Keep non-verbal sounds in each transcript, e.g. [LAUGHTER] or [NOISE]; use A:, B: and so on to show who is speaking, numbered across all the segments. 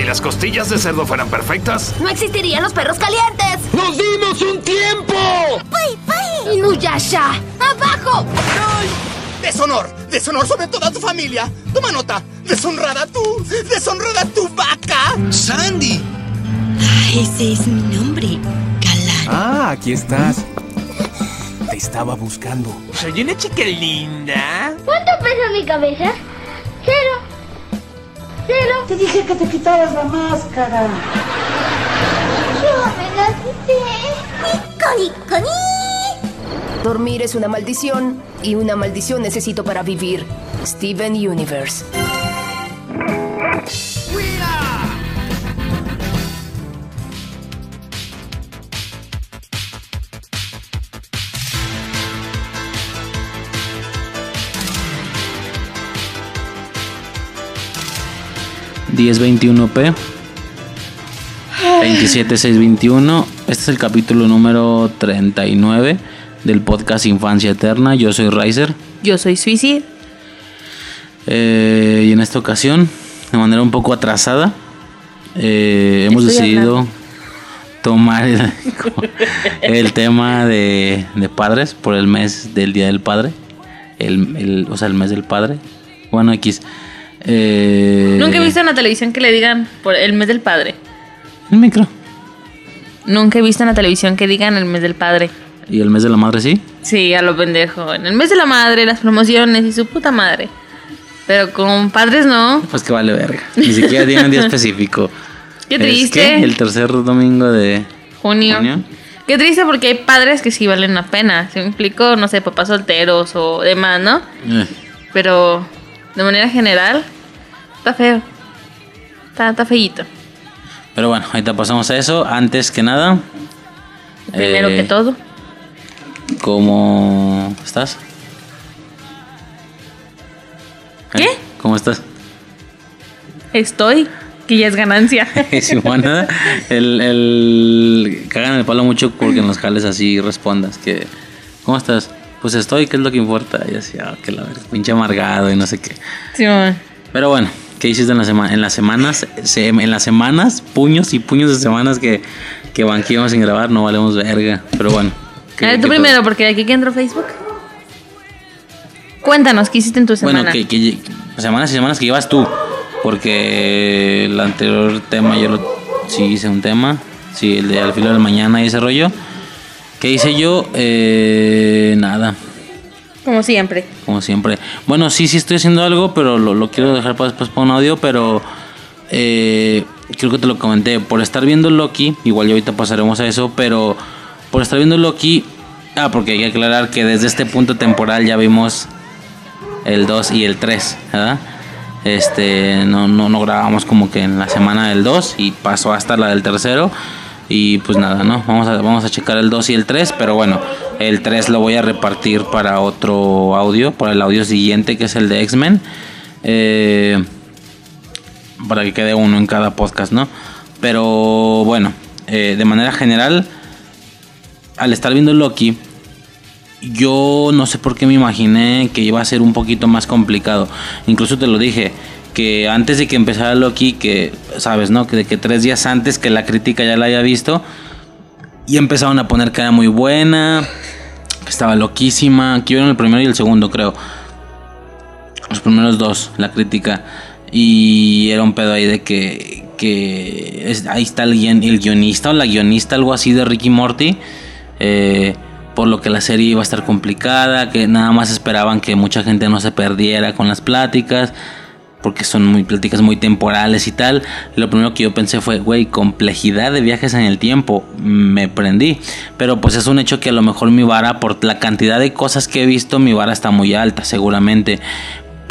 A: Si las costillas de cerdo fueran perfectas,
B: No existirían los perros calientes.
C: ¡Nos dimos un tiempo!
B: ¡Pay, pay! ¡Inuyasha! ¡Abajo!
D: ¡Deshonor! ¡Deshonor sobre toda tu familia! ¡Toma nota! ¡Deshonrada tú! ¡Deshonrada tu vaca!
C: ¡Sandy!
E: Ah, ese es mi nombre, Galán.
F: Ah, aquí estás. Te estaba buscando.
G: Soy una chica linda.
H: ¿Cuánto pesa mi cabeza? Cero.
I: Te dije que te quitaras la máscara.
H: Yo me la quité.
B: ¡Coni, coni! Dormir es una maldición y una maldición necesito para vivir. Steven Universe.
J: P 27621. Este es el capítulo número 39 del podcast Infancia Eterna. Yo soy Riser.
K: Yo soy Suicide.
J: Eh, y en esta ocasión, de manera un poco atrasada, eh, hemos
K: Estoy
J: decidido
K: hablando.
J: tomar el, [LAUGHS] el tema de, de padres por el mes del Día del Padre. El, el- o sea, el mes del padre. Bueno, X. Eh,
K: Nunca he visto en la televisión que le digan por el mes del padre.
J: El micro.
K: Nunca he visto en la televisión que digan el mes del padre.
J: ¿Y el mes de la madre sí?
K: Sí, a lo pendejo. En el mes de la madre, las promociones y su puta madre. Pero con padres no.
J: Pues que vale verga. Ni siquiera tiene un día [LAUGHS] específico.
K: Qué
J: ¿Es
K: triste.
J: qué? El tercer domingo de
K: Junio.
J: junio.
K: Qué triste porque hay padres que sí valen la pena. Se me explico, no sé, papás solteros o demás, ¿no?
J: Eh,
K: Pero de manera general, está feo. Está, está feíto.
J: Pero bueno, ahorita pasamos a eso. Antes que nada,
K: Primero
J: Eh,
K: que todo.
J: ¿cómo estás?
K: ¿Qué?
J: ¿Eh? ¿Cómo estás?
K: Estoy, que ya es ganancia. [LAUGHS]
J: Simona, el, el cagan el palo mucho porque en los jales así respondas que ¿cómo estás? Pues estoy, ¿qué es lo que importa? Y así, ah, que la verdad, pinche amargado y no sé qué.
K: Simón.
J: Pero bueno, ¿qué hiciste en la semana? En las semanas, se- en las semanas, puños y puños de semanas que, que banqueamos sin grabar, no valemos verga. Pero bueno. ¿qué-
K: A ver, tú primero, porque de aquí que entró Facebook. Cuéntanos, ¿qué hiciste en tu
J: tal? Bueno,
K: semana?
J: que, que- semanas y semanas que llevas tú. Porque el anterior tema yo lo, sí hice un tema. Sí, el de al filo del mañana y ese rollo. ¿Qué hice yo? Eh, nada.
K: Como siempre.
J: como siempre. Bueno, sí, sí estoy haciendo algo, pero lo, lo quiero dejar para después para un audio, pero eh, creo que te lo comenté. Por estar viendo Loki, igual ya ahorita pasaremos a eso, pero por estar viendo Loki, ah, porque hay que aclarar que desde este punto temporal ya vimos el 2 y el 3, ¿verdad? Este, no, no, no grabamos como que en la semana del 2 y pasó hasta la del tercero. Y pues nada, ¿no? Vamos a, vamos a checar el 2 y el 3, pero bueno, el 3 lo voy a repartir para otro audio, para el audio siguiente que es el de X-Men. Eh, para que quede uno en cada podcast, ¿no? Pero bueno, eh, de manera general, al estar viendo Loki, yo no sé por qué me imaginé que iba a ser un poquito más complicado. Incluso te lo dije, que antes de que empezara Loki, que sabes, ¿no? Que de que tres días antes que la crítica ya la haya visto, y empezaron a poner que era muy buena, que estaba loquísima, que vieron el primero y el segundo, creo. Los primeros dos, la crítica. Y era un pedo ahí de que, que ahí está el, guion- el guionista o la guionista, algo así de Ricky Morty. eh, por lo que la serie iba a estar complicada, que nada más esperaban que mucha gente no se perdiera con las pláticas, porque son muy pláticas muy temporales y tal. Lo primero que yo pensé fue, güey, complejidad de viajes en el tiempo, me prendí. Pero pues es un hecho que a lo mejor mi vara, por la cantidad de cosas que he visto, mi vara está muy alta, seguramente.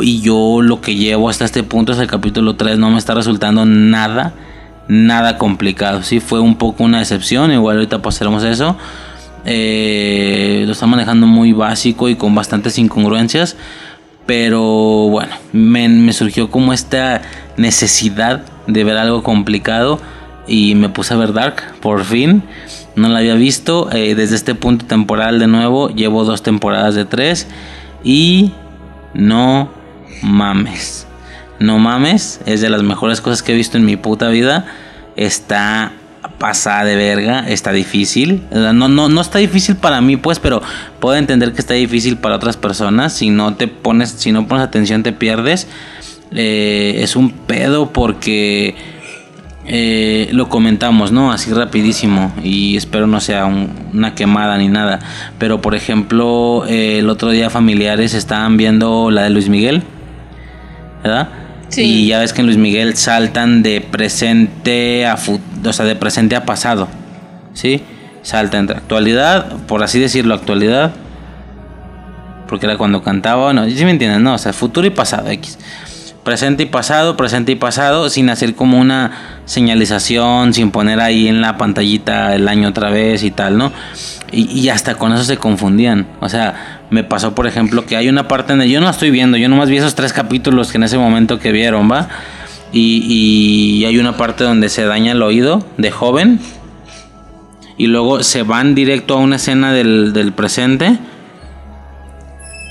J: Y yo lo que llevo hasta este punto es el capítulo 3, no me está resultando nada, nada complicado. Sí, fue un poco una decepción, igual ahorita pasaremos eso. Eh, lo está manejando muy básico y con bastantes incongruencias. Pero bueno, me, surgió como esta necesidad de ver algo complicado y me puse a ver Dark, por fin. No la había visto. eh, desde este punto temporal de nuevo, llevo dos temporadas de tres y no mames. no mames, es de las mejores cosas que he visto en mi puta vida. Está pasada de verga, está difícil. No, no, no está difícil para mí, pues, pero puedo entender que está difícil para otras personas. Si no te pones, si no pones atención, te pierdes. Eh, es un pedo porque eh, lo comentamos, ¿no? Así rapidísimo. Y espero no sea una quemada ni nada. Pero por ejemplo, eh, el otro día familiares estaban viendo la de Luis Miguel. ¿Verdad? Y ya ves que en Luis Miguel saltan de presente a o sea, de presente a pasado. ¿Sí? Salta entre actualidad, por así decirlo, actualidad. Porque era cuando cantaba, no, ¿sí me entienden? No, o sea, futuro y pasado, X. Presente y pasado, presente y pasado, sin hacer como una señalización, sin poner ahí en la pantallita el año otra vez y tal, ¿no? Y, y hasta con eso se confundían. O sea, me pasó, por ejemplo, que hay una parte en yo no estoy viendo, yo nomás vi esos tres capítulos que en ese momento que vieron, ¿va? Y, hay una parte donde se daña el oído de joven. Y luego se van directo a una escena del, presente.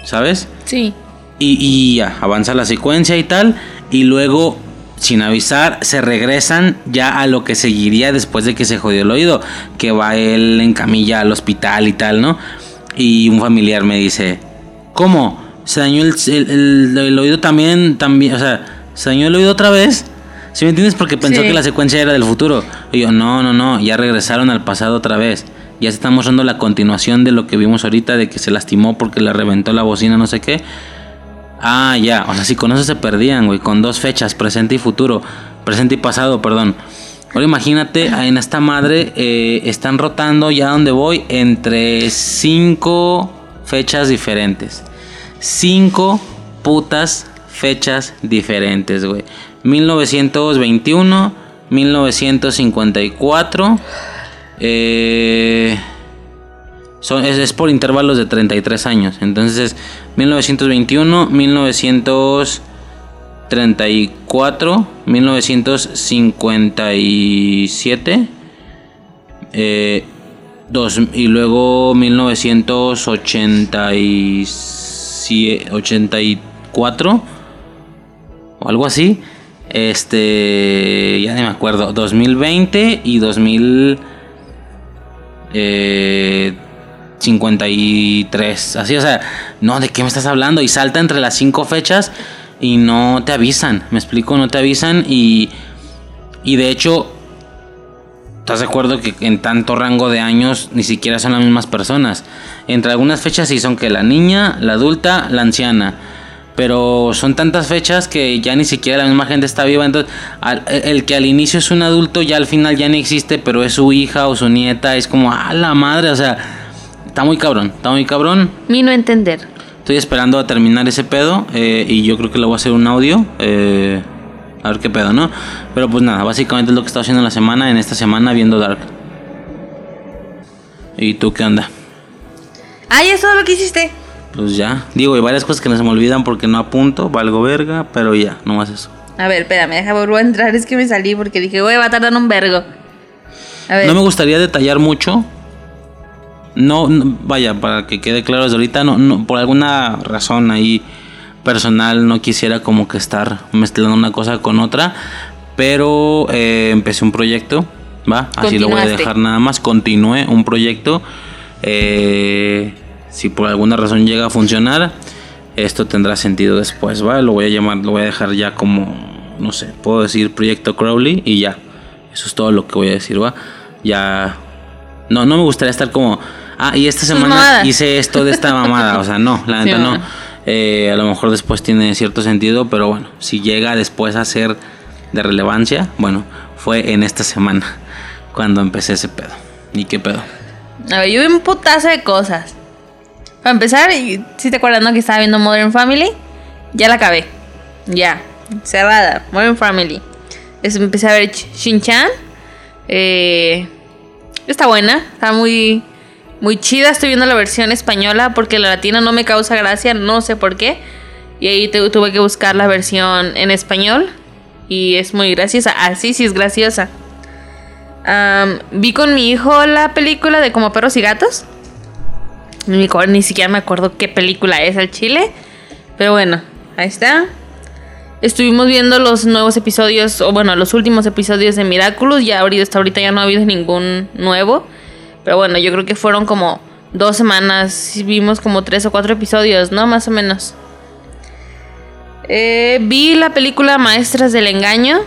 J: ¿Sabes?
K: Sí.
J: Y, y ya, avanza la secuencia y tal. Y luego, sin avisar, se regresan ya a lo que seguiría después de que se jodió el oído. Que va él en camilla al hospital y tal, ¿no? Y un familiar me dice, ¿cómo? ¿Se dañó el, oído también, también? O sea, ¿se dañó el oído otra vez? ¿Sí me entiendes? Porque pensó que la secuencia era del futuro. Y yo, no, no, no, ya regresaron al pasado otra vez. Ya se está mostrando la continuación de lo que vimos ahorita, de que se lastimó porque le reventó la bocina, no sé qué. Ah, ya, o sea, si con eso se perdían, güey, con dos fechas, presente y futuro, presente y pasado, perdón. Ahora imagínate, en esta madre eh, están rotando ya donde voy entre cinco fechas diferentes. Cinco putas fechas diferentes, güey. 1921, 1954. Eh, son, es, es, por intervalos de 33 años. Entonces, 1921, 1900. 34, 1957, eh, dos, y luego 1984 o algo así. Este, ya ni me acuerdo, 2020 y 2053. Así, o sea, no, ¿de qué me estás hablando? Y salta entre las cinco fechas y no te avisan, me explico, no te avisan y, y de hecho, ¿estás de acuerdo que en tanto rango de años ni siquiera son las mismas personas? Entre algunas fechas sí son que la niña, la adulta, la anciana. Pero son tantas fechas que ya ni siquiera la misma gente está viva. Entonces, el que al inicio es un adulto, ya al final ya no existe, pero es su hija o su nieta. Es como, a la madre, o sea, está muy cabrón, está muy cabrón.
K: Mi no entender.
J: Estoy esperando a terminar ese pedo eh, y yo creo que le voy a hacer un audio. Eh, a ver qué pedo, ¿no? Pero pues nada, básicamente es lo que estado haciendo en la semana, en esta semana viendo Dark. ¿Y tú qué onda?
K: Ay, eso es lo que hiciste.
J: Pues ya. Digo, hay varias cosas que no se me olvidan porque no apunto, valgo verga, pero ya, no más eso.
K: A ver, espérame, deja volver a entrar. Es que me salí porque dije, güey, va a tardar un vergo.
J: A ver. No me gustaría detallar mucho, no, vaya, para que quede claro desde ahorita, no, no, por alguna razón ahí personal no quisiera como que estar mezclando una cosa con otra, pero eh, empecé un proyecto, ¿va? Así lo voy a dejar nada más, continué un proyecto, eh, si por alguna razón llega a funcionar, esto tendrá sentido después, ¿va? Lo voy a llamar, lo voy a dejar ya como, no sé, puedo decir Proyecto Crowley y ya, eso es todo lo que voy a decir, ¿va? Ya, no, no me gustaría estar como ah, y esta semana hice esto de esta mamada. O sea, no, [LAUGHS] la neta no. Eh, a lo mejor después tiene cierto sentido, pero bueno, si llega después a ser de relevancia, bueno, fue en esta semana [LAUGHS] cuando empecé ese pedo. ¿Y qué pedo?
K: A ver, yo vi un putazo de cosas. Para empezar, si te acuerdas, ¿no? Que estaba viendo Modern Family. Ya la acabé. Ya. Cerrada. Modern Family. Empecé a ver Shin-Chan. Eh, está buena. Está muy muy chida. Estoy viendo la versión española porque la latina no me causa gracia, no sé por qué. Y ahí tuve que buscar la versión en español. Y es muy graciosa. Así sí es graciosa. vi con mi hijo la película de Como Perros y Gatos. Ni, ni siquiera me acuerdo qué película es al chile. Pero bueno, ahí está. Estuvimos viendo los nuevos episodios, o bueno, los últimos episodios de Miraculous. Ya ahorita, hasta ahorita ya no ha habido ningún nuevo. Pero bueno, yo creo que fueron como dos semanas. Vimos como tres o cuatro episodios, ¿no? Más o menos. Eh, vi la película Maestras del Engaño.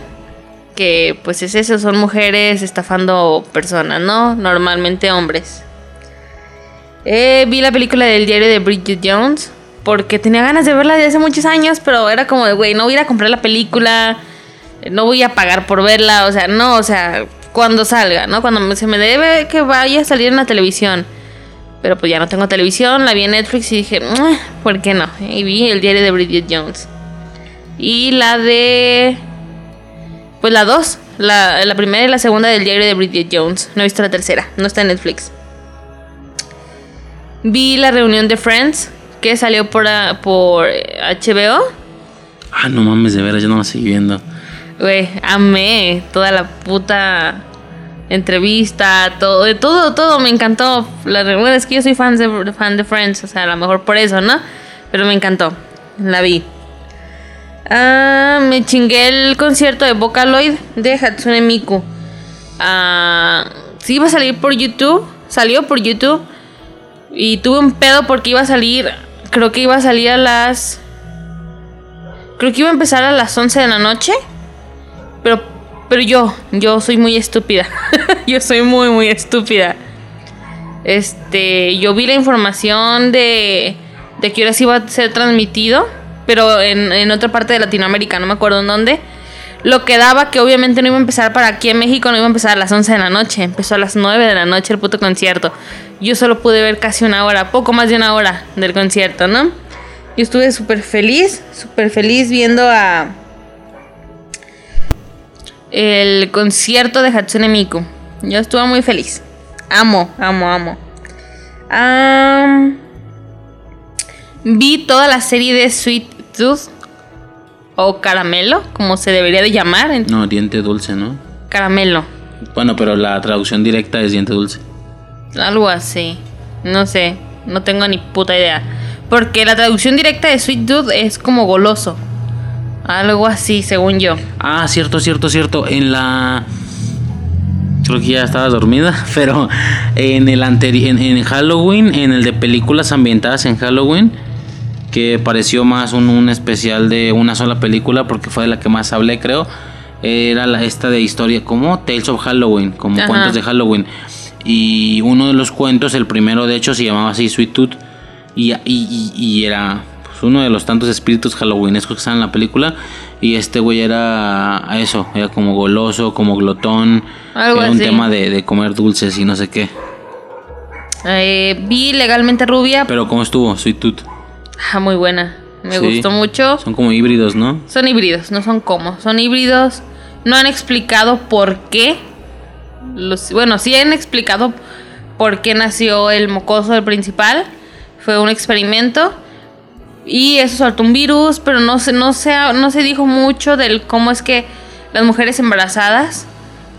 K: Que pues es eso, son mujeres estafando personas, ¿no? Normalmente hombres. Eh, vi la película del diario de Bridget Jones. Porque tenía ganas de verla desde hace muchos años. Pero era como de, güey, no voy a ir a comprar la película. No voy a pagar por verla. O sea, no, o sea, cuando salga, ¿no? Cuando se me debe que vaya a salir en la televisión. Pero pues ya no tengo televisión, la vi en Netflix y dije, ¿por qué no? Y vi el diario de Bridget Jones. Y la de... Pues la dos. La, la primera y la segunda del diario de Bridget Jones. No he visto la tercera, no está en Netflix. Vi la reunión de Friends que salió por, ah, por HBO.
J: Ah, no mames, de veras, yo no la seguí viendo.
K: Güey, amé toda la puta entrevista, todo, de todo, todo, me encantó. La, bueno, es que yo soy fan de, fan de Friends, o sea, a lo mejor por eso, ¿no? Pero me encantó, la vi. Ah, me chingué el concierto de Vocaloid de Hatsune Miku. Ah, sí iba a salir por YouTube, salió por YouTube. Y tuve un pedo porque iba a salir, creo que iba a salir a las... Creo que iba a empezar a las 11 de la noche. Pero, pero yo, yo soy muy estúpida. [LAUGHS] yo soy muy, muy estúpida. Este, yo vi la información de, de que ahora sí iba a ser transmitido, pero en, en otra parte de Latinoamérica, no me acuerdo en dónde. Lo que daba que obviamente no iba a empezar para aquí en México, no iba a empezar a las 11 de la noche, empezó a las 9 de la noche el puto concierto. Yo solo pude ver casi una hora, poco más de una hora del concierto, ¿no? Yo estuve súper feliz, súper feliz viendo a el concierto de Hatsune Miku. Yo estuve muy feliz. Amo, amo, amo. vi toda la serie de Sweet Tooth o caramelo, como se debería de llamar.
J: No, diente dulce, ¿no?
K: Caramelo.
J: Bueno, pero la traducción directa es diente dulce.
K: Algo así. No sé, no tengo ni puta idea. Porque la traducción directa de Sweet Tooth es como goloso. Algo así, según yo.
J: Ah, cierto, cierto, cierto. En la. Creo que ya estaba dormida, [LAUGHS] pero en el anterior. En, Halloween, en el de películas ambientadas en Halloween, que pareció más un, especial de una sola película, porque fue de la que más hablé, creo. Era la, esta de historia, como Tales of Halloween, como cuentos de Halloween. Y uno de los cuentos, el primero de hecho, se llamaba así Sweet Tooth. y, y era uno de los tantos espíritus halloweenescos que están en la película. Y este güey era eso, era como goloso, como glotón. era un tema de, comer dulces y no sé qué.
K: Eh, vi legalmente rubia.
J: Pero ¿cómo estuvo? Sweet Tooth.
K: Ah, muy buena. Me gustó mucho.
J: Son como híbridos, ¿no?
K: Son híbridos, no son como. Son híbridos. No han explicado por qué. Los, bueno, sí han explicado por qué nació el mocoso del principal. Fue un experimento. Y eso soltó un virus, pero no se, no, se, no se dijo mucho del cómo es que las mujeres embarazadas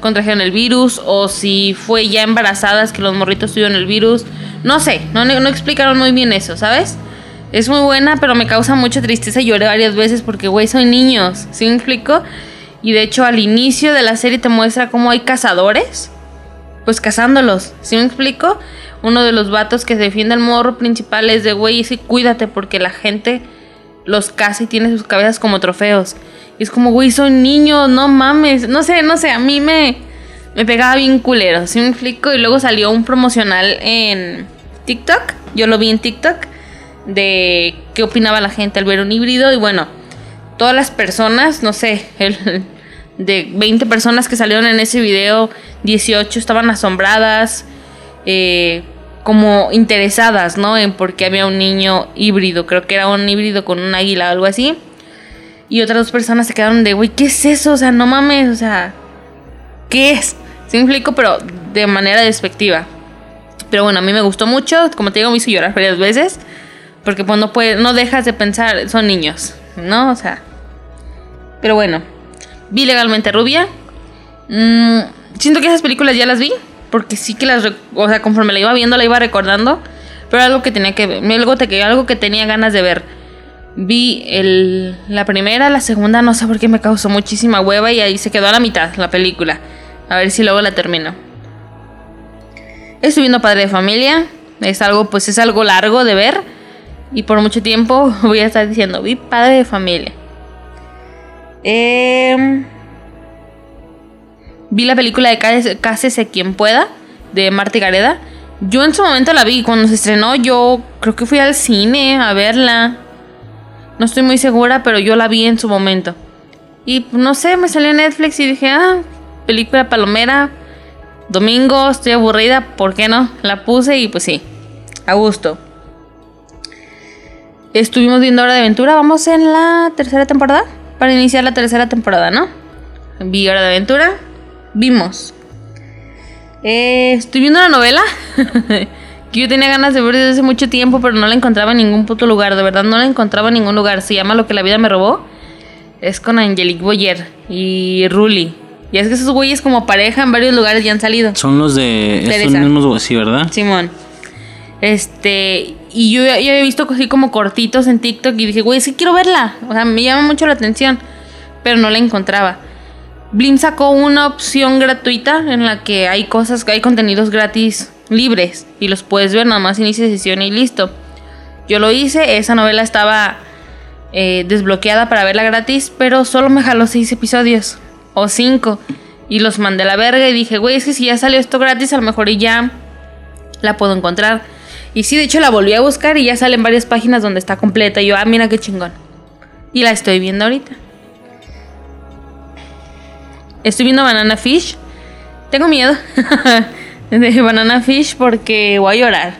K: contrajeron el virus o si fue ya embarazadas que los morritos tuvieron el virus. No sé, no, no explicaron muy bien eso, ¿sabes? Es muy buena, pero me causa mucha tristeza. Lloré varias veces porque, güey, son niños. ¿Sí me explico? Y de hecho, al inicio de la serie te muestra cómo hay cazadores. Pues cazándolos. ¿Sí me explico? uno de los vatos que defiende al morro principal es de, güey, sí, cuídate porque la gente los caza y tiene sus cabezas como trofeos. Y es como, güey, son niños, no mames. No sé, no sé, a mí me, me pegaba bien culero, ¿sí me explico? Y luego salió un promocional en TikTok, yo lo vi en TikTok, de qué opinaba la gente al ver un híbrido. Y bueno, todas las personas, no sé, el, de 20 personas que salieron en ese video, 18 estaban asombradas. Eh, como interesadas, ¿no? En por qué había un niño híbrido. Creo que era un híbrido con un águila o algo así. Y otras dos personas se quedaron de, güey, ¿qué es eso? O sea, no mames, o sea, ¿qué es? Sí me explico, pero de manera despectiva. Pero bueno, a mí me gustó mucho. Como te digo, me hizo llorar varias veces. Porque pues no, puede, no dejas de pensar, son niños, ¿no? O sea. Pero bueno, vi legalmente rubia. Mm, siento que esas películas ya las vi porque sí que las, o sea, conforme la iba viendo, la iba recordando, pero algo que tenía que ver, algo, algo que tenía ganas de ver. Vi el, la primera, la segunda no sé por qué me causó muchísima hueva y ahí se quedó a la mitad la película. A ver si luego la termino. Estoy viendo Padre de Familia. Es algo, pues es algo largo de ver. Y por mucho tiempo [LAUGHS] voy a estar diciendo, vi Padre de Familia. Em, vi la película de Cásese, quien pueda, de Marta Gareda. Yo en su momento la vi, cuando se estrenó yo creo que fui al cine a verla. No estoy muy segura, pero yo la vi en su momento. Y no sé, me salió Netflix y dije, ah, película palomera, domingo, estoy aburrida, ¿por qué no? La puse y pues sí, a gusto. Estuvimos viendo Hora de Aventura, vamos en la tercera temporada, para iniciar la tercera temporada, ¿no? Vi Hora de Aventura, vimos. Eh, estoy viendo una novela [LAUGHS] que yo tenía ganas de ver desde hace mucho tiempo, pero no la encontraba en ningún puto lugar, de verdad no la encontraba en ningún lugar. Se llama Lo que la vida me robó. Es con Angelique Boyer y Ruli. Y es que esos güeyes como pareja en varios lugares ya han salido.
J: Son los de...
K: Teresa.
J: Son mismos, sí, ¿verdad?
K: Simón. Este, y yo ya había visto así como cortitos en TikTok y dije, güey, sí quiero verla. O sea, me llama mucho la atención, pero no la encontraba. Blim sacó una opción gratuita en la que hay cosas, hay contenidos gratis libres y los puedes ver, nada más inicia sesión y listo. Yo lo hice, esa novela estaba eh, desbloqueada para verla gratis, pero solo me jaló seis episodios o cinco y los mandé a la verga y dije, güey, es que si ya salió esto gratis, a lo mejor ya la puedo encontrar. Y sí, de hecho la volví a buscar y ya salen varias páginas donde está completa. Y yo, ah, mira qué chingón. Y la estoy viendo ahorita. Estoy viendo Banana Fish. Tengo miedo [LAUGHS] de Banana Fish porque voy a llorar.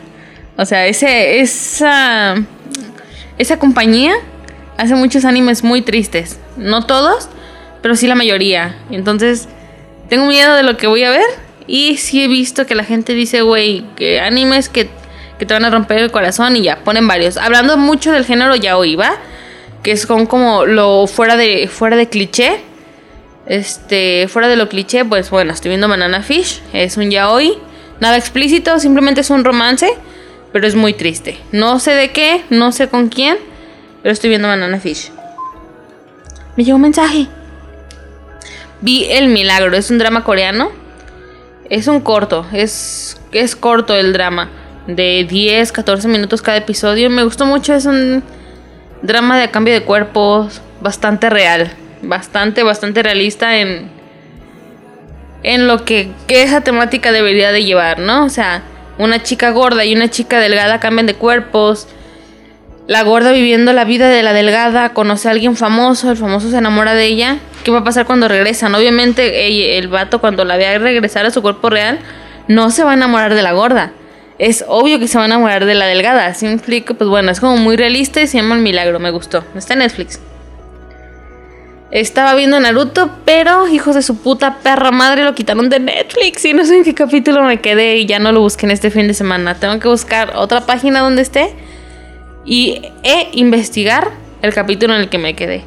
K: O sea, ese, esa, esa compañía hace muchos animes muy tristes. No todos, pero sí la mayoría. Entonces, tengo miedo de lo que voy a ver. Y sí he visto que la gente dice, güey, que animes que, que, te van a romper el corazón y ya, ponen varios. Hablando mucho del género yaoi, ¿va? Que es con como lo fuera de, fuera de cliché. Este, fuera de lo cliché, pues bueno, estoy viendo Banana Fish. Es un yaoi. Nada explícito, simplemente es un romance. Pero es muy triste. No sé de qué, no sé con quién. Pero estoy viendo Banana Fish. Me llegó un mensaje. Vi El Milagro, es un drama coreano. Es un corto, es, es corto el drama. De 10, 14 minutos cada episodio. Me gustó mucho, es un drama de cambio de cuerpos bastante real. Bastante, bastante realista en, en lo que, que esa temática debería de llevar, ¿no? O sea, una chica gorda y una chica delgada cambian de cuerpos. La gorda viviendo la vida de la delgada conoce a alguien famoso, el famoso se enamora de ella. ¿Qué va a pasar cuando regresan? Obviamente el vato cuando la vea regresar a su cuerpo real no se va a enamorar de la gorda. Es obvio que se va a enamorar de la delgada. Así me explico, pues bueno, es como muy realista y se llama El Milagro, me gustó. Está en Netflix. Estaba viendo Naruto, pero hijos de su puta perra madre lo quitaron de Netflix y no sé en qué capítulo me quedé y ya no lo busqué en este fin de semana. Tengo que buscar otra página donde esté y e investigar el capítulo en el que me quedé.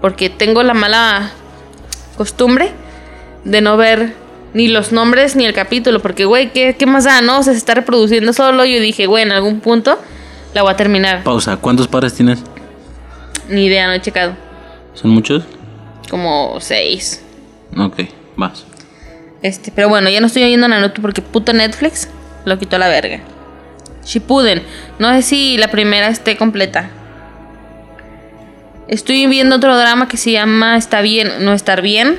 K: Porque tengo la mala costumbre de no ver ni los nombres ni el capítulo. Porque, güey, ¿qué, ¿qué, más da? No, o sea, se está reproduciendo solo. Yo dije, güey, en algún punto la voy a terminar.
J: Pausa, ¿cuántos pares tienes?
K: Ni idea, no he checado.
J: ¿Son muchos?
K: Como seis.
J: Ok, vas.
K: Este, pero bueno, ya no estoy oyendo Naruto porque puto Netflix lo quitó a la verga. Shippuden. No sé si la primera esté completa. Estoy viendo otro drama que se llama Está bien, no estar bien.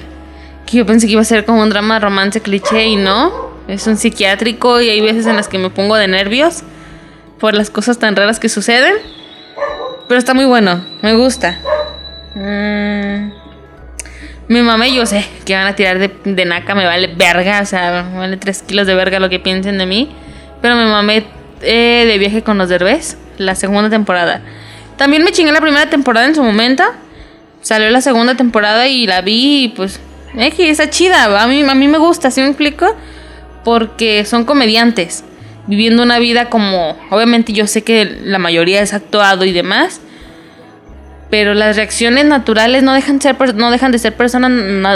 K: Que yo pensé que iba a ser como un drama romance cliché y no. Es un psiquiátrico y hay veces en las que me pongo de nervios por las cosas tan raras que suceden. Pero está muy bueno, me gusta. Mm. Mi mamá yo sé que van a tirar de, naca, me vale verga, o sea, me vale 3 kilos de verga lo que piensen de mí. Pero me mamé eh, de viaje con los derbés, la segunda temporada. También me chingué la primera temporada en su momento. Salió la segunda temporada y la vi y pues... Es que está chida, a mí, a mí me gusta, ¿sí me explico? Porque son comediantes, viviendo una vida como... Obviamente yo sé que la mayoría es actuado y demás. Pero las reacciones naturales no dejan, ser, no dejan de ser personas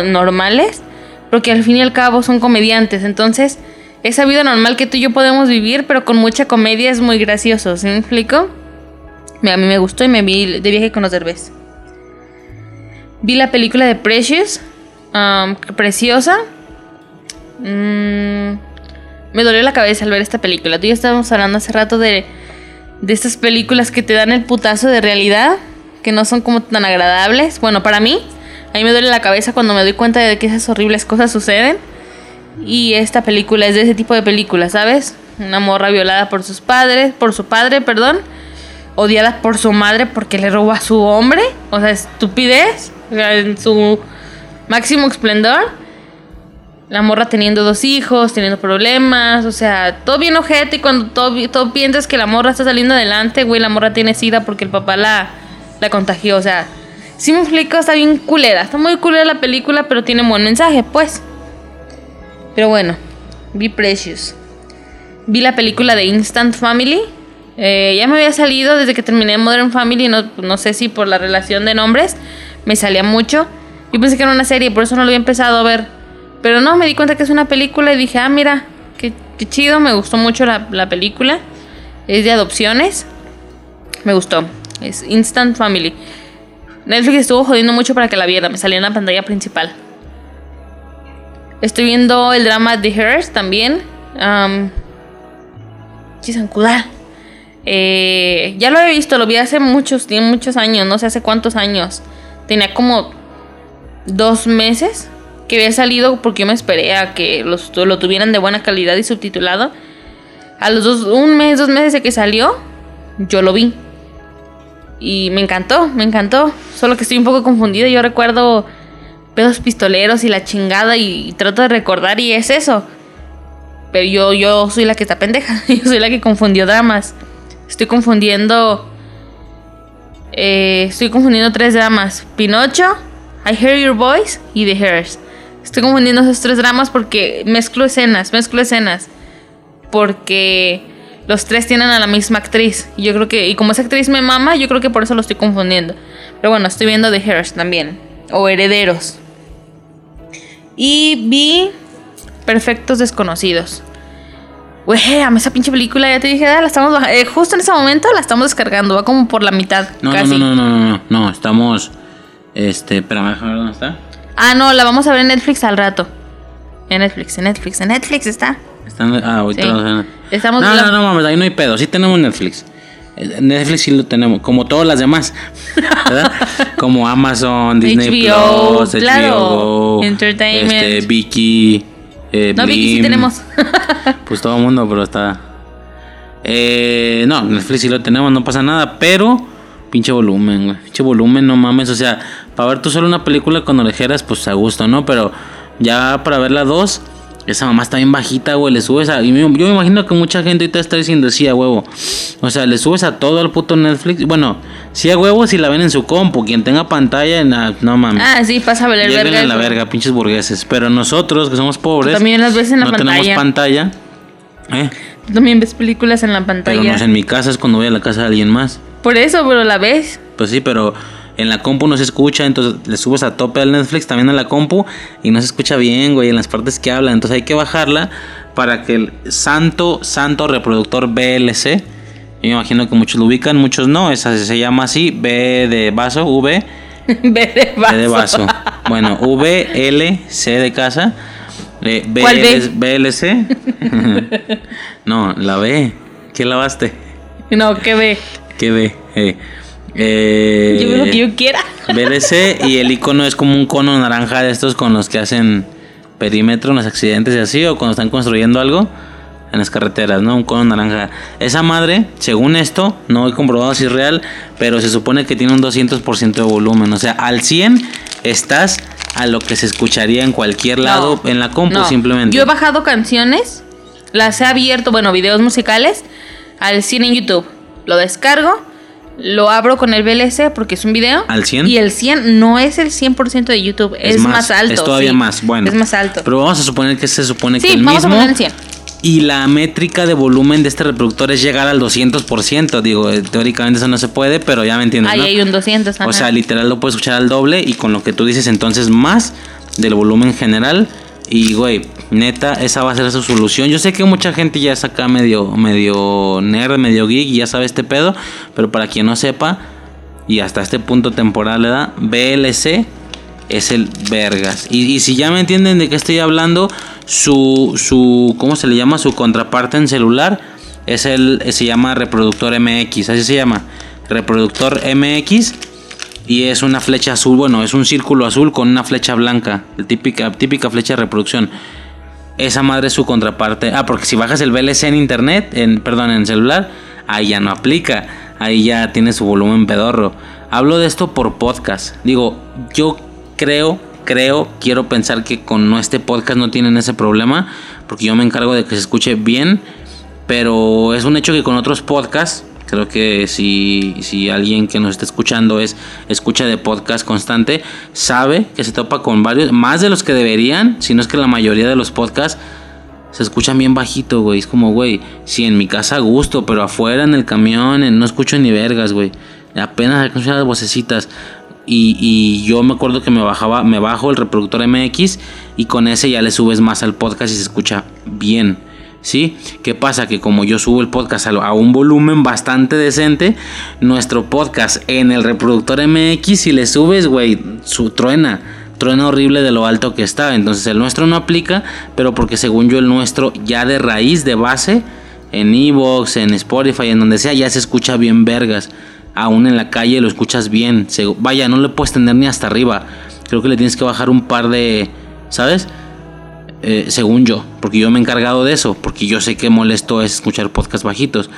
K: normales. Porque al fin y al cabo son comediantes. Entonces esa vida normal que tú y yo podemos vivir, pero con mucha comedia es muy gracioso, ¿sí me explico? A mí me gustó y me vi de viaje con los derbés. Vi la película de Precious. Preciosa. Mm, me dolió la cabeza al ver esta película. Tú y estábamos hablando hace rato de, de estas películas que te dan el putazo de realidad. Que no son como tan agradables. Bueno, para mí. A mí me duele la cabeza cuando me doy cuenta de que esas horribles cosas suceden. Y esta película es de ese tipo de películas, ¿sabes? Una morra violada por sus padres, por su padre, perdón. Odiada por su madre porque le robó a su hombre. O sea, estupidez. o sea, En su máximo esplendor. La morra teniendo dos hijos, teniendo problemas. O sea, todo bien ojete. Y cuando todo, todo piensas que la morra está saliendo adelante, güey, la morra tiene sida porque el papá la, la contagió. O sea, si me explico, está bien culera. Está muy culera la película, pero tiene buen mensaje, pues. Pero bueno, vi Precious. Vi la película de Instant Family. Eh, ya me había salido desde que terminé Modern Family. No, no sé si por la relación de nombres me salía mucho. Yo pensé que era una serie, por eso no lo había empezado a ver. Pero no, me di cuenta que es una película y dije, ah, mira, qué, qué chido. Me gustó mucho la, la película. Es de adopciones. Me gustó. Es Instant Family. Netflix estuvo jodiendo mucho para que la viera. Me salía en la pantalla principal. Estoy viendo el drama The Hers también. Um, Chisankudal. Eh, ya lo he visto, lo vi hace muchos, muchos años, no sé hace cuántos años. Tenía como dos meses que había salido porque yo me esperé a que los- lo tuvieran de buena calidad y subtitulado. A los dos, un mes, dos meses de que salió, yo lo vi. Y me encantó, me encantó. Solo que estoy un poco confundida. Yo recuerdo pedos pistoleros y la chingada y, trato de recordar y es eso. Pero yo, yo soy la que está pendeja. [LAUGHS] Yo soy la que confundió dramas. Estoy confundiendo. eh, estoy confundiendo tres dramas: Pinocho, I Hear Your Voice y The Hairs. Estoy confundiendo esos tres dramas porque mezclo escenas, mezclo escenas. Porque los tres tienen a la misma actriz. Y yo creo que, y como esa actriz me mama, yo creo que por eso lo estoy confundiendo. Pero bueno, estoy viendo The Hairs también. O Herederos. Y vi Perfectos Desconocidos. Güey, amo esa pinche película, ya te dije, ah, la estamos eh, justo en ese momento la estamos descargando, va como por la mitad,
J: No,
K: casi.
J: no, no, no, no, no, no, estamos. Este, espérame, déjame ver dónde está.
K: Ah, no, la vamos a ver en Netflix al rato. En Netflix, en Netflix, en Netflix está.
J: Están, ah, ahorita
K: Sí.
J: lo-
K: Estamos
J: No,
K: la-
J: no, no, mames, ahí no hay pedo. Sí tenemos Netflix. Eh, Netflix sí lo tenemos, como todas las demás, [LAUGHS] ¿verdad? como Amazon, Disney
K: HBO,
J: Plus, HBO
K: Entertainment.
J: este, Vicky, eh,
K: No, Vicky sí tenemos. [LAUGHS]
J: Pues todo el mundo, pero está. Eh, no, Netflix sí lo tenemos, no pasa nada, pero pinche volumen, güey. Pinche volumen, no mames. O sea, para ver tú solo una película con orejeras, pues a gusto, ¿no? Pero ya para ver la dos, esa mamá está bien bajita, güey. Le subes a. yo me imagino que mucha gente ahorita está diciendo sí a huevo. O sea, le subes a todo el puto Netflix. Bueno, sí a huevo si la ven en su compu. Quien tenga pantalla, na- no mames.
K: Ah, sí, pasa a ver el
J: Lléguenle
K: verga.
J: a la verga, pinches burgueses. Pero nosotros, que somos pobres,
K: También las ves en la
J: no
K: pantalla.
J: tenemos pantalla. ¿eh?
K: Tú También ves películas en la pantalla.
J: Pero no es en mi casa, es cuando voy a la casa de alguien más.
K: Por eso, pero la ves.
J: Pues sí, pero en la compu no se escucha, entonces le subes a tope al Netflix también a la compu y no se escucha bien, güey, en las partes que hablan. Entonces hay que bajarla para que el santo, santo reproductor VLC, yo me imagino que muchos lo ubican, muchos no, esa se llama así, B de vaso, V, [LAUGHS]
K: Ve de vaso.
J: B de vaso. Bueno, [LAUGHS] VLC de casa. eh,
K: ¿Cuál B?
J: BL VLC. [LAUGHS] no, la B. ¿Qué lavaste?
K: No, ¿qué ve?
J: ¿Qué B? Eh, eh,
K: Yo veo lo que yo quiera. [LAUGHS]
J: BLC y el icono es como un cono naranja de estos con los que hacen perímetro en los accidentes y así, o cuando están construyendo algo en las carreteras, ¿no? Un cono naranja. Esa madre, según esto, no he comprobado si es real, pero se supone que tiene un 200% de volumen. O sea, al 100 estás a lo que se escucharía en cualquier lado en la compu
K: No.
J: simplemente.
K: Yo he bajado canciones, las he abierto, bueno, videos musicales, al 100 en YouTube. Lo descargo, lo abro con el VLC porque es un video.
J: ¿Al 100?
K: Y el 100 no es el 100% de YouTube, es, más, alto.
J: Es todavía
K: sí.
J: más, bueno.
K: Es más alto.
J: Pero vamos a suponer que se supone que
K: sí,
J: el
K: vamos
J: mismo.
K: a poner el 100.
J: Y la métrica de volumen de este reproductor es llegar al 200%. Digo, eh, teóricamente eso no se puede, pero ya me entiendes.
K: Ahí
J: ¿no?
K: hay un 200.
J: O
K: ajá.
J: sea, literal lo puedes escuchar al doble y con lo que tú dices entonces más del volumen general Y, güey, neta, esa va a ser su solución. Yo sé que mucha gente ya es acá medio, medio nerd, medio geek y ya sabe este pedo. Pero para quien no sepa, y hasta este punto temporal le da, VLC es el vergas. Y, y si ya me entienden de qué estoy hablando, su, su, ¿cómo se le llama? Su contraparte en celular es el, se llama reproductor MX, así se llama. Reproductor MX y es una flecha azul, bueno, es un círculo azul con una flecha blanca, la típica, típica flecha de reproducción. Esa madre es su contraparte. Ah, porque si bajas el VLC en internet, en, perdón, en celular, ahí ya no aplica. Ahí ya tiene su volumen pedorro. Hablo de esto por podcast. Digo, yo creo, creo, quiero pensar que con este podcast no tienen ese problema. Porque yo me encargo de que se escuche bien. Pero es un hecho que con otros podcasts Creo que si, si alguien que nos está escuchando es escucha de podcast constante, sabe que se topa con varios, más de los que deberían, si no es que la mayoría de los podcasts se escuchan bien bajito, güey. Es como, güey, si en mi casa gusto, pero afuera en el camión no escucho ni vergas, güey. Apenas escucho las vocecitas. Y, y, yo me acuerdo que me bajaba, me bajo el reproductor MX y con ese ya le subes más al podcast y se escucha bien. ¿Sí? ¿Qué pasa? Que como yo subo el podcast a un volumen bastante decente, nuestro podcast en el reproductor MX, si le subes, güey, su truena, truena horrible de lo alto que está. Entonces el nuestro no aplica, pero porque según yo el nuestro ya de raíz, de base, en Evox, en Spotify, en donde sea, ya se escucha bien vergas. Aún en la calle lo escuchas bien. vaya, no le puedes tener ni hasta arriba. Creo que le tienes que bajar un par de, ¿sabes? Eh, según yo, porque yo me he encargado de eso, porque yo sé que molesto es escuchar podcasts bajitos.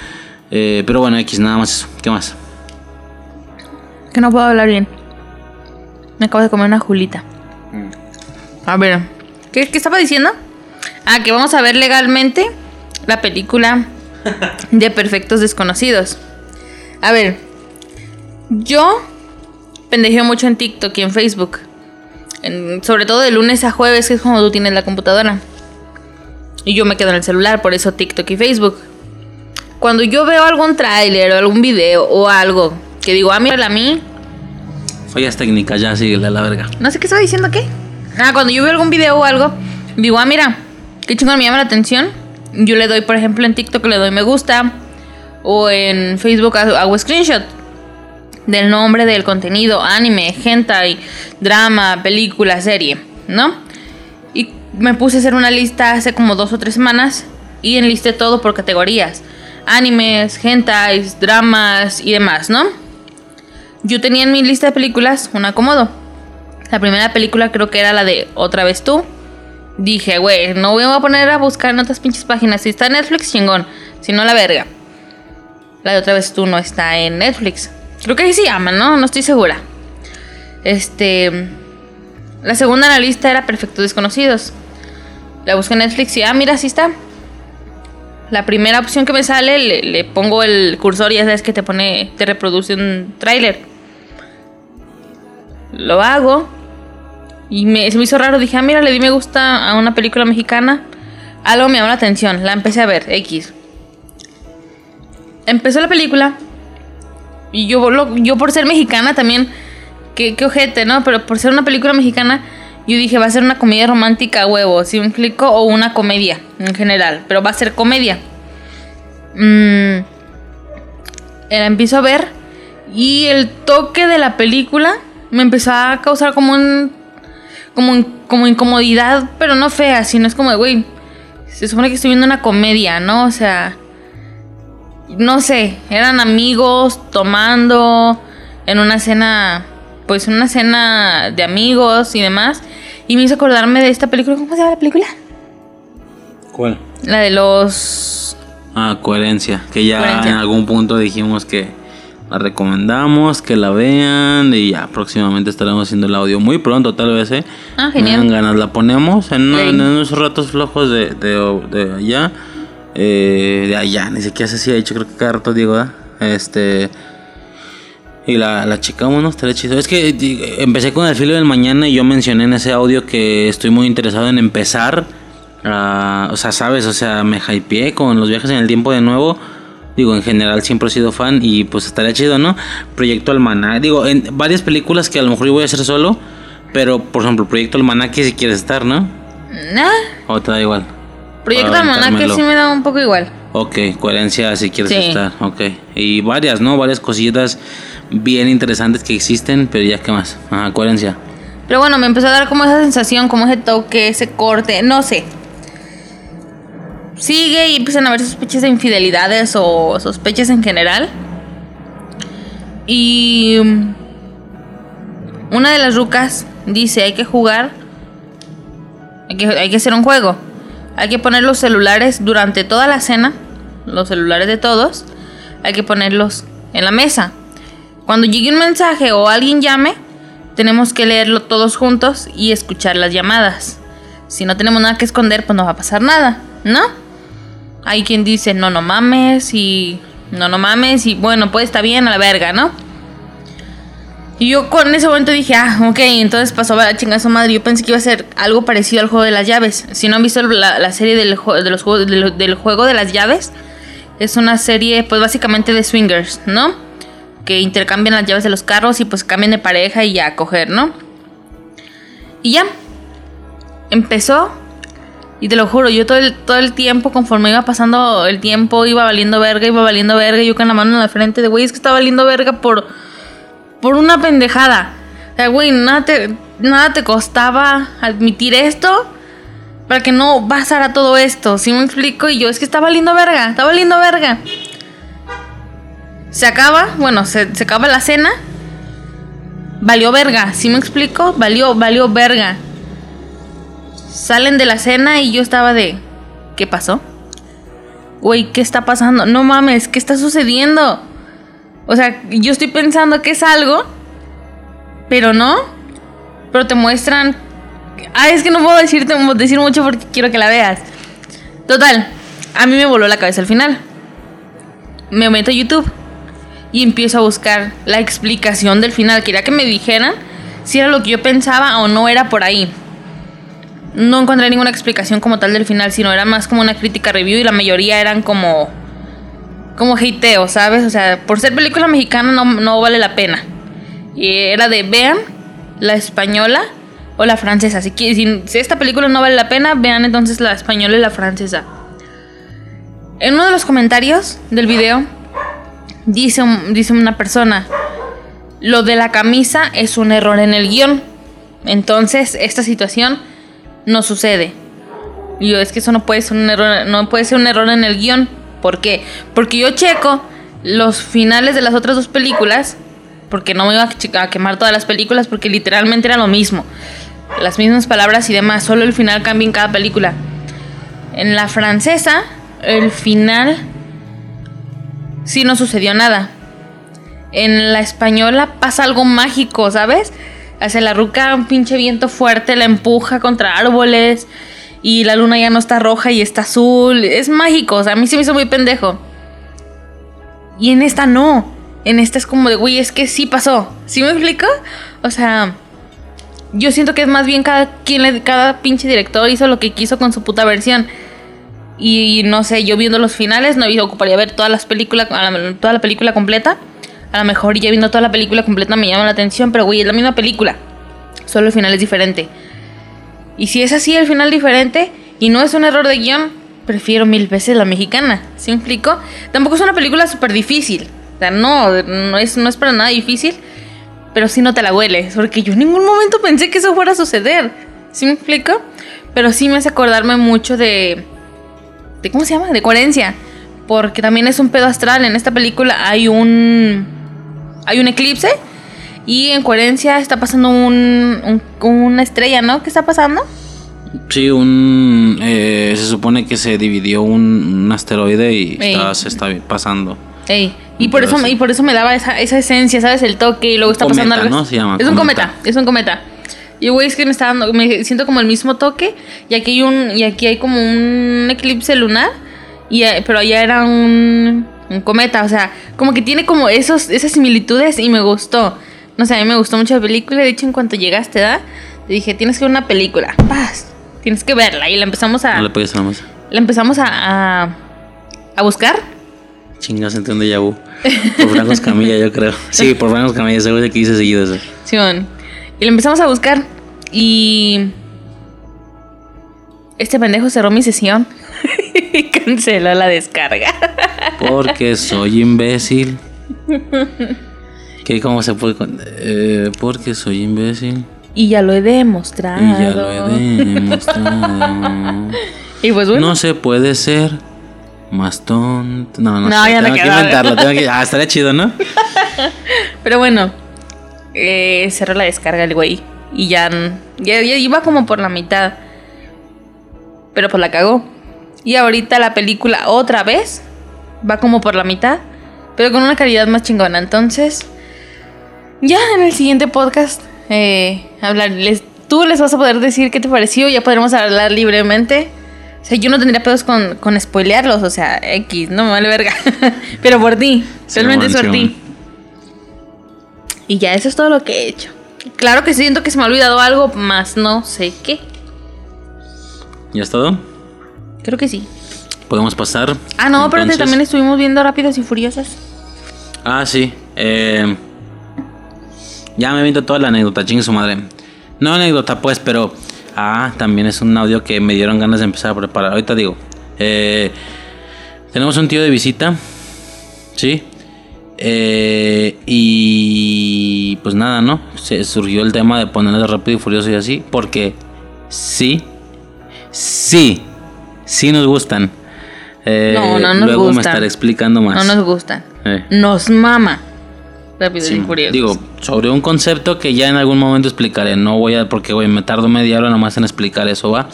J: Eh, pero bueno, X, nada más eso. ¿Qué más?
K: Que no puedo hablar bien. Me acabo de comer una julita. Mm. A ver, ¿qué, ¿qué estaba diciendo? Ah, que vamos a ver legalmente la película [LAUGHS] de Perfectos Desconocidos. A ver, yo pendejeo mucho en TikTok y en Facebook sobre todo de lunes a jueves, que es como tú tienes la computadora. Y yo me quedo en el celular, por eso TikTok y Facebook. Cuando yo veo algún tráiler o algún video o algo que digo, ah, mira a mí.
J: Fallas técnicas, ya síguele a la verga.
K: No sé qué estaba diciendo, ¿qué? Ah, cuando yo veo algún video o algo, digo, ah, mira, qué chingón me llama la atención. Yo le doy, por ejemplo, en TikTok le doy me gusta. O en Facebook hago screenshot del nombre del contenido, anime, hentai, drama, película, serie, ¿no? Y me puse a hacer una lista hace como dos o tres semanas y enlisté todo por categorías. Animes, hentais, dramas y demás, ¿no? Yo tenía en mi lista de películas un acomodo. La primera película creo que era la de Otra vez tú. Dije, güey, no voy a poner a buscar en otras pinches páginas. Si está en Netflix, chingón. Si no, la verga. La de Otra vez tú no está en Netflix. Creo que ahí se llama, ¿no? No estoy segura. Este. La segunda en la lista era Perfectos Desconocidos. La busqué en Netflix y, ah, mira, así está. La primera opción que me sale, le, pongo el cursor y ya sabes que te pone, te reproduce un tráiler. Lo hago. Y me, se me hizo raro. Dije, ah, mira, le di me gusta a una película mexicana. Algo me llamó la atención. La empecé a ver, X. Empezó la película y yo, yo por ser mexicana también, qué, qué ojete, ¿no? Pero por ser una película mexicana, yo dije, va a ser una comedia romántica, huevo, si un explico? O una comedia en general, pero va a ser comedia. Mm, la empiezo a ver y el toque de la película me empezó a causar como un... Como, como incomodidad, pero no fea, sino es como, güey, se supone que estoy viendo una comedia, ¿no? O sea no sé, eran amigos tomando en una cena, pues una cena de amigos y demás. Y me hizo acordarme de esta película. ¿Cómo se llama la película?
J: ¿Cuál?
K: La de los...
J: Ah, coherencia. Que ya en algún punto dijimos que la recomendamos, que la vean y ya próximamente estaremos haciendo el audio muy pronto tal vez, ¿eh?
K: Ah, genial.
J: ganas, la ponemos en, en unos ratos flojos de, de, de allá eh, de allá, ni siquiera sé si ha dicho, creo que cada rato digo, Este. Y la, la checamos, ¿no? Estaría chido. Es que empecé con el filo del mañana y yo mencioné en ese audio que estoy muy interesado en empezar. o sea, sabes, o sea, me hypeé con los viajes en el tiempo de nuevo. Digo, en general siempre he sido fan y pues estaría chido, ¿no? Proyecto Almanac. Digo, en varias películas que a lo mejor yo voy a hacer solo. Pero, por ejemplo, Proyecto Almanac si quieres estar, ¿no?
K: Nah,
J: ¿O te da igual?
K: Proyecto Almanaque sí me da un poco igual.
J: Ok, coherencia si quieres
K: Sí.
J: estar. Ok. Y varias, ¿no? Varias cositas bien interesantes que existen, pero ya, ¿qué más? Ajá, coherencia.
K: Pero bueno, me empezó a dar como esa sensación, como ese toque, ese corte, no sé. Sigue y empiezan a haber sospechas de infidelidades o sospechas en general. Y mm, una de las rucas dice, hay que jugar, hay que, hay que hacer un juego. Hay que poner los celulares durante toda la cena, los celulares de todos, hay que ponerlos en la mesa. Cuando llegue un mensaje o alguien llame, tenemos que leerlo todos juntos y escuchar las llamadas. Si no tenemos nada que esconder, pues no va a pasar nada, ¿no? Hay quien dice, no, no mames, y no, no mames, y bueno, pues está bien, a la verga, ¿no? Y yo con ese momento dije, ah, ok, entonces pasó a la chingada su madre. Yo pensé que iba a ser algo parecido al juego de las llaves. Si no han visto la, la serie del, de los del, juego de las llaves, es una serie, pues básicamente de swingers, ¿no? Que intercambian las llaves de los carros y pues cambian de pareja y ya coger, ¿no? Y ya. Empezó. Y te lo juro, yo todo el, todo el tiempo, conforme iba pasando el tiempo, iba valiendo verga, iba valiendo verga. Yo con la mano en la frente de, güey, es que estaba valiendo verga por, por una pendejada. O sea, güey, nada te, nada te costaba admitir esto para que no pasara todo esto. ¿Sí me explico? Y yo, es que está valiendo verga, está valiendo verga. Se acaba, bueno, se, se acaba la cena. Valió verga, ¿sí me explico? Valió, valió verga. Salen de la cena y yo estaba de... ¿Qué pasó? Güey, ¿qué está pasando? No mames, ¿qué está sucediendo? O sea, yo estoy pensando que es algo, pero no. Pero te muestran... Ah, es que no puedo decirte, decir mucho porque quiero que la veas. Total, a mí me voló la cabeza al final. Me meto a YouTube y empiezo a buscar la explicación del final. Quería que me dijeran si era lo que yo pensaba o no era por ahí. No encontré ninguna explicación como tal del final, sino era más como una crítica review y la mayoría eran como como hateo, ¿sabes? O sea, por ser película mexicana no, no vale la pena. Y era de vean la española o la francesa. Así que si, si esta película no vale la pena, vean entonces la española y la francesa. En uno de los comentarios del video dice, dice una persona, lo de la camisa es un error en el guion. Entonces, esta situación no sucede. Y yo, es que eso no puede ser un error, no puede ser un error en el guion. ¿Por qué? Porque yo checo los finales de las otras dos películas, porque no me iba a quemar todas las películas, porque literalmente era lo mismo. Las mismas palabras y demás, solo el final cambia en cada película. En la francesa, el final sí no sucedió nada. En la española pasa algo mágico, ¿sabes? Hacia la ruca un pinche viento fuerte la empuja contra árboles y la luna ya no está roja y está azul. Es mágico, o sea, a mí se me hizo muy pendejo. Y en esta no. En esta es como de, güey, es que sí pasó. ¿Sí me explico? O sea, yo siento que es más bien cada quien, cada pinche director hizo lo que quiso con su puta versión. Y no sé, yo viendo los finales no ocuparía ver todas las películas, toda la película completa. A lo mejor ya viendo toda la película completa me llama la atención, pero güey, es la misma película. Solo el final es diferente. Y si es así el final diferente y no es un error de guion, prefiero mil veces la mexicana. ¿Sí me explico? Tampoco es una película súper difícil. O sea, no, no es, no es para nada difícil. Pero sí no te la hueles. Porque yo en ningún momento pensé que eso fuera a suceder. ¿Sí me explico? Pero sí me hace acordarme mucho de. de ¿Cómo se llama? De coherencia. Porque también es un pedo astral. En esta película hay un. Hay un eclipse. Y en coherencia está pasando un, un- una estrella, ¿no? ¿Qué está pasando?
J: Sí, un. eh, se supone que se dividió un, un asteroide y está- se está pasando.
K: Ey, y por eso, y por eso me daba esa, esa esencia, ¿sabes? El toque y luego está
J: Cometa,
K: pasando algo.
J: ¿no? Se llama
K: es un
J: cometa.
K: cometa, es un cometa. Y güey, es que me está dando, me siento como el mismo toque. Y aquí hay un, y aquí hay como un eclipse lunar. Y, eh, pero allá era un, un cometa. O sea, como que tiene como esos, esas similitudes y me gustó. No sé, a mí me gustó mucho la película. De hecho, en cuanto llegaste, ¿da? Te dije, tienes que ver una película. Paz. Tienes que verla. Y la empezamos a.
J: No le pegues a la mesa.
K: La empezamos a, a, a buscar.
J: Chingas, déjà vu. [LAUGHS] Por Franco Camilla, yo creo. Sí, por Franco Camilla, güey que dice seguido eso.
K: Simón. Y lo empezamos a buscar. Y. Este pendejo cerró mi sesión [LAUGHS] y canceló la descarga.
J: Porque soy imbécil. [LAUGHS] ¿Qué? ¿Cómo se puede.? con- Eh, porque soy imbécil.
K: Y ya lo he demostrado.
J: Y ya lo he demostrado. [LAUGHS]
K: Y pues bueno.
J: No se puede ser más tonto. No, no,
K: No,
J: sé.
K: ya no
J: tengo que inventarlo. Tengo que... Ah, estaría chido, ¿no? [LAUGHS]
K: Pero bueno, eh, cerró la descarga el güey. Y ya, ya, ya iba como por la mitad. Pero pues la cagó. Y ahorita la película otra vez va como por la mitad. Pero con una calidad más chingona. Entonces, ya en el siguiente podcast, eh, hablarles. Tú les vas a poder decir qué te pareció. Ya podremos hablar libremente. O sea, yo no tendría pedos con, con spoilearlos. O sea, X, no me vale verga. [LAUGHS] Pero por ti. Realmente es por ti. Y ya, eso es todo lo que he hecho. Claro que siento que se me ha olvidado algo, más no sé qué.
J: ¿Ya es todo?
K: Creo que sí.
J: Podemos pasar.
K: Ah, no, pero también estuvimos viendo Rápidos y Furiosas.
J: Ah, sí. Eh, ya me visto toda la anécdota, chingue su madre. No anécdota, pues, pero. Ah, también es un audio que me dieron ganas de empezar a preparar. Ahorita digo. Eh, tenemos un tío de visita. Sí. Eh, y pues nada, ¿no? Se surgió el tema de ponerle rápido y furioso y así. Porque sí. Sí. Sí nos gustan. Eh,
K: No, no nos
J: luego me estaré explicando más.
K: No nos gustan. Nos mama. Rápidos
J: Sí,
K: y Furiosos.
J: Digo, sobre un concepto que ya en algún momento explicaré. No voy a, porque güey, me tardo media hora nomás en explicar eso, ¿va?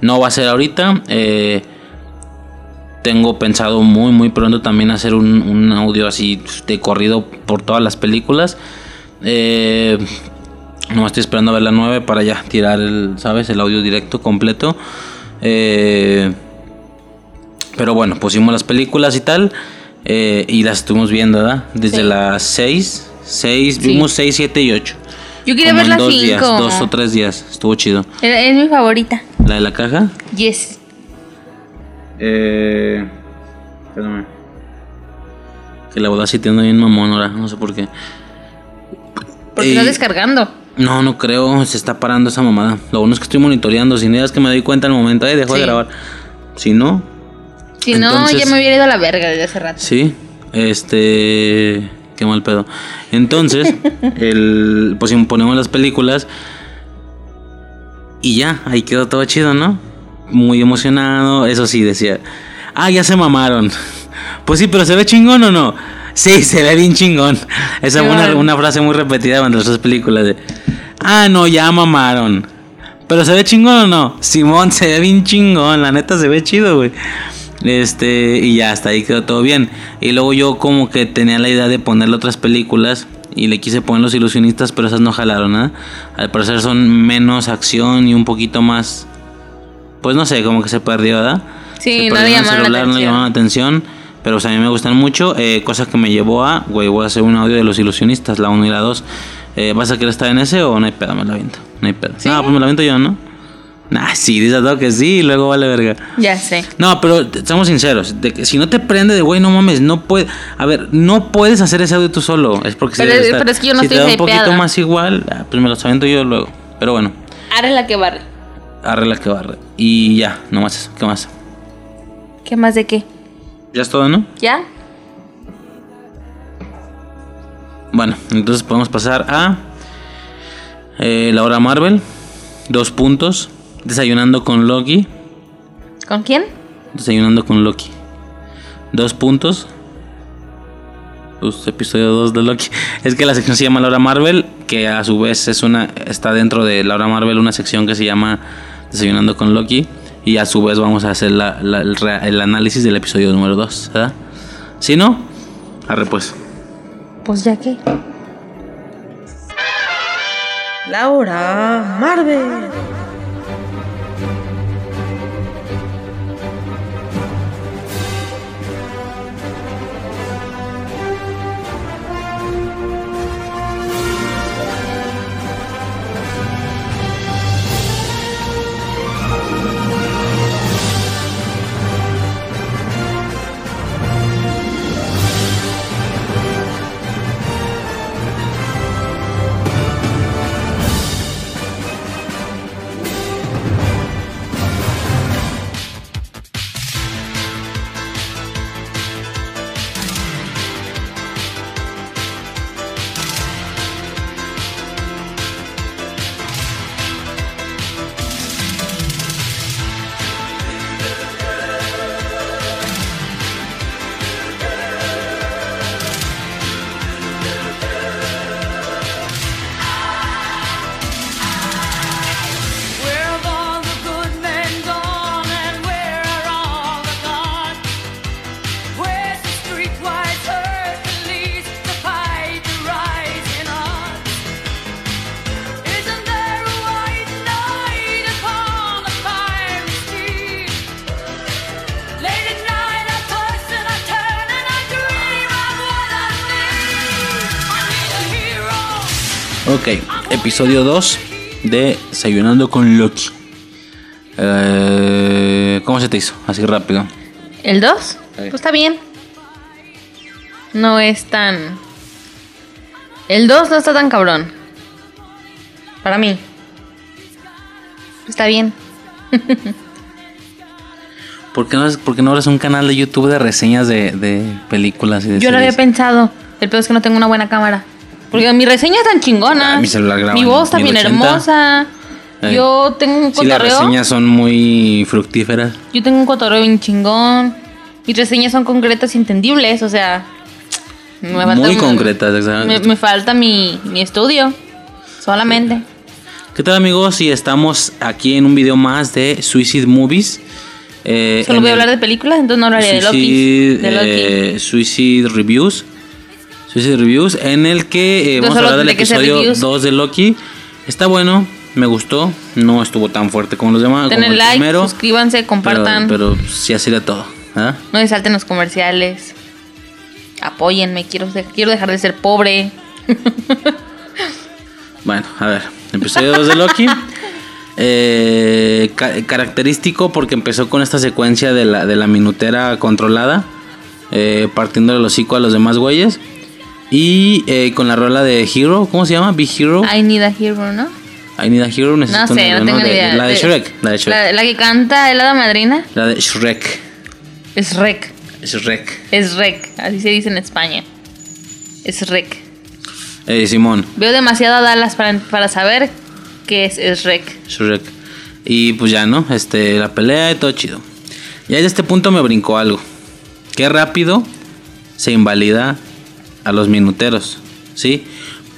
J: No va a ser ahorita. eh, tengo pensado muy, muy pronto también hacer un, un audio así de corrido por todas las películas. Eh, no estoy esperando a ver la 9 para ya tirar el, ¿sabes? El audio directo completo. Eh, pero bueno, pusimos las películas y tal. Eh, y las estuvimos viendo, ¿verdad? Desde
K: Sí.
J: las 6. 6
K: Sí.
J: vimos 6, 7 y 8.
K: Yo quería ver
J: en
K: la
J: dos días,
K: 5.
J: dos o tres días. Estuvo chido.
K: Es, mi favorita.
J: ¿La de la caja?
K: Yes.
J: Eh. Espérame. Que la boda tiene bien mamón ahora, no sé por qué.
K: Porque estás descargando.
J: No, no creo, se está parando esa mamada. Lo bueno es que estoy monitoreando, sin ideas que me doy cuenta al momento, eh, dejo de
K: Sí.
J: grabar. Si no,
K: Si no, ya me hubiera ido a la verga desde hace rato.
J: sí, este. Qué mal pedo. Entonces, [LAUGHS] el, pues ponemos las películas y ya, ahí quedó todo chido, ¿no? Muy emocionado, eso sí, decía. Ah, ya se mamaron. [LAUGHS] Pues sí, pero ¿se ve chingón o no? Sí, se ve bien chingón. Esa fue una, una frase muy repetida entre las películas de... Ah, no, ya mamaron. Pero ¿se ve chingón o no? Simón, se ve bien chingón. La neta se ve chido, güey. Este, y ya, hasta ahí quedó todo bien. Y luego yo como que tenía la idea de ponerle otras películas. Y le quise poner los ilusionistas, pero esas no jalaron, ¿eh? Al parecer son menos acción y un poquito más... Pues no sé, como que se perdió, ¿verdad?
K: Sí,
J: Se
K: no le
J: en el
K: llamaron la
J: celular, no
K: atención.
J: llamaron la atención. Pero o sea, a mí me gustan mucho. Eh, cosa que me llevó a, güey, voy a hacer un audio de los ilusionistas, la 1 y la 2. Eh, ¿Vas a querer estar en ese o no hay pedo? Me lo aviento. No hay pedo. No, pues me lo aviento yo, ¿no? Nah, sí, dice a todo que sí y luego vale verga.
K: Ya sé.
J: No, pero seamos sinceros, de que si no te prende de güey, no mames, no puedes, a ver, no puedes hacer ese audio tú solo, es porque
K: Pero- pero es que yo no
J: si
K: estoy
J: te da un poquito más igual, ah, pues me los aviento yo luego. Pero bueno,
K: es la que barre.
J: arregla que barre. Y ya, no más eso, ¿qué más?
K: ¿Qué más de qué?
J: Ya es todo, ¿no?
K: ¿Ya?
J: Bueno, entonces podemos pasar a eh, la hora Marvel. Dos puntos. Desayunando con Loki.
K: ¿Con quién?
J: Desayunando con Loki. Dos puntos. Pues, episodio 2 de Loki. [LAUGHS] Es que la sección se llama La hora Marvel, que a su vez es una está dentro de La hora Marvel una sección que se llama Desayunando con Loki. Y a su vez vamos a hacer la- la- el, análisis del episodio número 2, ¿verdad? Si no, arre pues.
K: Pues ya que.
I: Laura Marvel.
J: Episodio 2 de Desayunando con Loki. Eh, ¿Cómo se te hizo? Así rápido.
K: ¿El 2? Pues está bien. No es tan. El 2 no está tan cabrón. Para mí. Está bien. [LAUGHS]
J: ¿Por qué no, es- por qué no abres un canal de YouTube de reseñas de, de películas y de
K: Yo lo había pensado. El peor es que no tengo una buena cámara. Porque mi reseña es tan chingona.
J: Ah, mi celular graba
K: Mi
J: en
K: voz está bien
J: 1080.
K: hermosa.
J: Eh.
K: Yo tengo un
J: Sí, las
K: cotorreo.
J: reseñas son muy fructíferas.
K: Yo tengo un cotorreo bien chingón. Mis reseñas son concretas y entendibles. O sea. Me falta
J: Muy concretas, exactamente.
K: Me, me falta mi, mi estudio. Solamente.
J: ¿Qué tal amigos? Y estamos aquí en un video más de Suicide Movies. Eh,
K: Solo voy a hablar de películas, entonces no hablaré de Loki.
J: Suicide,
K: De Loki.
J: eh, Suicide Reviews. Suicide Reviews, en el que eh, vamos a hablar del episodio
K: reviews.
J: 2 de Loki. Está bueno, me gustó. No estuvo tan fuerte como los demás.
K: Denle
J: el
K: like,
J: primero,
K: suscríbanse, compartan.
J: Pero, pero sí así era todo. ¿ah?
K: No se salten los comerciales. Apóyenme, quiero, quiero dejar de ser pobre. [LAUGHS]
J: Bueno, a ver, episodio 2 de Loki. [LAUGHS] Eh, ca- característico porque empezó con esta secuencia de la, de la minutera controlada, eh, partiendo del hocico a los demás güeyes. Y eh, con la rola de Hero, ¿cómo se llama? Big Hero.
K: I need a hero, ¿no?
J: I need a Hero.
K: No
J: necesito
K: sé,
J: un
K: no tengo ni
J: De-
K: idea.
J: La de Shrek. La de Shrek.
K: La, la que canta el hada madrina
J: La de Shrek.
K: es Rec.
J: Shrek.
K: Es Rec. Así se dice en España. Es Rec.
J: Eh, Simón.
K: Veo demasiado a Dallas para, para saber que es, es Rec.
J: Shrek. Y pues ya, ¿no? Este, la pelea y todo chido. Ya en este punto me brincó algo. Qué rápido se invalida a los minuteros. ¿Sí?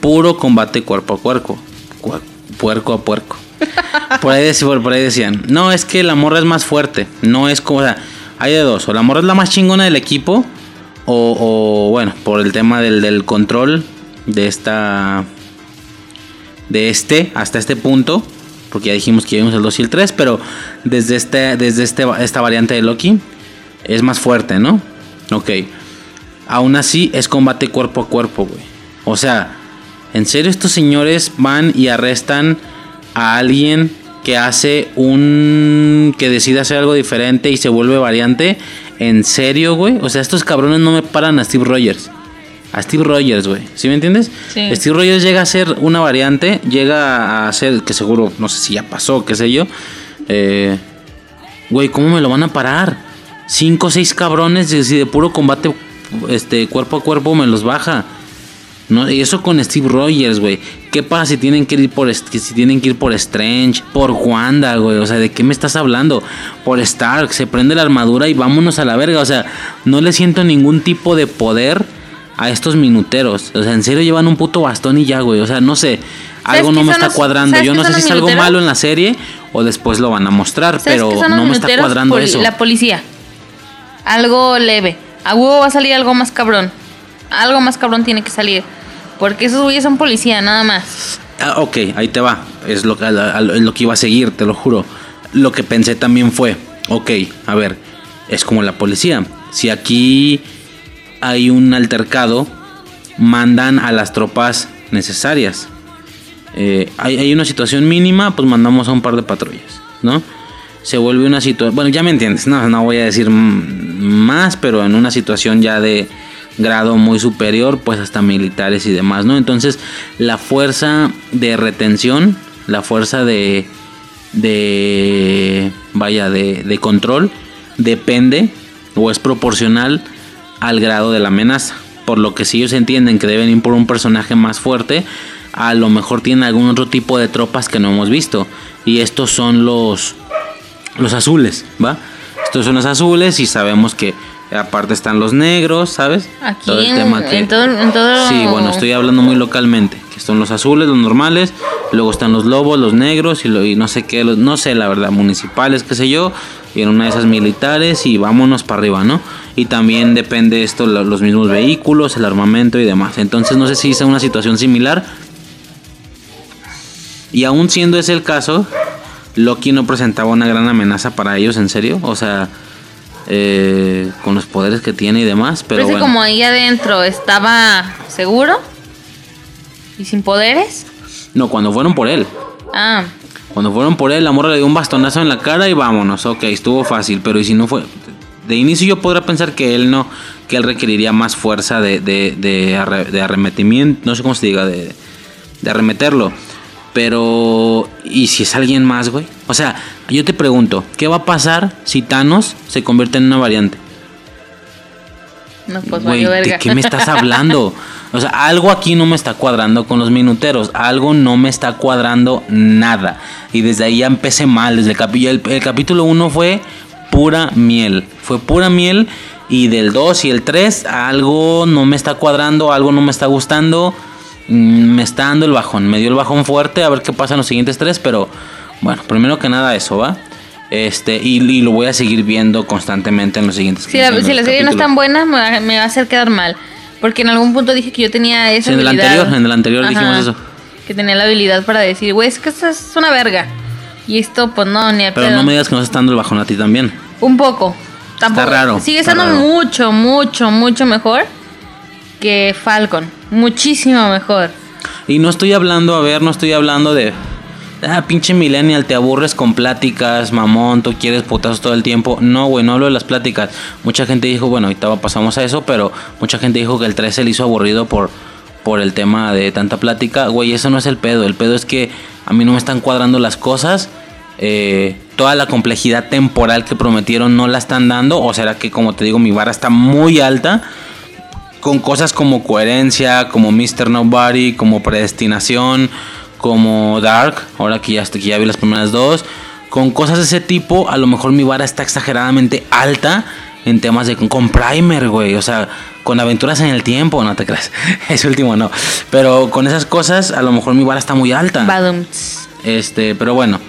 J: Puro combate cuerpo a cuerpo. Cuer- puerco a puerco. [LAUGHS] Por ahí, dec- por, por ahí decían. No, es que la morra es más fuerte. No es como. O sea, hay de dos. O la morra es la más chingona del equipo. O, o, bueno, por el tema del, del control de esta de este hasta este punto, porque ya dijimos que vimos el 2 y el 3, pero desde, este, desde este, esta variante de Loki es más fuerte, ¿no? Ok. Aún así es combate cuerpo a cuerpo, güey. O sea, en serio estos señores van y arrestan a alguien que hace un... que decide hacer algo diferente y se vuelve variante. En serio, güey. O sea, estos cabrones no me paran a Steve Rogers. A Steve Rogers, güey. ¿Sí me entiendes?
K: Sí.
J: Steve Rogers llega a ser una variante, llega a ser, que seguro, no sé si ya pasó, qué sé yo. Eh, güey, ¿cómo me lo van a parar? Cinco o seis cabrones, si de puro combate este, cuerpo a cuerpo me los baja. No, y eso con Steve Rogers, güey. ¿Qué pasa si tienen que ir por si tienen que ir por Strange, por Wanda, güey? O sea, ¿de qué me estás hablando? Por Stark, se prende la armadura y vámonos a la verga. O sea, no le siento ningún tipo de poder a estos minuteros. O sea, en serio llevan un puto bastón y ya, güey. O sea, no sé. Algo no me está
K: los-
J: cuadrando. Yo no sé si es algo malo en la serie o después lo van a mostrar,
K: ¿Sabes
J: pero no me está cuadrando eso.
K: La policía. Algo leve. A huevo va a salir algo más cabrón. Algo más cabrón tiene que salir. Porque esos güeyes son policía, nada más.
J: Ah, ok, ahí te va. Es lo, a- a- lo que iba a seguir, te lo juro. Lo que pensé también fue, ok, a ver, es como la policía. Si aquí hay un altercado, mandan a las tropas necesarias. Eh, hay una situación mínima, pues mandamos a un par de patrullas, ¿no? Se vuelve una situación, bueno, ya me entiendes, no, no voy a decir más, pero en una situación ya de grado muy superior, pues hasta militares y demás, ¿no? Entonces, la fuerza de retención, la fuerza de, de vaya, de, de control, depende o es proporcional al grado de la amenaza. Por lo que si ellos entienden que deben ir por un personaje más fuerte, a lo mejor tienen algún otro tipo de tropas que no hemos visto. Y estos son los, los azules, ¿va? Estos son los azules y sabemos que aparte están los negros, ¿sabes?
K: Aquí
J: Todo el
K: en,
J: tema que-
K: en todo, en todo-
J: Sí, bueno, estoy hablando muy localmente. Que son los azules, los normales. Luego están los lobos, los negros y, lo- y no sé qué, los- no sé la verdad, municipales, qué sé yo. Y en una de esas militares y vámonos para arriba, ¿no? Y también depende esto, lo- los mismos vehículos, el armamento y demás. Entonces no sé si es una situación similar. Y aún siendo ese el caso, Loki no presentaba una gran amenaza para ellos, ¿en serio? O sea, eh, con los poderes que tiene y demás. Pero
K: Pero ese
J: bueno.
K: como ahí adentro estaba seguro y sin poderes.
J: No, cuando fueron por él.
K: Ah,
J: Cuando fueron por él, la morra le dio un bastonazo en la cara y vámonos. Ok, estuvo fácil. Pero y si no fue. De inicio yo podría pensar que él no. Que él requeriría más fuerza de, de, de, arre- de arremetimiento. No sé cómo se diga. De, de arremeterlo. Pero. ¿Y si es alguien más, güey? O sea, yo te pregunto. ¿Qué va a pasar si Thanos se convierte en una variante?
K: no, pues
J: Güey, ¿de qué me estás hablando? O sea, algo aquí no me está cuadrando con los minuteros. Algo no me está cuadrando nada. Y desde ahí ya empecé mal. Desde el, el, el capítulo 1 fue pura miel. Fue pura miel. Y del 2 y el 3, algo no me está cuadrando. Algo no me está gustando. Mm, Me está dando el bajón. Me dio el bajón fuerte. A ver qué pasa en los siguientes tres. Pero bueno, primero que nada, eso va. Este, y, y lo voy a seguir viendo constantemente en los siguientes
K: Si la,
J: en los
K: si la serie no es
J: capítulos.
K: tan buena, me va, me va a hacer quedar mal. Porque en algún punto dije que yo tenía esa
J: Sí, en el
K: habilidad.
J: anterior, en el anterior dijimos
K: Ajá,
J: eso.
K: Que tenía la habilidad para decir, güey, es que esto es una verga. Y esto, pues no, ni a
J: Pero
K: pedo.
J: no me digas que no está dando el bajón a ti también.
K: Un poco. Tampoco.
J: raro,
K: Sigue
J: está
K: siendo
J: raro.
K: mucho, mucho, mucho mejor que Falcon. Muchísimo mejor.
J: Y no estoy hablando, a ver, no estoy hablando de. Ah, pinche millennial, te aburres con pláticas, mamón, tú quieres putazos todo el tiempo. No, güey, no hablo de las pláticas. Mucha gente dijo, bueno, ahorita pasamos a eso, pero mucha gente dijo que el 3 se le hizo aburrido por, por el tema de tanta plática. Güey, eso no es el pedo. El pedo es que a mí no me están cuadrando las cosas. Eh, toda la complejidad temporal que prometieron no la están dando. O será que, como te digo, mi vara está muy alta con cosas como coherencia, como Mr. Nobody, como predestinación, como Dark, ahora que ya, que ya vi las primeras dos, con cosas de ese tipo, a lo mejor mi vara está exageradamente alta en temas de con primer, güey, o sea, con aventuras en el tiempo, no te creas, [LAUGHS] ese último no, pero con esas cosas a lo mejor mi vara está muy alta.
K: Badums.
J: Este, pero bueno.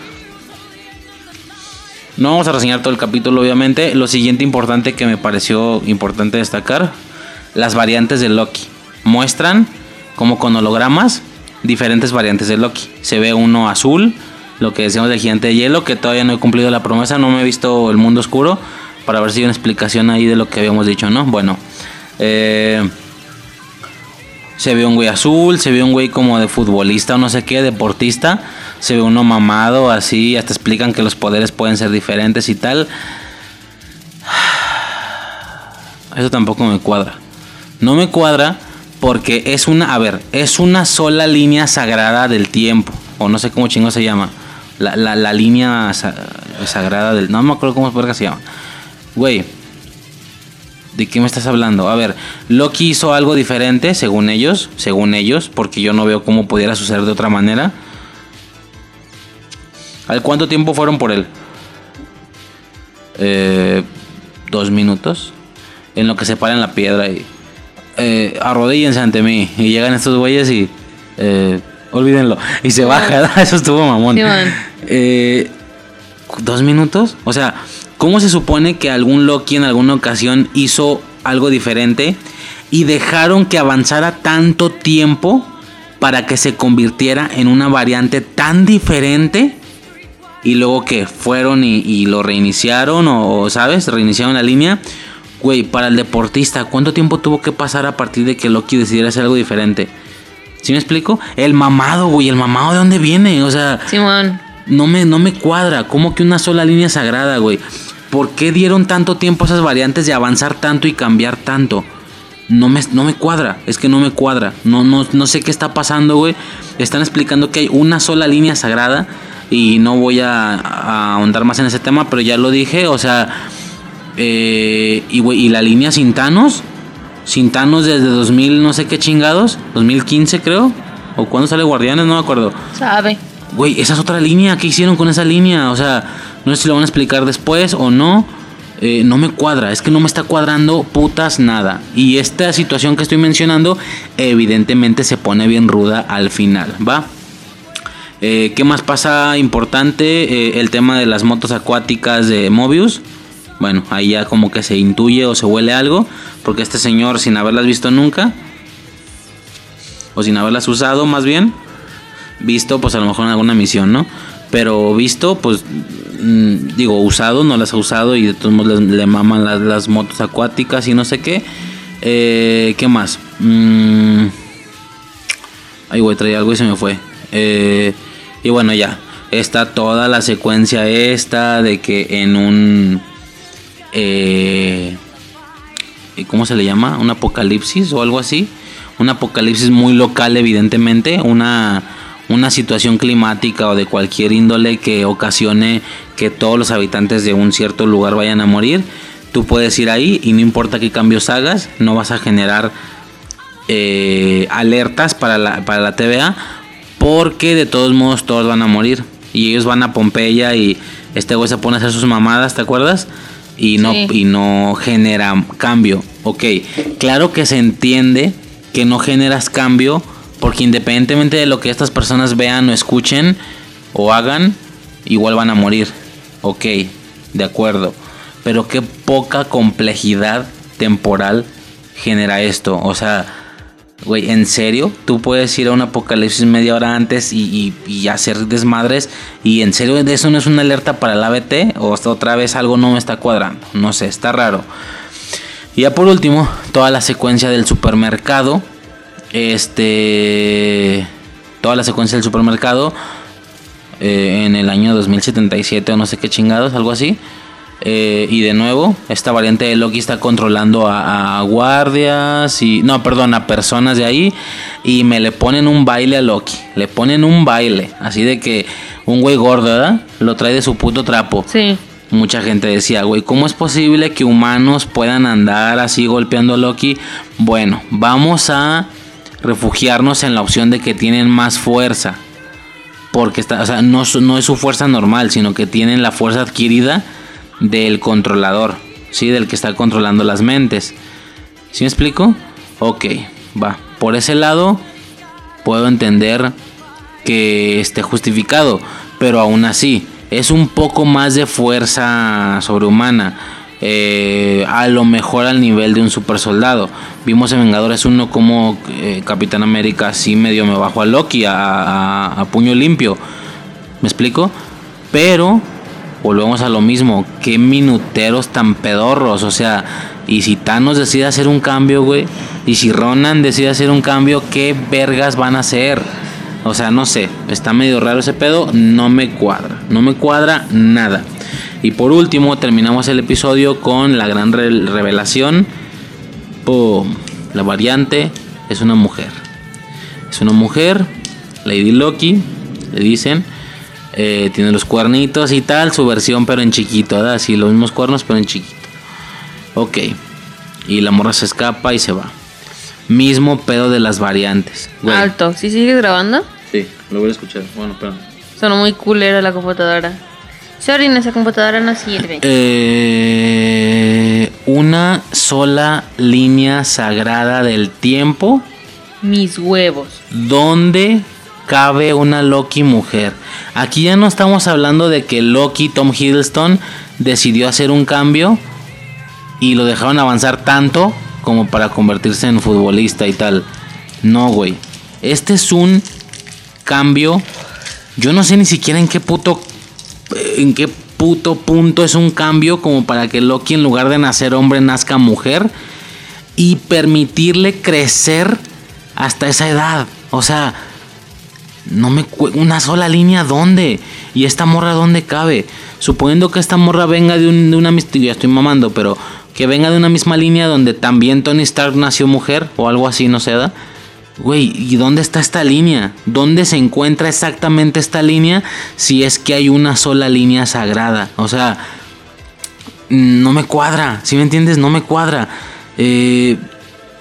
J: No vamos a reseñar todo el capítulo, obviamente. Lo siguiente importante que me pareció importante destacar: las variantes de Loki. Muestran como con hologramas diferentes variantes de Loki. Se ve uno azul, lo que decíamos del gigante de hielo, que todavía no he cumplido la promesa. No me he visto el mundo oscuro para ver si hay una explicación ahí de lo que habíamos dicho, ¿no? Bueno, eh, se ve un güey azul, se ve un güey como de futbolista o no sé qué, deportista. Se ve uno mamado, así, hasta explican que los poderes pueden ser diferentes y tal. [SIGHS] Eso tampoco me cuadra. No me cuadra porque es una, a ver, es una sola línea sagrada del tiempo. O no sé cómo chingo se llama. La, la, la línea sa- sagrada del... No me acuerdo cómo se llama. Güey, ¿De qué me estás hablando? A ver, Loki hizo algo diferente, según ellos, según ellos, porque yo no veo cómo pudiera suceder de otra manera. ¿Al cuánto tiempo fueron por él? Eh, dos minutos. En lo que se para en la piedra y... Eh, arrodíllense ante mí. Y llegan estos güeyes y... eh, olvídenlo. Y se baja. [LAUGHS] Eso estuvo mamón.
K: Sí.
J: Eh, ¿Dos minutos? O sea, ¿cómo se supone que algún Loki en alguna ocasión hizo algo diferente y dejaron que avanzara tanto tiempo para que se convirtiera en una variante tan diferente? Y luego que fueron y, y lo reiniciaron o, ¿sabes? Reiniciaron la línea. Güey, para el deportista, ¿cuánto tiempo tuvo que pasar a partir de que Loki decidiera hacer algo diferente? ¿Sí me explico? El mamado, güey, el mamado de dónde viene, o sea...
K: Simón.
J: No me, no me cuadra. ¿Cómo que una sola línea sagrada, güey? ¿Por qué dieron tanto tiempo a esas variantes de avanzar tanto y cambiar tanto? No me, no me cuadra. Es que no me cuadra. No, no, no sé qué está pasando, güey. Están explicando que hay una sola línea sagrada. Y no voy a, a ahondar más en ese tema, pero ya lo dije. O sea, eh, y, güey, y la línea. Sin Thanos desde 2000, no sé qué chingados. 2015, creo. ¿O cuándo sale Guardianes? No me acuerdo.
K: Sabe.
J: Güey, esa es otra línea. ¿Qué hicieron con esa línea? O sea, no sé si lo van a explicar después o no. Eh, no me cuadra. Es que no me está cuadrando putas nada. Y esta situación que estoy mencionando, evidentemente se pone bien ruda al final, ¿va? Eh, ¿Qué más pasa importante? Eh, el tema de las motos acuáticas de Mobius. Bueno, ahí ya como que se intuye o se huele algo. Porque este señor, sin haberlas visto nunca, o sin haberlas usado más bien, visto pues a lo mejor en alguna misión, ¿no? Pero visto, pues mm, digo, usado, no las ha usado y de todos modos le, maman las, las motos acuáticas y no sé qué. Eh, ¿Qué más? Mm, ay, güey, traía algo y se me fue. Eh, y bueno, ya. Está toda la secuencia esta de que en un... Eh, ¿Cómo se le llama? Un apocalipsis o algo así. Un apocalipsis muy local, evidentemente. Una, una situación climática o de cualquier índole que ocasione que todos los habitantes de un cierto lugar vayan a morir. Tú puedes ir ahí y no importa qué cambios hagas, no vas a generar eh, alertas para la, para la TVA porque de todos modos todos van a morir. Y ellos van a Pompeya y este güey se pone a hacer sus mamadas, ¿te acuerdas? Y no,
K: Sí.
J: y no genera cambio. Ok, claro que se entiende que no generas cambio porque independientemente de lo que estas personas vean o escuchen o hagan, igual van a morir. Ok, de acuerdo. Pero qué poca complejidad temporal genera esto. O sea, güey, ¿en serio? Tú puedes ir a un apocalipsis media hora antes y, y- y hacer desmadres. ¿Y en serio eso no es una alerta para el ABT? ¿O hasta otra vez algo no me está cuadrando? No sé, está raro. Y ya por último, toda la secuencia del supermercado. Este. Toda la secuencia del supermercado. eh, en el año 2077 o no sé qué chingados, algo así. Eh, y de nuevo, esta variante de Loki está controlando a, a guardias y. No, perdón, a personas de ahí. Y me le ponen un baile a Loki. Le ponen un baile. Así de que un güey gordo, ¿verdad? Lo trae de su puto trapo.
K: Sí.
J: Mucha gente decía, güey, ¿cómo es posible que humanos puedan andar así golpeando a Loki? Bueno, vamos a refugiarnos en la opción de que tienen más fuerza. Porque está, o sea, no, no es su fuerza normal, sino que tienen la fuerza adquirida del controlador, ¿sí? Del que está controlando las mentes. ¿Sí me explico? Ok, va. Por ese lado, puedo entender que esté justificado, pero aún así es un poco más de fuerza sobrehumana. eh, a lo mejor al nivel de un super soldado. Vimos en Vengadores 1 como eh, Capitán América así medio me bajó a Loki a, puño limpio. ¿Me explico? Pero volvemos a lo mismo. Qué minuteros tan pedorros. O sea, y si Thanos decide hacer un cambio, güey. Y si Ronan decide hacer un cambio, ¿qué vergas van a hacer? O sea, no sé. Está medio raro ese pedo. No me cuadra. No me cuadra nada. Y por último, terminamos el episodio con la gran re- revelación. ¡Pum! La variante es una mujer. Es una mujer, Lady Loki, le dicen. Eh, tiene los cuernitos y tal, su versión pero en chiquito, ¿verdad? Así los mismos cuernos pero en chiquito. Ok. Y la morra se escapa y se va. Mismo pedo de las variantes. Güey.
K: Alto. ¿Sí sigues grabando?
J: Sí, lo voy a escuchar. Bueno, espera.
K: Sonó muy culera la computadora. Sorry, esa computadora no sirve.
J: Eh, una sola línea sagrada del tiempo
K: Mis huevos.
J: donde cabe una Loki mujer. Aquí ya no estamos hablando de que Loki, Tom Hiddleston, decidió hacer un cambio y lo dejaron avanzar tanto como para convertirse en futbolista y tal. No, güey. Este es un cambio. Yo no sé ni siquiera en qué puto. En qué puto punto es un cambio como para que Loki, en lugar de nacer hombre, nazca mujer. Y permitirle crecer hasta esa edad. O sea, no me una sola línea dónde y esta morra dónde cabe. Suponiendo que esta morra venga de, un- de una ya estoy mamando, pero que venga de una misma línea donde también Tony Stark nació mujer o algo así, no sé, ¿da? Güey, ¿y dónde está esta línea? ¿Dónde se encuentra exactamente esta línea si es que hay una sola línea sagrada? O sea, no me cuadra, ¿sí me entiendes? No me cuadra. Eh,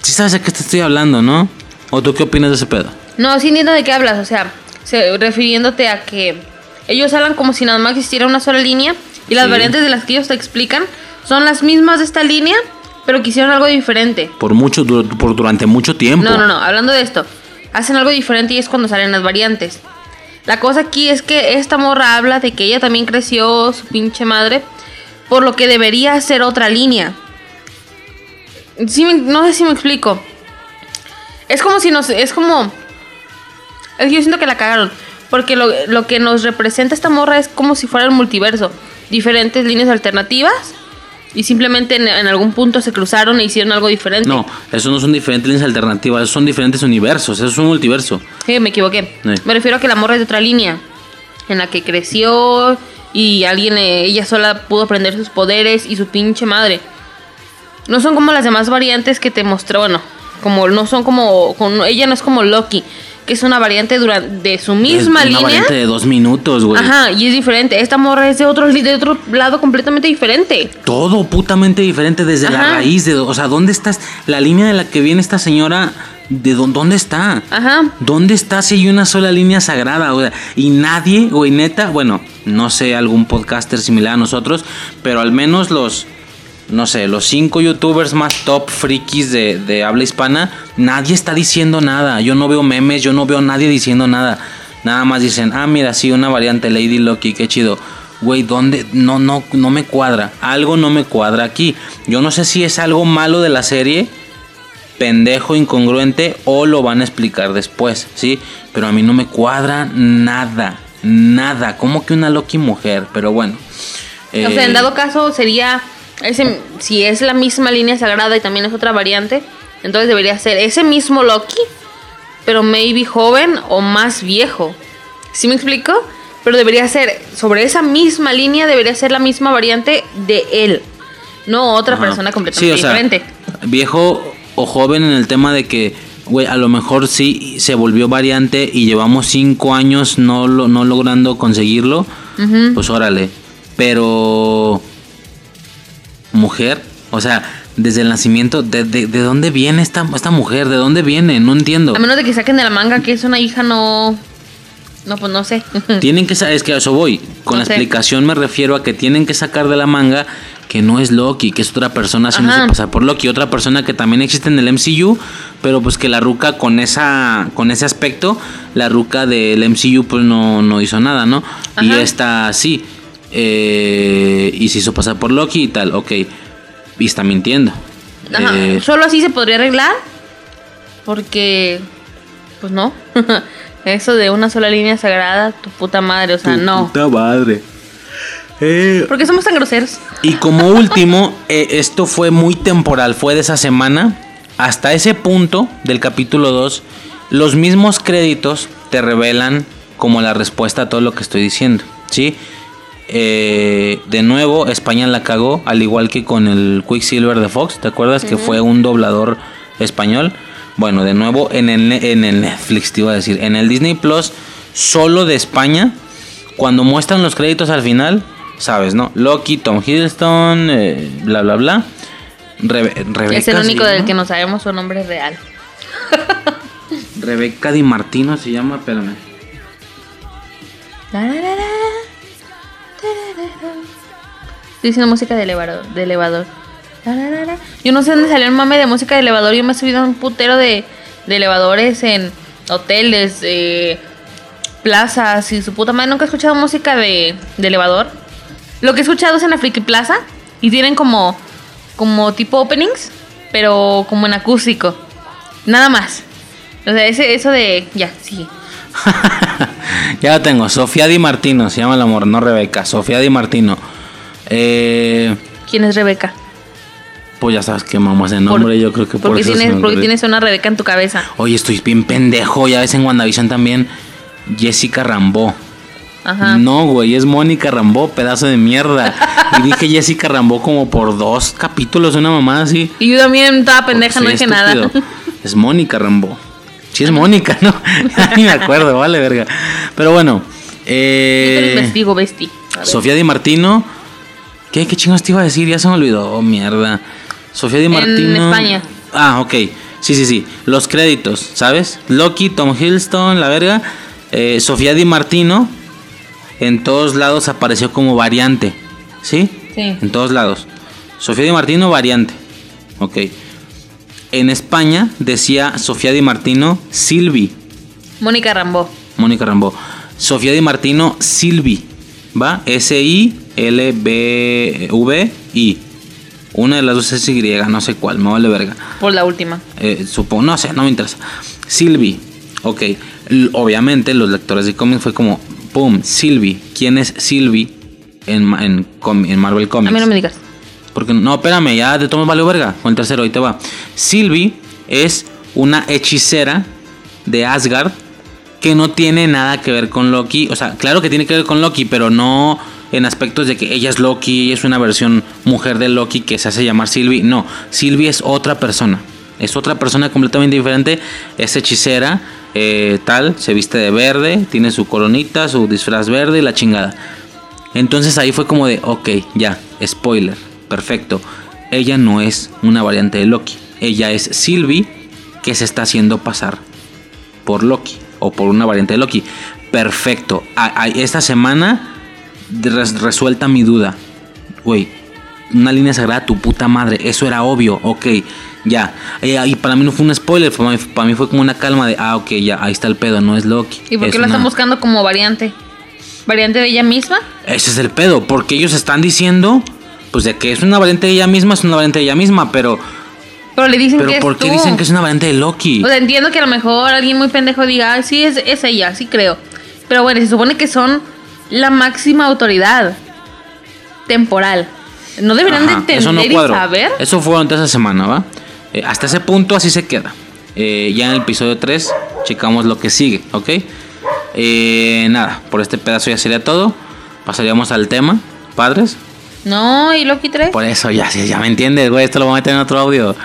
J: sí sabes a qué te estoy hablando, ¿no? ¿O tú qué opinas de ese pedo?
K: No, sí entiendo de qué hablas. O sea, se- refiriéndote a que ellos hablan como si nada más existiera una sola línea y las
J: Sí.
K: variantes de las que ellos te explican son las mismas de esta línea, pero que hicieron algo diferente.
J: Por mucho, por durante mucho tiempo.
K: No, no, no, hablando de esto, hacen algo diferente y es cuando salen las variantes. La cosa aquí es que esta morra habla de que ella también creció su pinche madre, por lo que debería ser otra línea. Sí no sé si me explico. Es como si nos. Es como. Yo siento que la cagaron. Porque lo, lo que nos representa esta morra es como si fuera el multiverso. Diferentes líneas alternativas. Y simplemente en, en algún punto se cruzaron e hicieron algo diferente.
J: No, eso no son diferentes líneas alternativas, son diferentes universos, eso es un multiverso.
K: Eh, me equivoqué.
J: Sí.
K: Me refiero a que la morra es de otra línea. En la que creció y alguien, eh, ella sola pudo aprender sus poderes y su pinche madre. No son como las demás variantes que te mostró, bueno, como no son como, con- ella no es como Loki, que es una variante durante de su misma
J: Es una
K: línea.
J: variante de dos minutos, güey.
K: Ajá, y es diferente. Esta morra es de otro, li- de otro lado completamente diferente.
J: Todo putamente diferente desde la raíz. De, o sea, ¿dónde estás? La línea de la que viene esta señora, ¿de dó- dónde está?
K: Ajá.
J: ¿Dónde está si hay una sola línea sagrada? O sea, y nadie, güey, neta, bueno, no sé, algún podcaster similar a nosotros, pero al menos los, no sé, los cinco youtubers más top frikis de, de habla hispana, nadie está diciendo nada. Yo no veo memes, yo no veo a nadie diciendo nada. Nada más dicen, ah, mira, sí, una variante Lady Loki, qué chido. Güey, ¿dónde? No, no, no me cuadra. Algo no me cuadra aquí. Yo no sé si es algo malo de la serie pendejo, incongruente o lo van a explicar después, ¿sí? Pero a mí no me cuadra nada, nada. Como que una Loki mujer, pero bueno.
K: O sea,
J: Eh,
K: en dado caso sería, ese, si es la misma línea sagrada y también es otra variante, entonces debería ser ese mismo Loki, pero maybe joven o más viejo. ¿Sí me explico? Pero debería ser, sobre esa misma línea, debería ser la misma variante de él, no otra
J: ajá.
K: persona
J: Sí,
K: completamente
J: o sea,
K: diferente.
J: Viejo o joven en el tema de que, güey, a lo mejor sí se volvió variante y llevamos cinco años no, lo, no logrando conseguirlo, pues órale. Pero mujer, o sea, desde el nacimiento, ¿de, de, de dónde viene esta, esta mujer? ¿De dónde viene? No entiendo.
K: A menos de que saquen de la manga que es una hija, no. No, pues no sé. [LAUGHS]
J: Tienen que saber, es que a eso voy. Con
K: No
J: la
K: sé.
J: explicación me refiero a que tienen que sacar de la manga que no es Loki, que es otra persona haciéndose pasar por Loki, otra persona que también existe en el MCU, pero pues que la ruca con esa con ese aspecto, la ruca del MCU pues no, no hizo nada, ¿no? Y esta sí. Eh, y se hizo pasar por Loki y tal, ok. Y está mintiendo.
K: Ajá,
J: Eh,
K: Solo así se podría arreglar. Porque. Pues no. [LAUGHS] Eso de una sola línea sagrada, tu puta madre, o sea, no.
J: puta madre. Eh,
K: ¿Por qué somos tan groseros?
J: Y como [LAUGHS] último, eh, esto fue muy temporal, fue de esa semana. Hasta ese punto del capítulo 2, los mismos créditos te revelan como la respuesta a todo lo que estoy diciendo. ¿Sí? Eh, de nuevo, España la cagó, al igual que con el Quicksilver de Fox. ¿Te acuerdas que fue un doblador español? Bueno, de nuevo en el, en el Netflix, te iba a decir, en el Disney Plus, solo de España, cuando muestran los créditos al final, sabes, ¿no? Loki, Tom Hiddleston, eh, bla, bla, bla. Rebe- Rebeca,
K: es el único del que no sabemos su nombre real.
J: Rebeca Di Martino se llama, espérame.
K: Estoy diciendo música de elevador. De elevador. Yo no sé dónde salió el mame de música de elevador. Yo me he subido a un putero de, elevadores en hoteles, eh, plazas y su puta madre. Nunca he escuchado música de, elevador. Lo que he escuchado es en la Plaza y tienen como, como tipo openings, pero como en acústico. Nada más. O sea, ese, eso de. Ya, sigue. [LAUGHS]
J: Ya lo tengo, Sofía Di Martino, se llama el amor, no Rebeca, Sofía Di Martino. Eh,
K: ¿Quién es Rebeca?
J: pues ya sabes que mamá ese nombre, yo creo que por
K: Porque
J: eso
K: tienes, porque tienes una Rebeca en tu cabeza.
J: Oye, estoy bien pendejo, ya ves en WandaVision también. Jessica Rambó.
K: Ajá.
J: No, güey, es Mónica Rambó, pedazo de mierda. [LAUGHS] y dije Jessica Rambó como por dos capítulos, una mamá así.
K: Y yo también estaba pendeja, no dije nada.
J: estúpido. [LAUGHS] Es Mónica Rambó. Sí, es Mónica, ¿no? [LAUGHS] Ni me acuerdo, vale, verga. Pero bueno.
K: Yo te lo
J: Eh,
K: investigo, Besti.
J: Sofía Di Martino. ¿Qué, ¿Qué chingos te iba a decir? Ya se me olvidó. Oh, mierda. Sofía Di
K: En
J: Martino.
K: España.
J: Ah, ok. Sí, sí, sí. Los créditos, ¿sabes? Loki, Tom Hiddleston, la verga. Eh, Sofía Di Martino. En todos lados apareció como variante. ¿Sí?
K: Sí.
J: En todos lados. Sofía Di Martino, variante. Ok. En España decía Sofía Di Martino, Silvi.
K: Mónica Rambó.
J: Mónica Rambó. Sofía Di Martino, Silvi. ¿Va? S-I-L-B-V-I. Una de las dos es Y, no sé cuál, me vale verga.
K: Por la última.
J: Eh, supongo, no sé, no me interesa. Silvi. Ok. Obviamente los lectores de cómics fue como, ¡pum! Silvi. ¿Quién es Silvi en, en, Marvel
K: A
J: Comics?
K: mí no me digas.
J: Porque no, espérame, ya de todos valió verga. Con el tercero, ahí te va. Sylvie es una hechicera de Asgard que no tiene nada que ver con Loki. O sea, claro que tiene que ver con Loki, pero no en aspectos de que ella es Loki, ella es una versión mujer de Loki que se hace llamar Sylvie. No, Sylvie es otra persona. Es otra persona completamente diferente. Es hechicera, eh, tal, se viste de verde, tiene su coronita, su disfraz verde y la chingada. Entonces ahí fue como de, ok, ya, spoiler, perfecto. Ella no es una variante de Loki. Ella es Sylvie que se está haciendo pasar por Loki o por una variante de Loki. Perfecto. A- a- esta semana res- resuelta mi duda. Güey, una línea sagrada, tu puta madre. Eso era obvio, ok, ya. Eh, y para mí no fue un spoiler, para mí, para mí fue como una calma de, ah, ok, ya, ahí está el pedo, no es Loki.
K: ¿Y por
J: es
K: qué la
J: una-
K: están buscando como variante? ¿Variante de ella misma?
J: Ese es el pedo, porque ellos están diciendo, pues de que es una variante de ella misma, es una variante de ella misma, pero,
K: Pero le dicen
J: pero
K: que es
J: ¿por qué
K: tú.
J: dicen que es una variante de Loki?
K: O sea, entiendo que a lo mejor alguien muy pendejo diga, "Ah, sí, es, es ella, sí creo. Pero bueno, se supone que son la máxima autoridad temporal. No deberían
J: Ajá,
K: de entender y saber.
J: Eso fue durante esa semana, ¿va? Eh, hasta ese punto así se queda. Eh, ya en el episodio 3 checamos lo que sigue, ¿ok? Eh, nada, por este pedazo ya sería todo. Pasaríamos al tema, padres.
K: No, y Loki 3.
J: Por eso ya, ya me entiendes, güey. Esto lo vamos a meter en otro audio.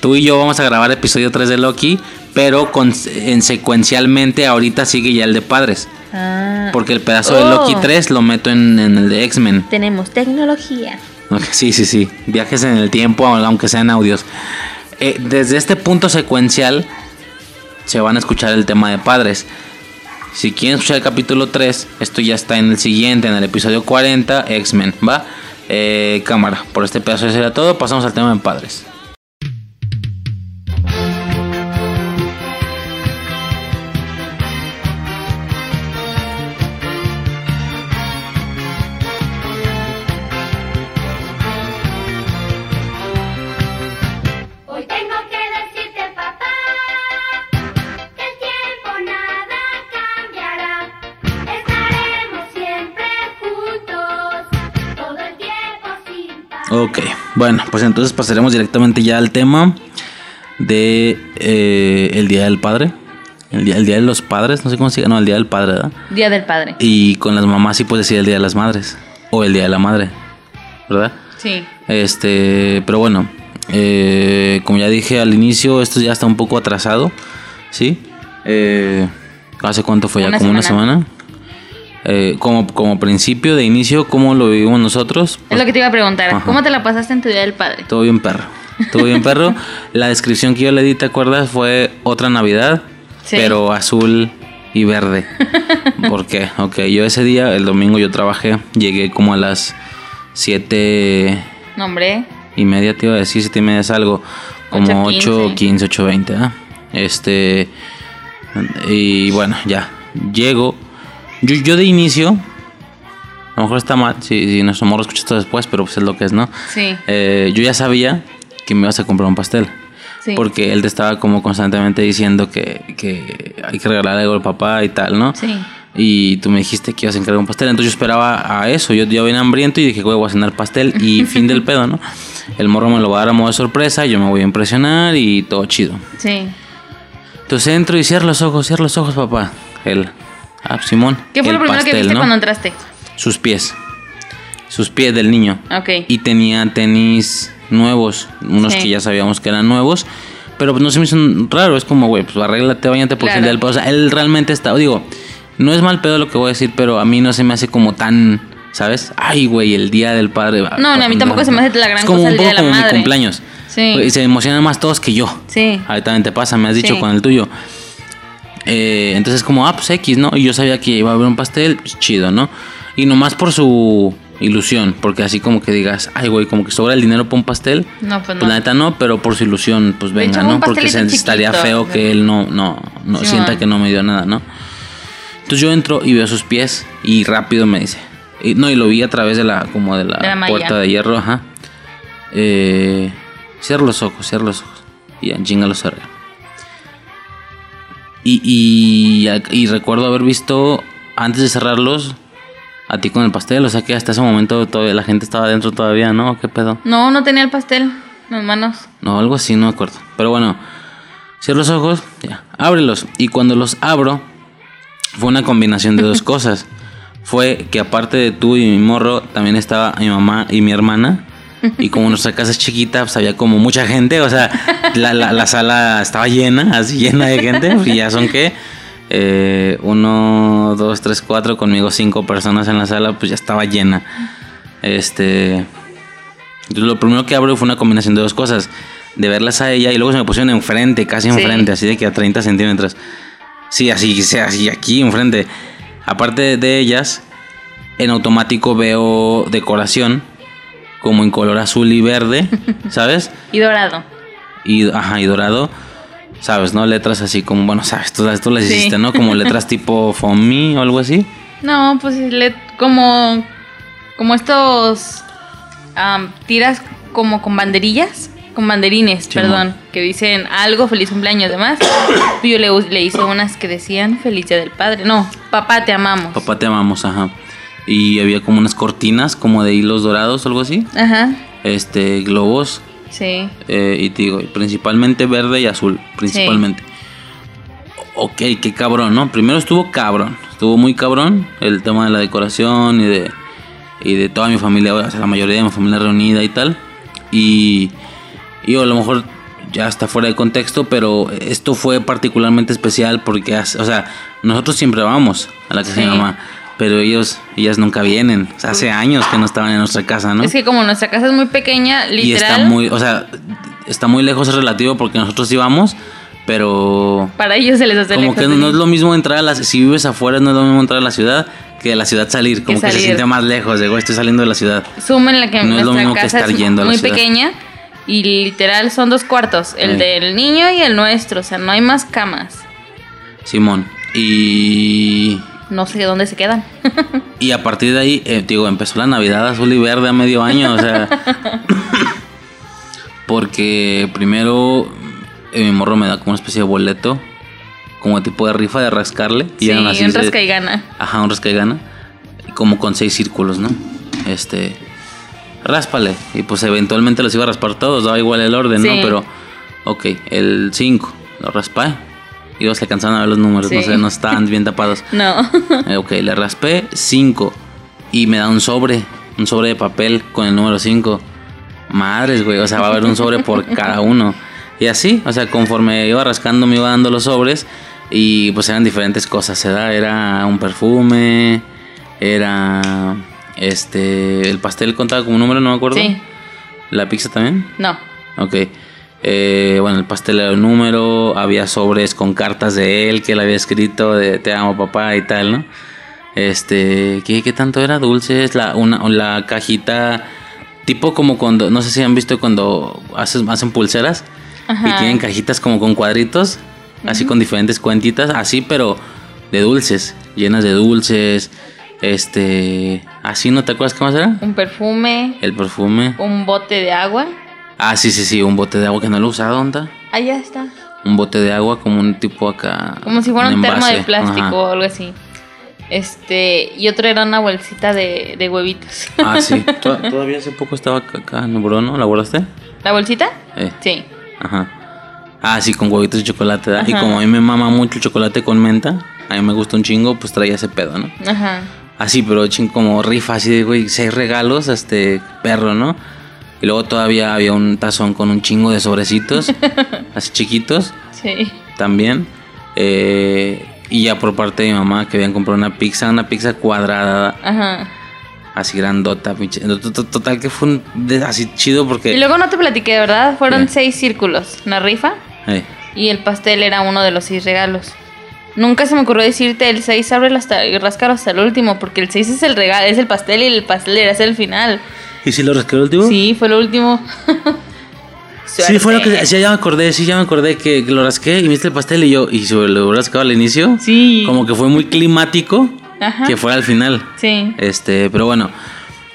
J: Tú y yo vamos a grabar episodio 3 de Loki, pero con, en secuencialmente ahorita sigue ya el de padres.
K: Ah,
J: Porque el pedazo de. Loki 3 lo meto en, en el de X-Men.
K: tenemos tecnología.
J: Sí, sí, sí. Viajes en el tiempo, aunque sean audios. Eh, desde este punto secuencial se van a escuchar el tema de padres. Si quieren escuchar el capítulo 3, esto ya está en el siguiente, en el episodio 40, X-Men, ¿va? Eh, cámara, por este pedazo sería todo. Pasamos al tema de padres. Bueno, pues entonces pasaremos directamente ya al tema de eh, el Día del Padre. El día, el día de los Padres, no sé cómo se llama, no, el Día del Padre, ¿verdad?
K: Día del Padre.
J: Y con las mamás sí puedes decir el Día de las Madres. O el Día de la Madre. ¿Verdad?
K: Sí.
J: Este, pero bueno. eh, como ya dije al inicio, esto ya está un poco atrasado. ¿Sí? Eh, ¿Hace cuánto fue ya?
K: Una
J: como una
K: semana.
J: Eh, como, como principio de inicio, ¿cómo lo vivimos nosotros?
K: Es lo que te iba a preguntar.
J: Ajá.
K: ¿Cómo te la pasaste en tu Día del Padre?
J: Todo bien perro. Todo bien perro. [LAUGHS] La descripción que yo le di, ¿te acuerdas? Fue otra Navidad,
K: Sí.
J: pero azul y verde. [LAUGHS] ¿Por qué? Ok, yo ese día, el domingo yo trabajé, llegué como a las 7
K: No, hombre.
J: y media, te iba a decir, 7 y media es algo, como 8,
K: 8:15.
J: 15, 8, 20, ¿ah? Este, y bueno, ya, llego. Yo, yo de inicio, a lo mejor está mal, si, si nuestro morro escucha esto después, pero pues es lo que es, ¿no?
K: Sí.
J: Eh, yo ya sabía que me ibas a comprar un pastel.
K: Sí.
J: Porque él te estaba como constantemente diciendo que, que hay que regalar algo al papá y tal, ¿no?
K: Sí.
J: Y tú me dijiste que ibas a encargar un pastel. Entonces yo esperaba a eso. Yo, yo vine hambriento y dije, güey, voy a cenar pastel. Y [LAUGHS] fin del pedo, ¿no? El morro me lo va a dar a modo de sorpresa. Yo me voy a impresionar y todo chido.
K: Sí.
J: Entonces entro y cierro los ojos, cierro los ojos, papá. Él. Ah, Simón.
K: ¿Qué fue
J: el
K: lo primero que
J: pastel,
K: viste
J: ¿no?
K: cuando entraste?
J: Sus pies. Sus pies del niño.
K: Ok.
J: Y tenía tenis nuevos, unos
K: Sí.
J: que ya sabíamos que eran nuevos. Pero pues no se me hizo raro, es como, güey, pues arréglate, bañate el
K: Claro.
J: día del. O sea, él realmente está, digo, no es mal pedo lo que voy a decir, pero a mí no se me hace como tan, ¿sabes? Ay, güey, el día del padre.
K: No, ni a mí tampoco se me hace la gran
J: es como
K: cosa
J: un
K: el día
J: poco
K: de la
J: como mi
K: madre.
J: cumpleaños.
K: Sí.
J: Güey, Se emocionan más todos que yo.
K: Sí.
J: Ahí también te pasa, me has dicho
K: Sí.
J: con el tuyo. Eh, entonces como, ah, pues X, ¿no? Y yo sabía que iba a haber un pastel, pues chido, ¿no? Y nomás por su ilusión, porque así como que digas, ay, güey, como que sobra el dinero para un pastel.
K: No, pues
J: Pues
K: no.
J: la neta no, pero por su ilusión, pues venga,
K: hecho,
J: ¿no? Porque se, estaría feo que él no, no, no
K: Sí,
J: sienta
K: man.
J: que no me dio nada, ¿no? Entonces yo entro y veo sus pies y rápido me dice. y- no, y lo vi a través de la, como de la,
K: De la malla.
J: puerta de hierro, ajá. Eh, cierra los ojos, cierra los ojos. Y ya, chinga los cerré. Y, y, y recuerdo haber visto, antes de cerrarlos, a ti con el pastel. O sea que hasta ese momento todavía la gente estaba dentro todavía, ¿no? ¿Qué pedo?
K: No, no tenía el pastel en las manos.
J: No, algo así, no me acuerdo. Pero bueno, cierro los ojos, ya, ábrelos. Y cuando los abro, fue una combinación de dos [LAUGHS] cosas. Fue que aparte de tú y mi morro, también estaba mi mamá y mi hermana. Y como nuestra casa es chiquita, pues había como mucha gente. O sea, la, la- la sala estaba llena, así llena de gente. Y ya son que eh, uno, dos, tres, cuatro, conmigo cinco personas en la sala, pues ya estaba llena. Este. lo primero que abro fue una combinación de dos cosas. De verlas a ella y luego se me pusieron enfrente, casi
K: Sí.
J: enfrente, así de que a 30 centímetros. Sí, así, sí, así aquí enfrente. Aparte de ellas, en automático veo decoración, como en color azul y verde, [LAUGHS] ¿sabes?
K: Y dorado.
J: Y, ajá, y dorado, ¿sabes? ¿No? Letras así como, bueno, ¿sabes? Tú, tú las
K: Sí.
J: hiciste, ¿no? Como letras [LAUGHS] tipo For Me o algo así.
K: No, pues le- como, como estos am, tiras como con banderillas, con banderines, perdón, que dicen algo, feliz cumpleaños, demás. [COUGHS] Yo le, le hice unas que decían feliz día del padre. No, papá te amamos.
J: Papá te amamos, ajá. Y había como unas cortinas, como de hilos dorados o algo así.
K: Ajá,
J: Este, globos.
K: sí.
J: eh, y te digo, principalmente verde y azul, principalmente. Ok, qué cabrón, ¿no? Primero estuvo cabrón, estuvo muy cabrón el tema de la decoración y de, y de toda mi familia, o sea, la mayoría de mi familia reunida y tal. Y, y a lo mejor ya está fuera de contexto, pero esto fue particularmente especial porque, o sea, nosotros siempre vamos a la casa de mi
K: Sí.
J: mamá, pero ellos, ellas nunca vienen. O sea, hace años que no estaban en nuestra casa, ¿no?
K: Es que como nuestra casa es muy pequeña, literal.
J: Y está muy, o sea, está muy lejos es relativo porque nosotros íbamos, pero
K: Para ellos se les hace
J: como
K: lejos
J: que no es lo mismo entrar a la si vives afuera no es lo mismo entrar a la ciudad que de la ciudad salir, como que, se siente más lejos, de estoy saliendo de la ciudad.
K: Sumen la que
J: No es lo mismo que estar
K: es
J: yendo a la
K: muy
J: ciudad.
K: pequeña y literal son dos cuartos, el
J: Sí.
K: del niño y el nuestro, o sea, no hay más camas.
J: Simón. Y
K: No sé dónde se quedan. [LAUGHS]
J: y a partir de ahí, eh, digo, empezó la Navidad azul y verde a medio año, o sea, [LAUGHS] porque primero eh, mi morro me da como una especie de boleto, como tipo de rifa de rascarle.
K: sí,
J: eran así
K: un rasca y gana.
J: Ajá, un rasca y gana. Y Como con seis círculos, ¿no? Este. Ráspale. Y pues eventualmente los iba a raspar todos, daba igual el orden, ¿no?
K: Sí.
J: Pero. Ok, el 5. Lo raspé. Se alcanzaban a ver los números, no sé, no estaban bien tapados. [LAUGHS]
K: No.
J: Eh, ok, le raspé 5. Y me da un sobre. Un sobre de papel con el número 5. Madres, güey. O sea, va a haber un sobre por [LAUGHS] cada uno. Y así, o sea, conforme iba rascando, me iba dando los sobres. Y pues eran diferentes cosas. Era un perfume. Era. Este. El pastel contaba como un número, no me acuerdo.
K: sí,
J: La pizza también.
K: no.
J: Ok. Eh, bueno, el pastel era un número, había sobres con cartas de él que él había escrito de te amo papá y tal, ¿no? Este, ¿qué, qué tanto era? Dulces, la, una, la cajita, tipo como cuando, no sé si han visto cuando haces, hacen pulseras y tienen cajitas como con cuadritos, así con diferentes cuentitas, así pero de dulces, llenas de dulces, este, así, ¿no te acuerdas qué más era?
K: Un perfume,
J: El perfume.
K: un bote de agua.
J: Ah, sí, sí, sí, un bote de agua que no lo he usado, ¿dónde está?
K: Allá está.
J: Un bote de agua como un tipo acá.
K: Como si fuera un, termo de plástico
J: ajá.
K: o algo así. Este, y otro era una bolsita de, de huevitos.
J: Ah, sí. [LAUGHS] To- Todavía hace poco estaba acá, en Bruno, ¿la guardaste?
K: ¿La bolsita?
J: Eh,
K: Sí.
J: Ajá. Ah, sí, con huevitos de chocolate. Y como a mí me mama mucho el chocolate con menta, a mí me gusta un chingo, pues traía ese pedo, ¿no?
K: Ajá.
J: Así, pero ching como rifa, así de, güey, seis regalos, este, perro, ¿no? Y luego todavía había un tazón con un chingo de sobrecitos, [LAUGHS] así chiquitos.
K: Sí.
J: también. Eh, y ya por parte de mi mamá que habían comprado una pizza, una pizza cuadrada,
K: Ajá.
J: así grandota, Total que fue un así chido
K: Y
J: porque...
K: luego no te platiqué, ¿verdad? Fueron seis círculos, una rifa, y el pastel era uno de los seis regalos. Nunca se me ocurrió decirte el 6 ábrelo hasta y rascalo hasta el último, porque el 6 es el regalo, es el pastel y el pastel era el final.
J: ¿Y si lo rescató el último?
K: Sí, fue lo último. [LAUGHS]
J: Sí, fue lo que... Sí, ya me acordé, sí, ya me acordé que, que lo rasqué y viste el pastel y yo... Y si lo rascado al inicio...
K: Sí.
J: Como que fue muy climático
K: Ajá.
J: que fuera al final.
K: Sí.
J: Este, pero bueno,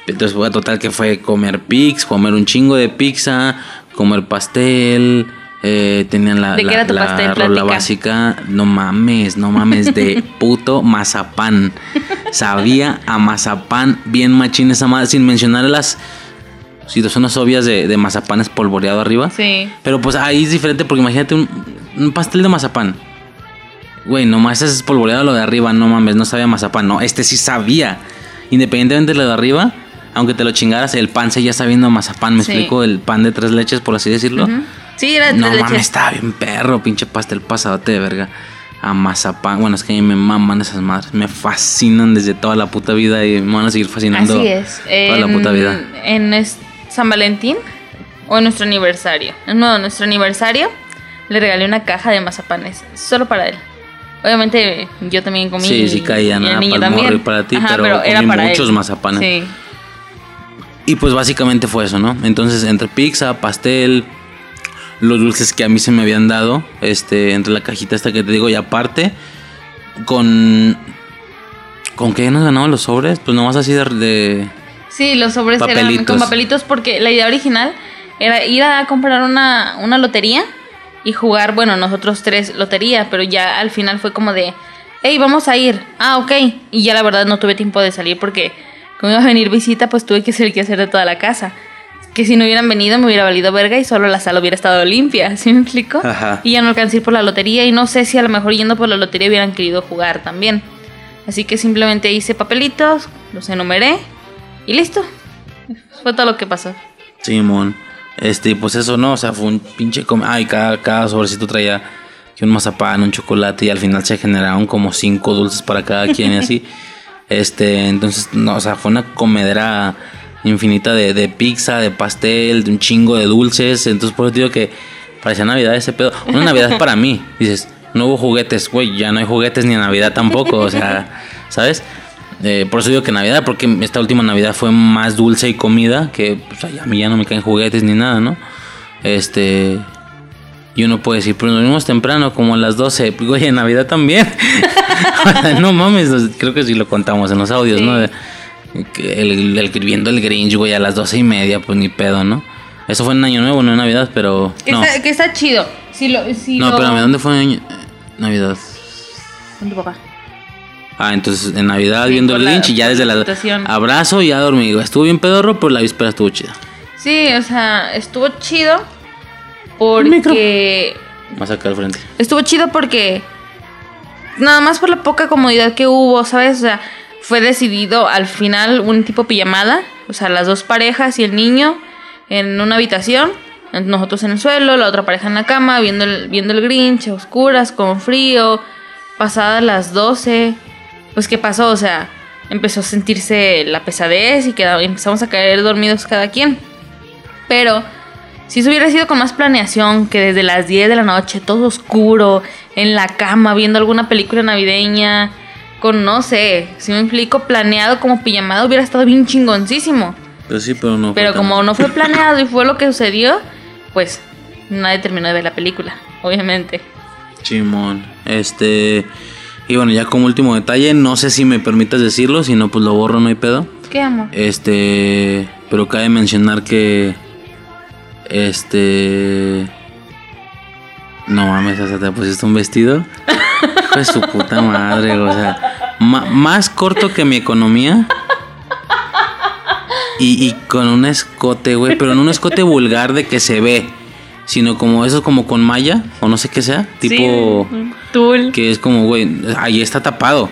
J: entonces fue total que fue comer pix, comer un chingo de pizza, comer pastel, eh, tenían la,
K: ¿De qué
J: la,
K: era tu
J: la rola básica, no mames, no mames, de [LAUGHS] puto mazapán. Sabía a mazapán bien machín esa madre, sin mencionar las situaciones obvias de, de mazapán espolvoreado arriba.
K: Sí.
J: Pero pues ahí es diferente porque imagínate un, un pastel de mazapán. Güey, nomás es espolvoreado lo de arriba, no mames, no sabía mazapán. No, este sí sabía. Independientemente de lo de arriba, aunque te lo chingaras, el pan seguía sabiendo a mazapán. Me
K: Sí.
J: explico, el pan de tres leches, por así decirlo.
K: Ujú. Sí, era de
J: No
K: tres
J: mames, estaba bien perro, pinche pastel pasadote de verga. A mazapán. Bueno, es que a mí me maman esas madres. Me fascinan desde toda la puta vida y me van a seguir fascinando
K: Así es.
J: toda la puta vida.
K: En San Valentín o en nuestro aniversario. No, en nuestro aniversario le regalé una caja de mazapanes solo para él. Obviamente yo también comí.
J: Sí, sí caía, nada,
K: el
J: pa'l morro
K: también.
J: y para ti,
K: Ajá,
J: pero
K: era
J: comí
K: para
J: muchos
K: él.
J: mazapanes.
K: Sí.
J: Y pues básicamente fue eso, ¿no? Entonces, entre pizza, pastel, los dulces que a mí se me habían dado, este, entre la cajita esta que te digo, y aparte, con. ¿Con qué nos ganaban los sobres? Pues nomás así de. de-
K: Sí, los sobres eran
J: Papelitos.
K: con papelitos porque la idea original era ir a comprar una, una lotería y jugar, bueno, nosotros tres lotería, pero ya al final fue como de, hey, vamos a ir. Ah, ok. Y ya la verdad no tuve tiempo de salir porque como iba a venir visita, pues tuve que hacer el que hacer de toda la casa. Que si no hubieran venido me hubiera valido verga y solo la sala hubiera estado limpia, [LAUGHS] ¿sí me explico?
J: Ajá.
K: Y ya no alcancé a ir por la lotería y no sé si a lo mejor yendo por la lotería hubieran querido jugar también. Así que simplemente hice papelitos, los enumeré y listo. Fue todo lo que pasó.
J: Simón. Este, pues eso no, o sea, fue un pinche. com- Ay, cada, cada sobrecito traía un mazapán, un chocolate y al final se generaron como cinco dulces para cada quien y así. [LAUGHS] Este, entonces, no, o sea, fue una comedera infinita de, de pizza, de pastel, de un chingo de dulces. Entonces, por eso digo que parecía Navidad ese pedo. Una Navidad para mí, dices, no hubo juguetes, güey, ya no hay juguetes ni en Navidad tampoco, o sea, ¿sabes? Eh, por eso digo que Navidad, porque esta última Navidad fue más dulce y comida, que pues, a mí ya no me caen juguetes ni nada, ¿no? Este. Y uno puede decir, pero nos vimos temprano, como a las 12. Pues, Güey, en Navidad también. [LAUGHS] no mames, creo que sí lo contamos en los audios,
K: Sí.
J: ¿no? El, el, viendo el Grinch, güey, a las doce y media, pues ni pedo, ¿no? Eso fue en Año Nuevo, no en Navidad, pero.
K: Que,
J: No,
K: está, que está chido. Si lo, si
J: no
K: lo-
J: espérame, ¿dónde fue Año- Navidad?
K: Con tu papá.
J: Ah, entonces en Navidad
K: Sí,
J: viendo el Grinch y ya desde
K: la.
J: Abrazo y ya dormí. Estuvo bien pedorro, pero la víspera estuvo chida.
K: Sí, o sea, estuvo chido porque...
J: Más acá al frente.
K: Estuvo chido porque nada más por la poca comodidad que hubo, ¿sabes? O sea, fue decidido al final un tipo pijamada, o sea, las dos parejas y el niño en una habitación, nosotros en el suelo, la otra pareja en la cama, viendo el, viendo el Grinch, a oscuras, con frío, pasadas las 12. Pues, ¿qué pasó? O sea, empezó a sentirse la pesadez y empezamos a caer dormidos cada quien. Pero si eso hubiera sido con más planeación, que desde las 10 de la noche, todo oscuro, en la cama, viendo alguna película navideña, con no sé, si me explico, planeado como pijamada, hubiera estado bien chingoncísimo.
J: Pero sí, pero no. fue
K: Pero
J: tan-
K: como no fue [LAUGHS] planeado y fue lo que sucedió, pues nadie terminó de ver la película, obviamente.
J: Chimón. Este. Y bueno, ya como último detalle, no sé si me permitas decirlo, si no, pues lo borro, no hay pedo.
K: ¿Qué amor?
J: Este. Pero cabe mencionar que. Este. No mames, hasta te pusiste un vestido. [LAUGHS] De su puta madre, o sea. más corto que mi economía. Y, y con un escote, güey. Pero no un escote vulgar de que se ve. Sino como eso, como con malla. O no sé qué sea. Tipo.
K: Sí, tul.
J: Que es como, güey, ahí está tapado.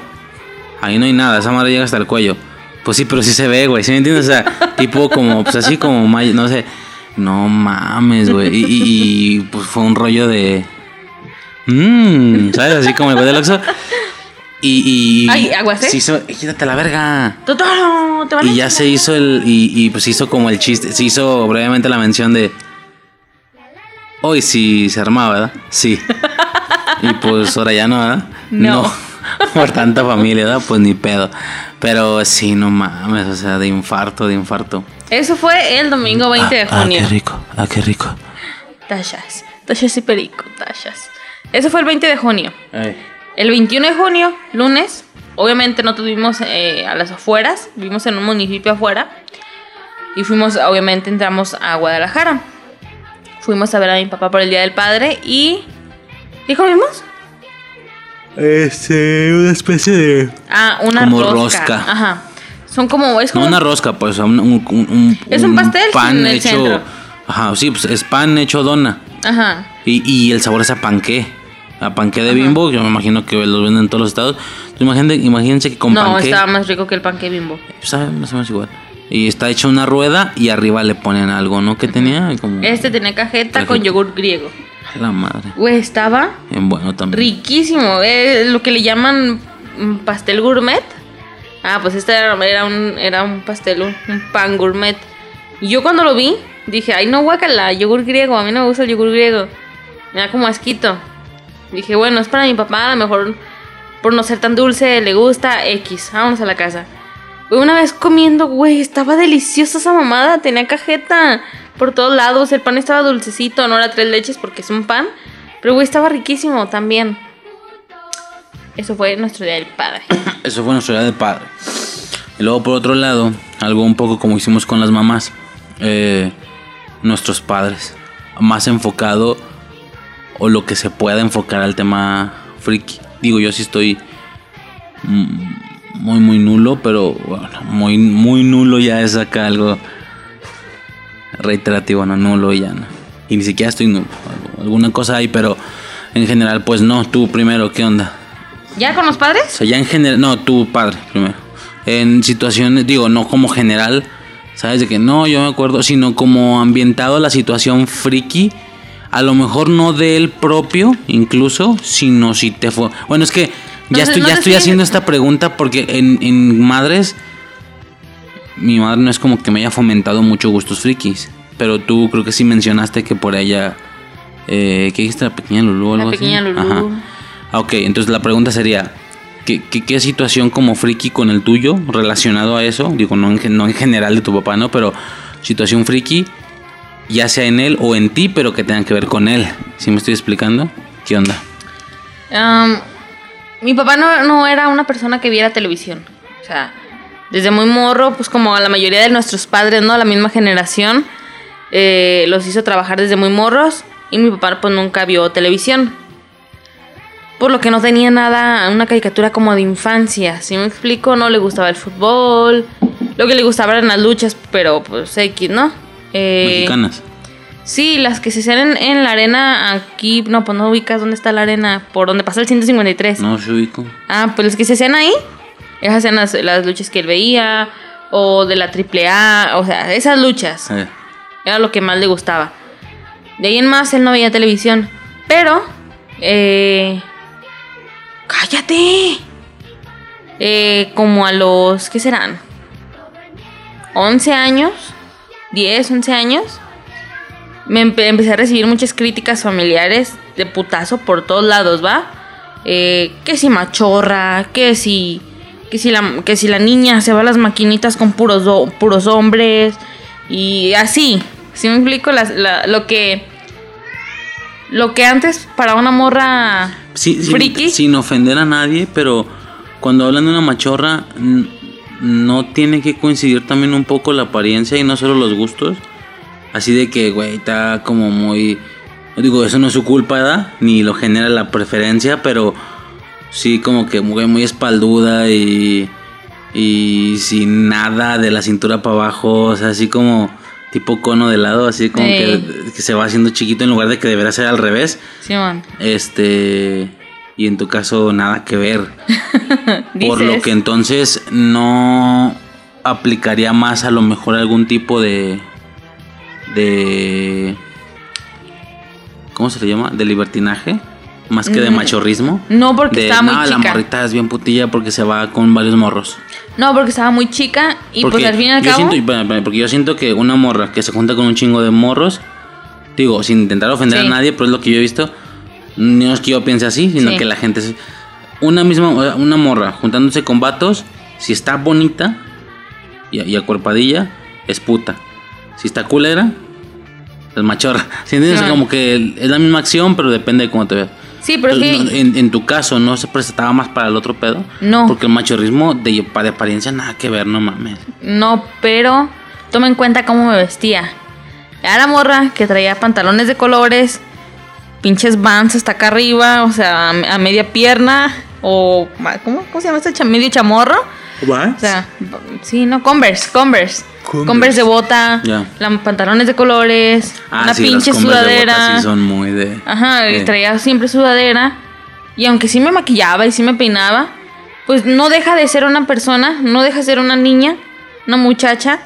J: Ahí no hay nada, esa madre llega hasta el cuello. Pues sí, pero sí se ve, güey, ¿sí me entiendes? O sea, tipo como, pues así como, may- no sé. No mames, güey. Y, y- y, pues fue un rollo de... Mmm, ¿sabes? Así como el güey del Oxxo. Y, y...
K: Ay, ¿aguas, eh?
J: Se hizo, quítate la verga.
K: Totoro, te van a
J: Y ya se hizo el. Y, y pues hizo como el chiste. Se hizo brevemente la mención de. Hoy sí se armaba, ¿verdad? Sí. Y pues ahora ya no, ¿verdad?
K: No. [LAUGHS]
J: Por tanta familia, ¿verdad? Pues ni pedo. Pero sí, no mames, o sea, de infarto, de infarto.
K: Eso fue el domingo 20 de
J: Ah, ah,
K: junio.
J: qué rico, ah, qué rico.
K: Tachas. Tachas y perico, tachas. Eso fue el 20 de junio.
J: Ay.
K: El 21 de junio, lunes, obviamente no tuvimos eh, a las afueras, vivimos en un municipio afuera y fuimos, obviamente entramos a Guadalajara. Fuimos a ver a mi papá por el Día del Padre y... ¿Qué comimos?
J: Este, una especie de.
K: Ah, una
J: Como
K: rosca.
J: rosca.
K: Ajá. Son como... Es
J: No una rosca, pues, un, un, un-
K: Es un pastel
J: pan
K: en el
J: hecho.
K: centro.
J: Ajá, sí, pues es pan hecho dona.
K: Ajá.
J: Y, y el sabor es a panqué. La panque de bimbo, yo me imagino que los venden en todos los estados. Imagínate, imagínense que con
K: no,
J: panque...
K: estaba más rico que el panque bimbo.
J: Sabe más o menos igual. Y está hecha una rueda y arriba le ponen algo, ¿no? Que tenía como...
K: Este tenía cajeta con yogur griego.
J: La madre.
K: Güey, estaba
J: Bien bueno también.
K: riquísimo. Es lo que le llaman mm, pastel gourmet. Ah, pues este era, era un, era un pastel, un, un pan gourmet. Y yo cuando lo vi, dije, ay, no, guacala, yogur griego. A mí no me gusta el yogur griego. Me da como asquito. Dije, bueno, es para mi papá, a lo mejor por no ser tan dulce, le gusta X. Vámonos a la casa. Una vez comiendo, güey, estaba deliciosa esa mamada. Tenía cajeta por todos lados. El pan estaba dulcecito, no era tres leches porque es un pan. Pero, güey, estaba riquísimo también. Eso fue nuestro día del padre. [COUGHS]
J: Eso fue nuestra idea de padre. Y luego por otro lado, algo un poco como hicimos con las mamás, eh, nuestros padres, más enfocado o lo que se pueda enfocar al tema friki. Digo, yo sí estoy muy, muy nulo, pero bueno, muy, muy nulo ya es acá algo reiterativo, no nulo ya no. Y ni siquiera estoy nulo. Alguna cosa hay, pero en general, pues no. Tú primero, ¿qué onda?
K: ¿Ya con los padres?
J: O sea, ya en general, no, tu padre primero. En situaciones, digo, no como general, ¿sabes? De que no, yo me acuerdo, sino como ambientado la situación friki. A lo mejor no de él propio, incluso, sino si te fue. Bueno, es que ya estoy,
K: no
J: ya estoy haciendo esta pregunta porque en, en madres, mi madre no es como que me haya fomentado mucho gustos frikis. Pero tú creo que sí mencionaste que por ella. Eh, ¿Qué dijiste? La pequeña Lulú o
K: La
J: algo así?
K: pequeña Lulú.
J: Ajá. Ah, Ok, entonces la pregunta sería, ¿qué, qué, qué situación como friki con el tuyo relacionado a eso? Digo, no en, gen- no en general de tu papá, ¿no? Pero situación friki, ya sea en él o en ti, pero que tengan que ver con él. ¿Sí me estoy explicando? ¿Qué onda?
K: Mi papá no, no era una persona que viera televisión. O sea, desde muy morro, pues como a la mayoría de nuestros padres, ¿no? La misma generación, eh, los hizo trabajar desde muy morros. Y mi papá pues nunca vio televisión. Por lo que no tenía nada, una caricatura como de infancia. Si me explico, no le gustaba el fútbol. Lo que le gustaba eran las luchas, pero pues X, ¿no? Eh,
J: Mexicanas.
K: Sí, las que se hacen en, en la arena aquí. No, pues no ubicas dónde está la arena. Por donde pasa el 153.
J: No, se ubico.
K: Ah, pues las que se hacían ahí. Esas eran las, las luchas que él veía. O de la AAA. O sea, esas luchas.
J: Eh,
K: Era lo que más le gustaba. De ahí en más él no veía televisión. Pero. Eh, ¡Cállate! Eh, como a los. ¿Qué serán? 11 años. 10, 11 años. Me empe- empecé a recibir muchas críticas familiares de putazo por todos lados, ¿va? Eh, que si machorra, que si. Que si, la, que si la niña se va a las maquinitas con puros, puros hombres. Y así. Si me explico la- lo que. Lo que antes para una morra
J: sí,
K: friki.
J: sin ofender a nadie, pero cuando hablan de una machorra, no tiene que coincidir también un poco la apariencia y no solo los gustos. Así de que, güey, está como muy. Digo, eso no es su culpa, ¿verdad? Ni lo genera la preferencia, pero sí, como que muy, muy espalduda y. Y sin nada de la cintura para abajo, o sea, así como tipo cono de lado, así como que, que se va haciendo chiquito en lugar de que debería ser al revés.
K: Simón.
J: Este. Y en tu caso, nada que ver. [LAUGHS] Por lo que entonces no aplicaría más a lo mejor algún tipo de. de. ¿Cómo se le llama? De libertinaje. Más que de
K: Mm,
J: machorrismo.
K: no, porque
J: de,
K: estaba muy
J: "No, la
K: chica".
J: morrita es bien putilla porque se va con varios morros.
K: No, porque estaba muy chica y
J: Porque
K: pues al fin y al
J: yo
K: cabo.
J: siento, porque yo siento que una morra que se junta con un chingo de morros, digo, sin intentar ofender
K: Sí.
J: a nadie, pero es lo que yo he visto, no es que yo piense así, sino
K: Sí.
J: que la gente... se- Una misma, una morra juntándose con vatos, si está bonita y, y acuerpadilla, es puta. Si está culera, es machorra. [LAUGHS] ¿Sí entiendes?
K: Sí.
J: Como que es la misma acción, pero depende de cómo te veas.
K: Sí, pero es que-
J: en, en tu caso, ¿no se presentaba más para el otro pedo?
K: No.
J: Porque el machorrismo de, de apariencia nada que ver, no mames.
K: No, pero toma en cuenta cómo me vestía. Era la morra que traía pantalones de colores, pinches vans hasta acá arriba, o sea, a, media pierna, o. ¿Cómo, cómo se llama este medio chamorro? O sea, sí, no, Converse, Converse. Converse, de bota, la- pantalones de colores,
J: Ah,
K: una
J: sí, las
K: pinche
J: Converse de bota
K: sudadera.
J: sí son muy de.
K: Ajá, y
J: eh,
K: traía siempre sudadera Y aunque sí me maquillaba y sí me peinaba, pues no deja de ser una persona, no deja de ser una niña, una muchacha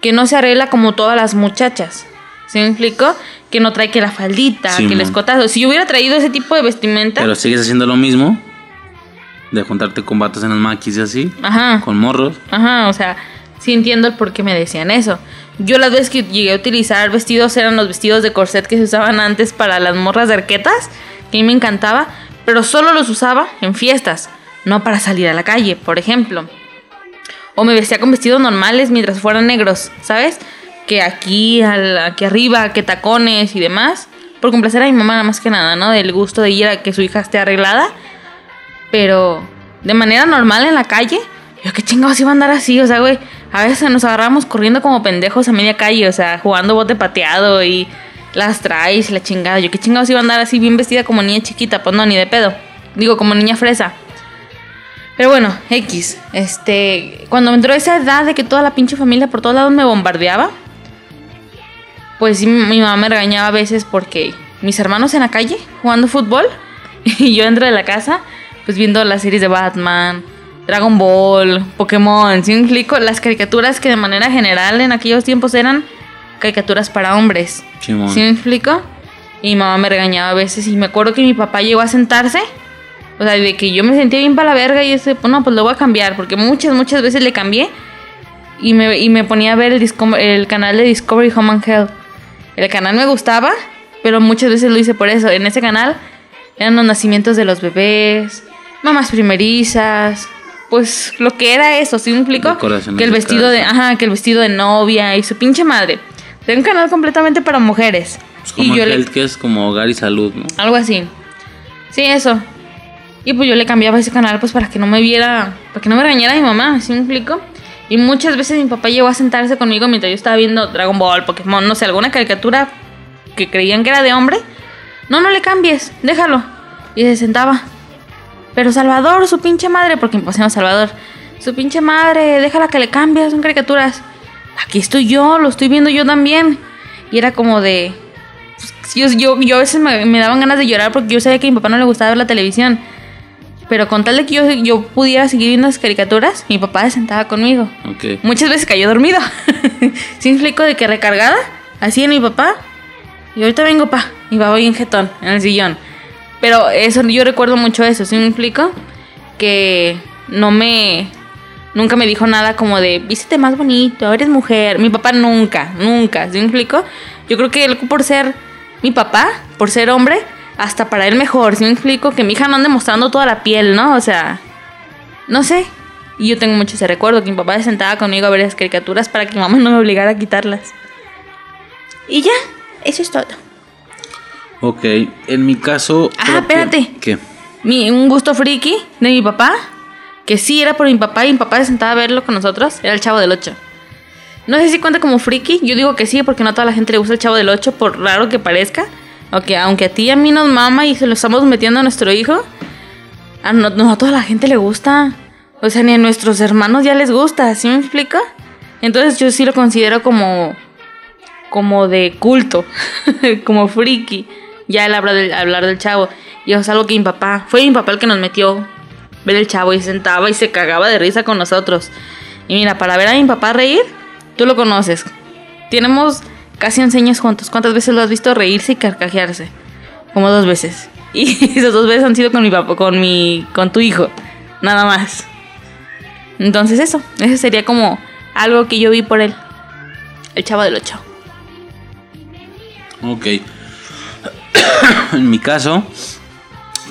K: que no se arregla como todas las muchachas. ¿Sí me explico? Que no trae que la faldita,
J: Sí,
K: que el escotazo. Si yo hubiera traído ese tipo de vestimenta,
J: Pero sigues haciendo lo mismo. De juntarte con vatos en las maquis y así.
K: Ajá.
J: Con morros.
K: Ajá, o sea, sí entiendo el por qué me decían eso. Yo las veces que llegué a utilizar vestidos eran los vestidos de corset que se usaban antes para las morras de arquetas, que a mí me encantaba, pero solo los usaba en fiestas, no para salir a la calle, por ejemplo. O me vestía con vestidos normales mientras fueran negros, ¿sabes? Que aquí, aquí arriba, que tacones y demás. Por complacer a mi mamá más que nada, ¿no? Del gusto de ir a que su hija esté arreglada. Pero de manera normal en la calle, yo qué chingados iba a andar así, o sea, güey. A veces nos agarramos corriendo como pendejos a media calle, o sea, jugando bote pateado y las traes la chingada. Yo qué chingados iba a andar así bien vestida como niña chiquita, pues no, ni de pedo. Digo, como niña fresa. Pero bueno, X. Este, cuando me entró esa edad de que toda la pinche familia por todos lados me bombardeaba, pues sí, mi mamá me regañaba a veces porque mis hermanos en la calle jugando fútbol [LAUGHS] y yo dentro de la casa, pues viendo las series de Batman, Dragon Ball, Pokémon, ¿sí me explico? Las caricaturas que de manera general en aquellos tiempos eran caricaturas para hombres. ¿Sí me explico? Y mi mamá me regañaba a veces y me acuerdo que mi papá llegó a sentarse. O sea, de que yo me sentía bien para la verga y ese, pues no, pues lo voy a cambiar. Porque muchas, muchas veces le cambié. Y me, y me ponía a ver el, el canal de Discovery Home and Health. El canal me gustaba, pero muchas veces lo hice por eso. En ese canal eran los nacimientos de los bebés, mamás primerizas, pues lo que era eso, ¿sí me explico? Que el vestido de, ajá, que el vestido de novia y su pinche madre. Era un canal completamente para mujeres.
J: Pues
K: y
J: como
K: yo
J: el
K: le,
J: health, que es como hogar y salud, ¿no?
K: algo así. Sí, eso. Y pues yo le cambiaba ese canal pues para que no me viera, para que no me regañara mi mamá, ¿sí me explico? Y muchas veces mi papá llegó a sentarse conmigo mientras yo estaba viendo Dragon Ball, Pokémon, no sé, alguna caricatura que creían que era de hombre. No, no le cambies, déjalo. Y se sentaba. Pero Salvador, su pinche madre, porque se llama Salvador, su pinche madre, déjala que le cambie, son caricaturas. Aquí estoy yo, lo estoy viendo yo también. Y era como de, yo, yo, yo a veces me, me daban ganas de llorar porque yo sabía que a mi papá no le gustaba ver la televisión. Pero con tal de que yo, yo pudiera seguir viendo las caricaturas, mi papá se sentaba conmigo. Muchas veces cayó dormido. [LAUGHS] ¿Sí me explico de que recargada? Así en mi papá. Y ahorita vengo, pa. Y va bien jetón en el sillón. Pero eso, yo recuerdo mucho eso, ¿sí me explico? Que no me. Nunca me dijo nada como de, vístete más bonito, eres mujer. Mi papá nunca, nunca, ¿sí me explico? Yo creo que él, por ser mi papá, por ser hombre, hasta para él mejor, ¿sí me explico? Que mi hija no ande mostrando toda la piel, ¿no? O sea, no sé. Y yo tengo mucho ese recuerdo, que mi papá se sentaba conmigo a ver las caricaturas para que mi mamá [LAUGHS] no me obligara a quitarlas. Y ya, eso es todo.
J: Ok, en mi caso.
K: Ah, espérate.
J: ¿Qué?
K: Mi, un gusto friki de mi papá, que sí era por mi papá y mi papá se sentaba a verlo con nosotros, era el Chavo del 8. No sé si cuenta como friki, yo digo que sí, porque no a toda la gente le gusta el Chavo del 8, por raro que parezca. Aunque, aunque a ti y a mí nos mama y se lo estamos metiendo a nuestro hijo, no, no a toda la gente le gusta. O sea, ni a nuestros hermanos ya les gusta, ¿sí me explico? Entonces yo sí lo considero como como de culto, [LAUGHS] como friki. Ya el hablar del, hablar del chavo. Y es algo que mi papá, fue mi papá el que nos metió ver el chavo y se sentaba y se cagaba de risa con nosotros. Y mira, para ver a mi papá reír, tú lo conoces. Tenemos casi 11 años juntos. ¿Cuántas veces lo has visto reírse y carcajearse? Como dos veces. [LAUGHS] Y esas dos veces han sido con mi papá, con mi, con tu hijo. Nada más. Entonces eso, ese sería como algo que yo vi por él. El chavo del 8.
J: Ok. [COUGHS] en mi caso,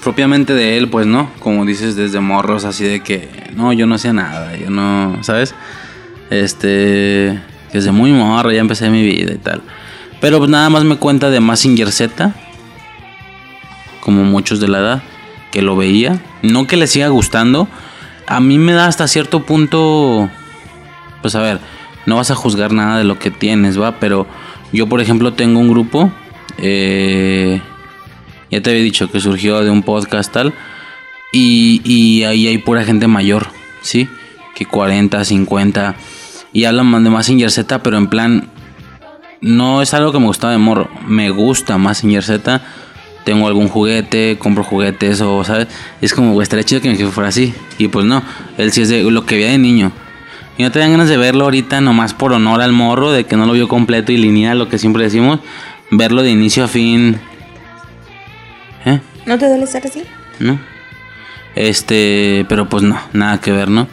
J: propiamente de él, pues no, como dices, desde morros, así de que, no, yo no hacía nada, yo no, ¿sabes? Este, desde muy morro ya empecé mi vida y tal. Pero pues nada más me cuenta de Massinger Z, como muchos de la edad, que lo veía. No que le siga gustando, a mí me da hasta cierto punto, pues a ver, no vas a juzgar nada de lo que tienes, va, pero yo por ejemplo tengo un grupo, eh, ya te había dicho que surgió de un podcast tal, y, y ahí hay pura gente mayor, ¿sí? Que 40, 50, y hablan de Massinger Z, pero en plan, no es algo que me gustaba de morro, me gusta Massinger Z. tengo algún juguete, compro juguetes o, ¿sabes? Es como, güey, estaría chido que mi jefe fuera así. Y pues no, él sí es de lo que veía de niño. Y no te dan ganas de verlo ahorita nomás por honor al morro, de que no lo vio completo y lineal, lo que siempre decimos. Verlo de inicio a fin. ¿Eh?
K: ¿No te duele estar así?
J: ¿No? Este, pero pues no, nada que ver, ¿no?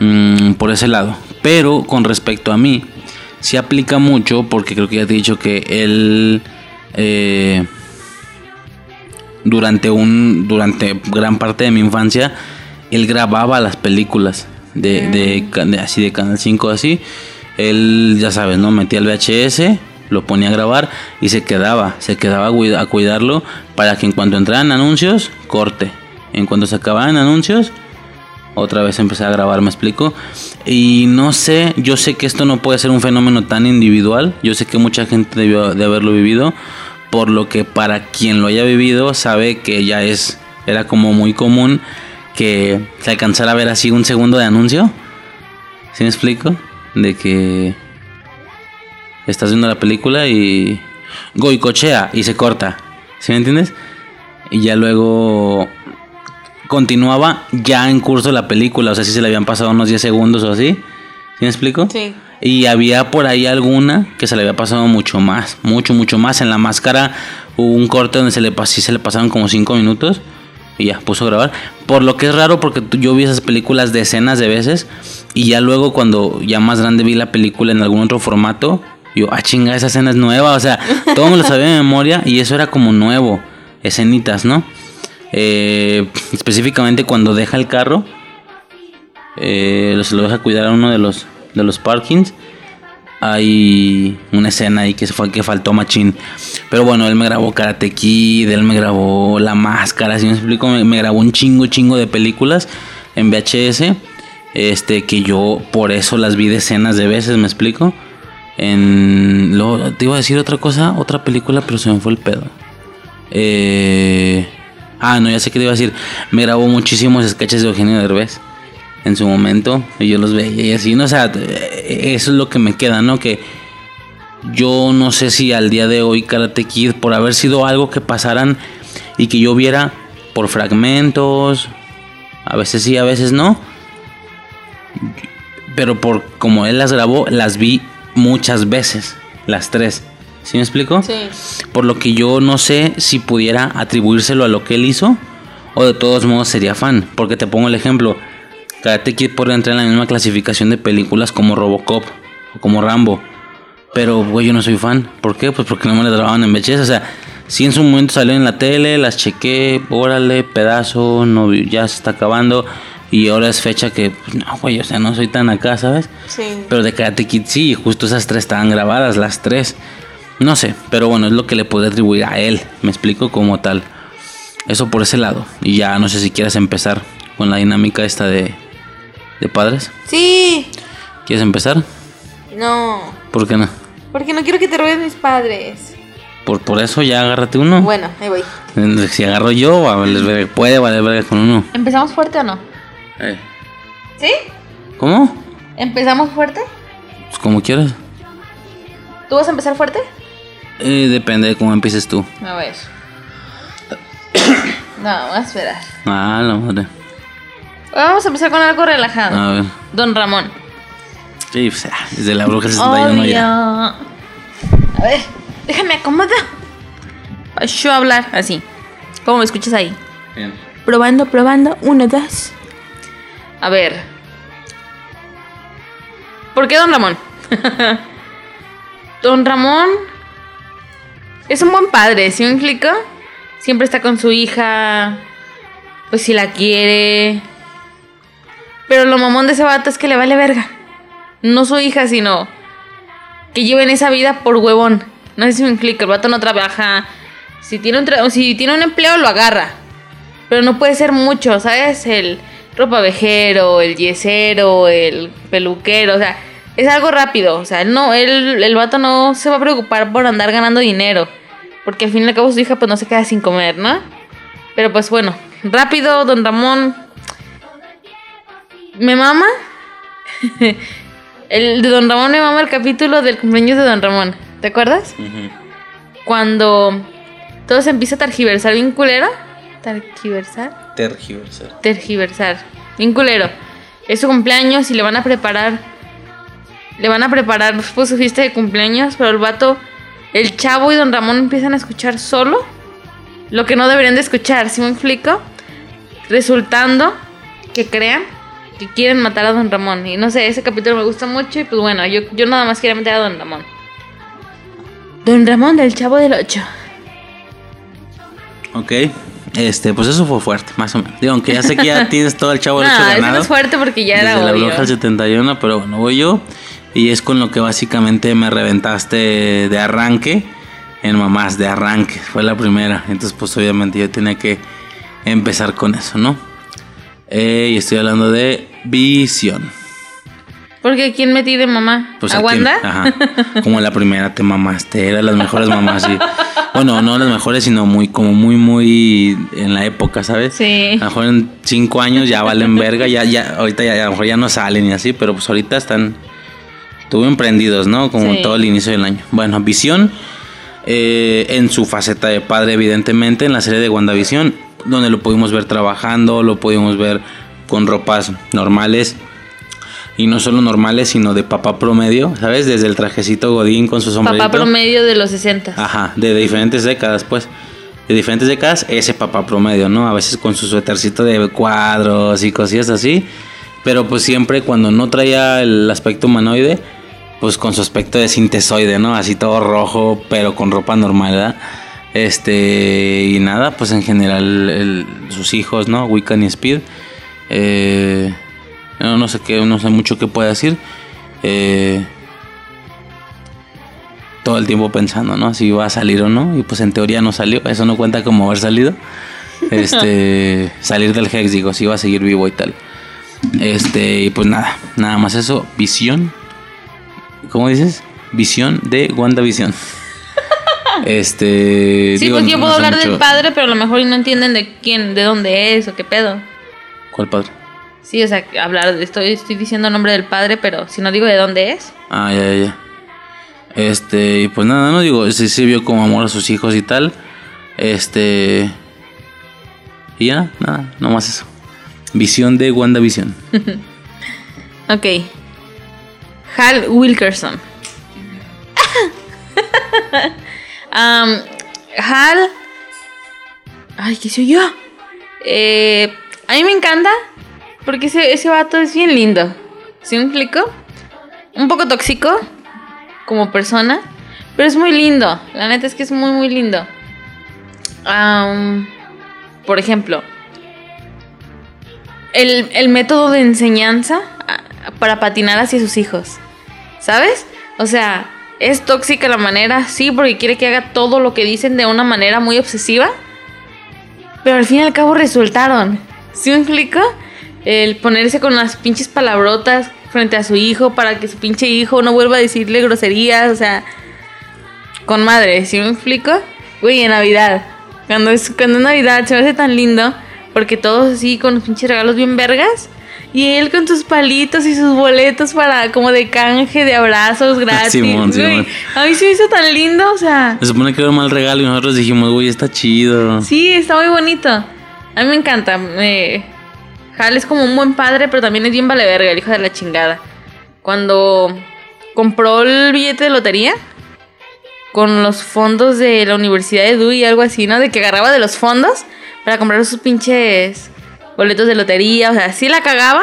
J: Mm, por ese lado. Pero con respecto a mí, sí aplica mucho porque creo que ya te he dicho que él eh, durante un durante gran parte de mi infancia él grababa las películas de, de- así de Canal 5 así. Él ya sabes, ¿no? Metía el VHS, lo ponía a grabar y se quedaba, se quedaba a cuidarlo para que en cuanto entraran anuncios, corte. En cuanto se acababan anuncios, otra vez empecé a grabar, me explico. Y no sé, yo sé que esto no puede ser un fenómeno tan individual. Yo sé que mucha gente debió de haberlo vivido. Por lo que para quien lo haya vivido sabe que ya es, era como muy común que se alcanzara a ver así un segundo de anuncio. ¿Sí me explico? De que estás viendo la película y goicochea y se corta. ¿Sí me entiendes? Y ya luego continuaba ya en curso la película, o sea, si se le habían pasado unos 10 segundos o así. ¿Sí me explico?
K: Sí.
J: Y había por ahí alguna que se le había pasado mucho más, mucho, mucho más. En la máscara hubo un corte donde se le, sí se le pasaron como 5 minutos y ya puso a grabar. Por lo que es raro porque yo vi esas películas decenas de veces y ya luego cuando ya más grande vi la película en algún otro formato, yo, ah chinga, esa escena es nueva, o sea, todo me lo sabía de memoria y eso era como nuevo, escenitas, ¿no? Eh, específicamente cuando deja el carro, eh, lo- se lo deja cuidar a uno de los, de los parkings. Hay una escena ahí que, fue, que faltó machín. Pero bueno, él me grabó Karate Kid, él me grabó La Máscara, si me explico, me, grabó un chingo, chingo de películas en VHS. Este, que yo por eso las vi decenas de veces, me explico. En, luego, te iba a decir otra cosa, otra película, pero se me fue el pedo. Eh, ah, no, ya sé que te iba a decir. Me grabó muchísimos sketches de Eugenio Derbez en su momento. Y yo los veía y así, ¿no? O sea, eh, eso es lo que me queda, ¿no? Que yo no sé si al día de hoy Karate Kid, por haber sido algo que pasaran y que yo viera por fragmentos, a veces sí, a veces no. Pero por como él las grabó, las vi muchas veces, las tres. ¿Sí me explico?
K: Sí.
J: Por lo que yo no sé si pudiera atribuírselo a lo que él hizo o de todos modos sería fan. Porque te pongo el ejemplo, Karate Kid podría entrar en la misma clasificación de películas como Robocop o como Rambo. Pero, güey, yo no soy fan. ¿Por qué? Pues porque no me las grababan en VHS. O sea, sí en su momento salió en la tele, las chequé, órale, pedazo, no, ya se está acabando. Y ahora es fecha que, pues, no, güey, o sea, no soy tan acá, ¿sabes?
K: Sí.
J: Pero de Karate Kid sí, justo esas tres estaban grabadas, las tres. No sé, pero bueno, es lo que le puedo atribuir a él, me explico como tal. Eso por ese lado. Y ya no sé si quieres empezar con la dinámica esta de, de padres.
K: Sí.
J: ¿Quieres empezar?
K: No.
J: ¿Por qué no?
K: Porque no quiero que te roben mis padres.
J: Por, por eso ya agárrate uno.
K: Bueno, ahí voy.
J: Si agarro yo, puede valer verga con uno.
K: ¿Empezamos fuerte o no?
J: Eh,
K: ¿Sí?
J: ¿Cómo?
K: ¿Empezamos fuerte?
J: Pues como quieras.
K: ¿Tú vas a empezar fuerte?
J: Eh, depende de cómo empieces tú.
K: A ver. [COUGHS] No, voy a esperar.
J: Ah, la madre.
K: Vamos a empezar con algo relajado.
J: A ver.
K: Don Ramón.
J: Sí, ah, desde la bruja 61
K: Obvio.
J: ya.
K: A ver, déjame acomodar. Yo hablar así. ¿Cómo me escuchas ahí?
J: Bien.
K: Probando, probando. Uno, dos. A ver. ¿Por qué Don Ramón? [LAUGHS] don Ramón es un buen padre, ¿sí me explico? Siempre está con su hija. Pues si la quiere. Pero lo mamón de ese vato es que le vale verga. No su hija, sino que lleven esa vida por huevón. No sé si me explico. El vato no trabaja. Si tiene un, tra- si tiene un empleo, lo agarra. Pero no puede ser mucho, ¿sabes? El ropavejero, el yesero, el peluquero, o sea, es algo rápido. O sea, él no, él, el vato no se va a preocupar por andar ganando dinero. Porque al fin y al cabo su hija pues no se queda sin comer, ¿no? Pero pues bueno, rápido, don Ramón. Me mama. [LAUGHS] el de don Ramón me mama el capítulo del cumpleaños de don Ramón. ¿Te acuerdas? Cuando todo se empieza a tergiversar bien culero. ¿Tergiversar?
J: Tergiversar.
K: Tergiversar. Bien culero. Es su cumpleaños y le van a preparar. Le van a preparar pues, su fiesta de cumpleaños, pero el vato, el chavo y don Ramón empiezan a escuchar solo lo que no deberían de escuchar, ¿sí me explico? Resultando que crean que quieren matar a don Ramón. Y no sé, ese capítulo me gusta mucho y pues bueno, yo, yo nada más quería matar a don Ramón. Don Ramón del Chavo del 8.
J: Ok. Este, pues eso fue fuerte, más o menos. Digo, aunque ya sé que ya [LAUGHS] tienes todo el chavo del
K: No,
J: ocho
K: eso
J: ganado.
K: no es fuerte porque ya
J: desde
K: era
J: la
K: obvio.
J: bruja del 71, pero bueno, voy yo. Y es con lo que básicamente me reventaste de arranque. En mamás, de arranque. Fue la primera. Entonces, pues obviamente yo tenía que empezar con eso, ¿no? Eh, y estoy hablando de visión.
K: Porque ¿quién metí de mamá?
J: Pues
K: ¿A Wanda?
J: Ajá. Como la primera te mamaste, eran las mejores mamás. Bueno, no las mejores, sino muy, como muy, muy en la época, ¿sabes?
K: Sí.
J: A lo mejor en cinco años ya valen verga, ya, ya, ahorita ya, a lo mejor ya no salen y así, pero pues ahorita están, estuvo emprendidos, ¿no? Como
K: Sí.
J: todo el inicio del año. Bueno, Visión, eh, en su faceta de padre, evidentemente, en la serie de WandaVision, donde lo pudimos ver trabajando, lo pudimos ver con ropas normales. Y no solo normales, sino de papá promedio, ¿sabes? Desde el trajecito Godín con su sombrerito.
K: Papá promedio de los 60.
J: Ajá, de, de diferentes décadas, pues. De diferentes décadas, ese papá promedio, ¿no? A veces con su suétercito de cuadros y cosillas así. Pero pues siempre cuando no traía el aspecto humanoide, pues con su aspecto de sintesoide, ¿no? Así todo rojo, pero con ropa normal, ¿verdad? Este, y nada, pues en general el- sus hijos, ¿no? Wiccan y Speed. Eh, no, no sé qué, no sé mucho qué puede decir. Eh, todo el tiempo pensando, ¿no? Si iba a salir o no. Y pues en teoría no salió. Eso no cuenta como haber salido. Este, [LAUGHS] salir del Hex, digo, si iba a seguir vivo y tal. Este, y pues nada, nada más eso. Visión. ¿Cómo dices? Visión de WandaVision. [LAUGHS] Este.
K: Sí,
J: digo,
K: pues yo
J: no
K: puedo hablar del padre, pero a lo mejor no entienden de quién, de dónde es o qué pedo.
J: ¿Cuál padre?
K: Sí, o sea, hablar, estoy, estoy diciendo el nombre del padre, pero si no digo de dónde es.
J: Ah, ya, ya, ya. Este, y pues nada, no digo, sí, sí vio como amor a sus hijos y tal. Este. Y ya, nada, no más eso. Visión de WandaVision. [LAUGHS]
K: Ok. Hal Wilkerson. Am, Hal. Ay, ¿qué soy yo? Eh, a mí me encanta porque ese, ese vato es bien lindo. ¿Sí me explico? Un poco tóxico como persona, pero es muy lindo. La neta es que es muy, muy lindo. Am, por ejemplo, el, el método de enseñanza para patinar hacia sus hijos. ¿Sabes? O sea, es tóxica la manera, sí, porque quiere que haga todo lo que dicen de una manera muy obsesiva. Pero al fin y al cabo resultaron. ¿Sí me explico? El ponerse con las pinches palabrotas frente a su hijo para que su pinche hijo no vuelva a decirle groserías, o sea, con madre, ¿sí me explico? Güey, en Navidad. Cuando es, cuando es Navidad se me hace tan lindo porque todos así con los pinches regalos bien vergas. Y él con sus palitos y sus boletos para como de canje, de abrazos gratis.
J: Simón,
K: güey.
J: Simón.
K: A mí se me hizo tan lindo, o sea.
J: Se supone que era un mal regalo y nosotros dijimos, güey, está chido.
K: Sí, está muy bonito. A mí me encanta. Eh, Hal es como un buen padre, pero también es bien vale verga, el hijo de la chingada. Cuando compró el billete de lotería con los fondos de la Universidad de Dewey, algo así, ¿no? De que agarraba de los fondos para comprar sus pinches boletos de lotería. O sea, sí la cagaba,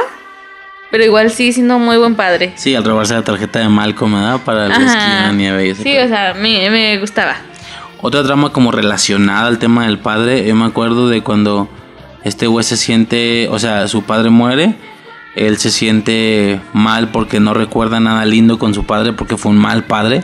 K: pero igual sigue siendo muy buen padre.
J: Sí, al robarse la tarjeta de Malcolm, ¿verdad? Para la nieve y
K: Sí, o sea, me, me gustaba.
J: Otra trama como relacionada al tema del padre, yo me acuerdo de cuando este güey se siente, o sea, su padre muere, él se siente mal porque no recuerda nada lindo con su padre porque fue un mal padre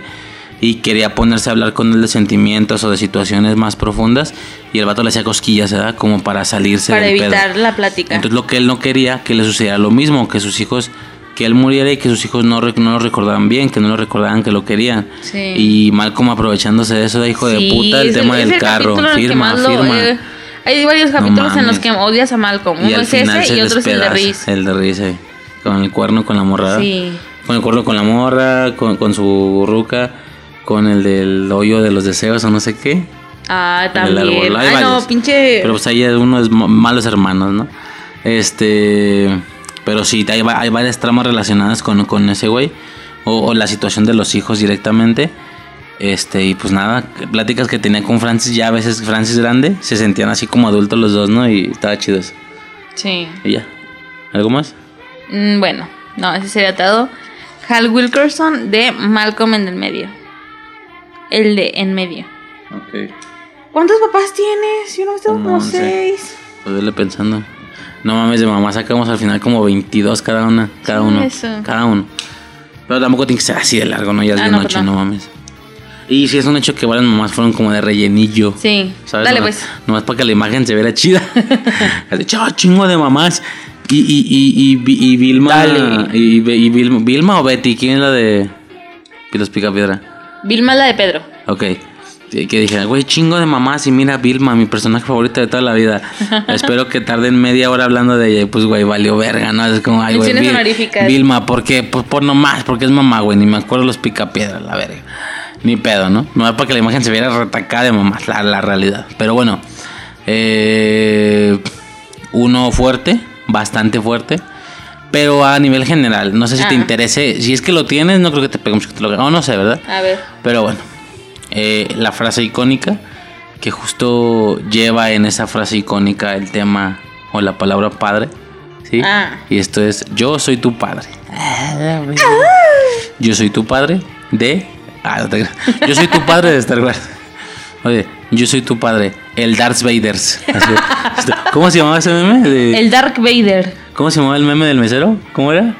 J: y quería ponerse a hablar con él de sentimientos o de situaciones más profundas y el vato le hacía cosquillas, ¿verdad? Como para salirse
K: Para
J: del pedo.
K: evitar la plática.
J: Entonces lo que él no quería, que le sucediera lo mismo, que sus hijos, que él muriera y que sus hijos no, no lo recordaran bien, que no lo recordaran que lo querían.
K: Sí.
J: Y Malcolm aprovechándose de eso, de hijo de puta, el
K: es
J: tema del
K: el
J: carro, firma,
K: lo-
J: firma.
K: eh, hay varios capítulos en los que odias a Malcolm. Uno es ese
J: se
K: y otro es el de Reese.
J: El de eh, con el cuerno con la morrada.
K: Sí.
J: Con el cuerno con la morra, con, con su ruca, con el del hoyo de los deseos o no sé qué.
K: Ah,
J: el
K: también.
J: árbol, hay
K: Ay, no, pinche.
J: Pero pues ahí uno es ma- malos hermanos, ¿no? Este. Pero sí, hay, va- hay varias tramas relacionadas con, con ese güey. O, o la situación de los hijos directamente. Este, y pues nada, pláticas que tenía con Francis, ya a veces Francis grande, se sentían así como adultos los dos, ¿no? Y estaba chido eso.
K: Sí.
J: Y ya. ¿Algo más?
K: Mm, bueno, no, ese sería todo. Hal Wilkerson de Malcolm en el medio. El de en medio.
J: Ok.
K: ¿Cuántos papás tienes? Yo no tengo
J: Como
K: seis.
J: Pues vele pensando. No mames, de mamá sacamos al final como 22 cada una. Cada
K: Sí,
J: uno.
K: eso.
J: Cada uno. Pero tampoco tiene que ser así de largo, ¿no? Ya es
K: Ah,
J: de
K: no,
J: noche,
K: pues no.
J: no mames. Y si es un hecho que varias mamás fueron como de rellenillo.
K: Sí.
J: ¿Sabes?
K: Dale,
J: Nomás-
K: pues.
J: Nomás para que la imagen se viera chida. [LAUGHS] Así, "Chao, chingo de mamás. Y, y, y, y, y Vilma.
K: Dale.
J: Y, y Vilma, Vilma o Betty, ¿quién es la de Pilos Pica Piedra?
K: Vilma la de Pedro.
J: Ok. Que que dije, güey, chingo de mamás y mira Vilma, mi personaje favorito de toda la vida. [LAUGHS] Espero que tarden media hora hablando de ella. Y pues, güey, valió verga, ¿no? Es como, ay, güey. Vil-. Vilma, ¿por qué? Pues por nomás, porque es mamá, güey. Ni me acuerdo los picapiedras, la verga. Ni pedo, ¿no? No es para que la imagen se viera retacada de mamás, la, la realidad. Pero bueno, eh, uno fuerte, bastante fuerte. Pero a nivel general, no sé si te
K: Ah.
J: interese. Si es que lo tienes, no creo que te pegue mucho que te lo No, no sé, ¿verdad?
K: A ver.
J: Pero bueno, eh, la frase icónica que justo lleva en esa frase icónica el tema o la palabra padre. ¿sí?
K: Ah.
J: Y esto es, yo soy tu padre. Yo soy tu padre de... Ah, no te. Yo soy tu padre de Star Wars. Oye, yo soy tu padre, el Darth Vader. [LAUGHS] ¿Cómo se llamaba ese meme? De-
K: El Dark Vader.
J: ¿Cómo se llamaba el meme del mesero? ¿Cómo era?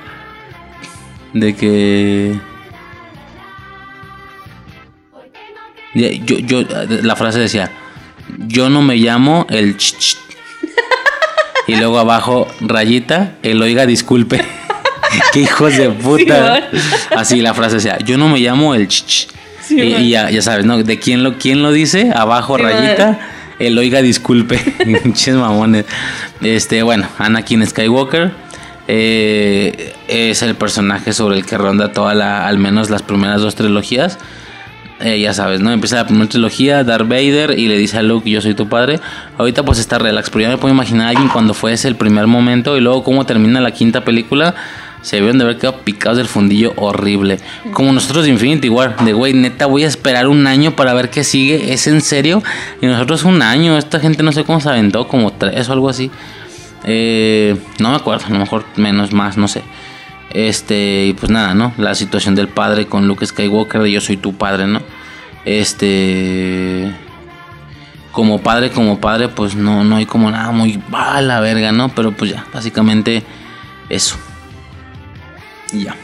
J: De que. Yo, yo, la frase decía: Yo no me llamo el ch, ch". Y luego abajo, rayita, el oiga, disculpe. [LAUGHS] [LAUGHS] Qué hijos de puta. Así la frase decía: Yo no me llamo el ch, ch".
K: Sí,
J: y, ya, ya sabes, ¿no? ¿De quién lo, quién lo dice? Abajo,
K: Sí, man.
J: rayita, el oiga, disculpe. [LAUGHS] Pinches mamones. Este, bueno, Anakin Skywalker. eh, es el personaje sobre el que ronda toda la, al menos las primeras dos trilogías. Eh, ya sabes, ¿no? Empieza la primera trilogía, Darth Vader, y le dice a Luke, yo soy tu padre. Ahorita pues está relax, pero ya me puedo imaginar a alguien cuando fue ese el primer momento y luego cómo termina la quinta película. Se deben de haber quedado picados del fundillo horrible. Como nosotros de Infinity War, de güey, neta, voy a esperar un año para ver qué sigue. ¿Es en serio? Y nosotros un año. Esta gente no sé cómo se aventó, como tres o algo así. Eh, no me acuerdo, a lo mejor menos, más, no sé. Este, y pues nada, ¿no? La situación del padre con Luke Skywalker de yo soy tu padre, ¿no? Este. Como padre, como padre, pues no, no hay como nada muy a la verga, ¿no? Pero pues ya, básicamente eso. Y ya.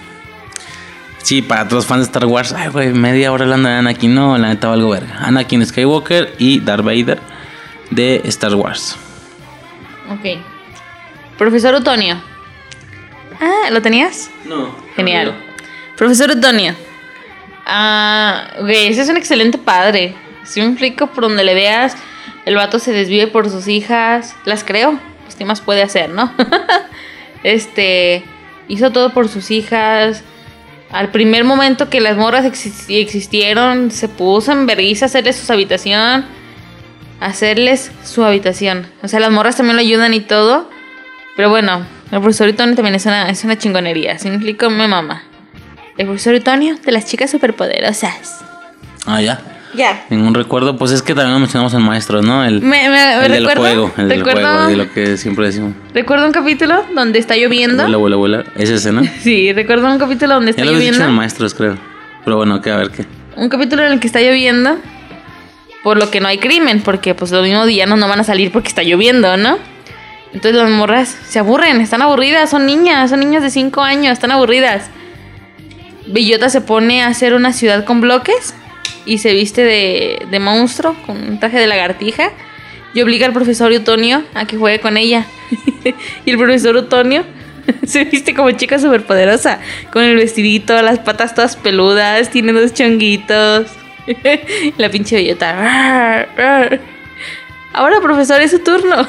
J: Sí, para todos los fans de Star Wars, ay, güey, media hora hablando de Anakin, no, la neta algo verga. Anakin Skywalker y Darth Vader de Star Wars.
K: Ok. Profesor Utonio. Ah, ¿lo tenías?
J: No.
K: Genial. Profesor Utonio. Ah, güey, ese es un excelente padre. Si me explico por donde le veas, el vato se desvive por sus hijas. Las creo. Pues, ¿qué más puede hacer, no? [LAUGHS] este. Hizo todo por sus hijas. Al primer momento que las morras exis- existieron, se puso en vergüenza hacerles su habitación. Hacerles su habitación. O sea, las morras también lo ayudan y todo. Pero bueno, el profesor Utonio también es una, es una chingonería. Si me. El profesor de las chicas superpoderosas.
J: Ah, ya.
K: Ya.
J: Ningún recuerdo, pues es que también lo mencionamos en maestros, ¿no? El,
K: Me, me,
J: el del
K: recuerdo,
J: juego, el del juego, de lo que siempre decimos.
K: recuerdo un capítulo donde está lloviendo.
J: Abuela, abuela, abuela. ¿Es ese, no? [LAUGHS]
K: Sí, recuerdo un capítulo donde está
J: Ya lo habías dicho
K: lloviendo.
J: en maestros, creo. Pero bueno, que a ver qué.
K: Un capítulo en el que está lloviendo. Por lo que no hay crimen, porque pues los mismos villanos no van a salir porque está lloviendo, ¿no? Entonces las morras se aburren, están aburridas, son niñas, son niñas de 5 años, están aburridas. Bellota se pone a hacer una ciudad con bloques y se viste de, de monstruo con un traje de lagartija y obliga al profesor Utonio a que juegue con ella. [LAUGHS] y el profesor Utonio [LAUGHS] se viste como chica superpoderosa, con el vestidito, las patas todas peludas, tiene dos chonguitos. [LAUGHS] La pinche bellota. Ahora, profesor, es su turno.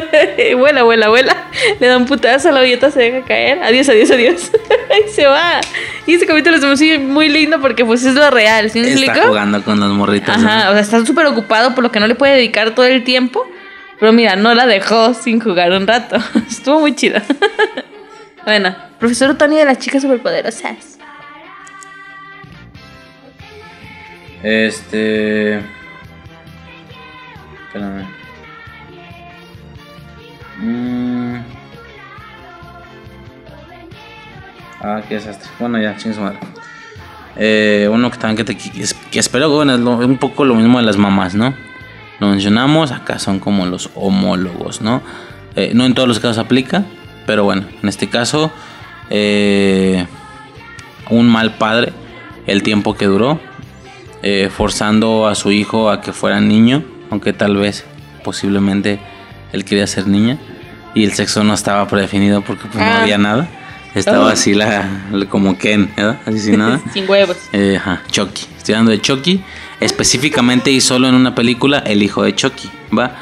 K: [LAUGHS] vuela, vuela, vuela. Le da un putazo, la billeta se deja caer. Adiós, adiós, adiós. [LAUGHS] y se va. Y ese capítulo se me muy lindo porque pues es lo real, ¿sí me
J: Está
K: explico?
J: jugando con las morritas. ¿no?
K: Ajá, o sea, está súper ocupado por lo que no le puede dedicar todo el tiempo. Pero mira, no la dejó sin jugar un rato. [LAUGHS] Estuvo muy chido. bueno, profesor Tony de las chicas superpoderosas.
J: Este. Espérame. Mm. Ah, qué desastre. Bueno, ya, ching su madre. Eh, uno que también que, te, que es- que espero, bueno, es un poco lo mismo de las mamás, ¿no? Lo mencionamos, acá son como los homólogos, ¿no? Eh, no en todos los casos aplica, pero bueno, en este caso, eh, un mal padre, el tiempo que duró, eh, forzando a su hijo a que fuera niño, aunque tal vez, posiblemente, él quería ser niña y el sexo no estaba predefinido porque pues, no
K: Ah.
J: había nada. Estaba
K: Oh.
J: así la, la- como Ken, ¿verdad? Así sin nada. [LAUGHS]
K: Sin huevos.
J: Eh, ajá, Chucky. Estoy hablando de Chucky. Específicamente y solo en una película, El hijo de Chucky, ¿va?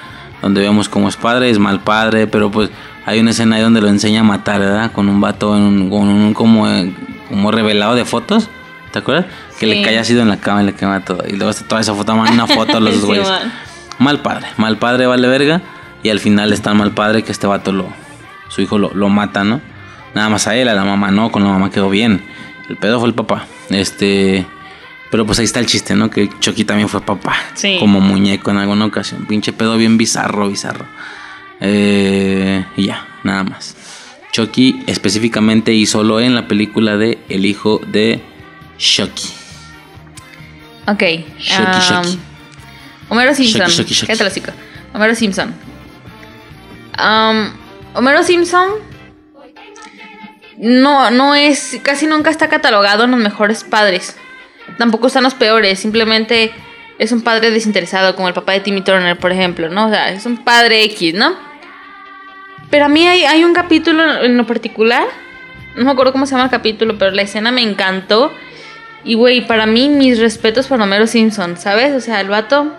J: Donde vemos cómo es padre, es mal padre, pero pues hay una escena ahí donde lo enseña a matar, ¿verdad? Con un vato en un, con un como, eh, como revelado de fotos. ¿Te acuerdas? Que le
K: Sí.
J: cae así en la cama y le quema todo. Y luego está toda esa foto, una foto a los dos [LAUGHS] güeyes. Mal padre, mal padre vale verga. Y al final es tan mal padre que este vato lo, su hijo lo, lo mata, ¿no? Nada más a él, a la mamá no, con la mamá quedó bien. El pedo fue el papá. Este. Pero pues ahí está el chiste, ¿no? Que Chucky también fue papá.
K: Sí.
J: Como muñeco en alguna ocasión. Pinche pedo bien bizarro, bizarro. Eh, y ya, nada más. Chucky específicamente y solo en la película de El hijo de Chucky.
K: Ok.
J: Shocky,
K: um,
J: shocky.
K: Homero Simpson. Hocico. Homero Simpson. Um, Homero Simpson no, no es, casi nunca está catalogado en los mejores padres. Tampoco están los peores, simplemente es un padre desinteresado, como el papá de Timmy Turner, por ejemplo, ¿no? O sea, es un padre X, ¿no? Pero a mí hay, hay un capítulo en lo particular, no me acuerdo cómo se llama el capítulo, pero la escena me encantó. Y, güey, para mí, mis respetos para Homero Simpson, ¿sabes? O sea, el vato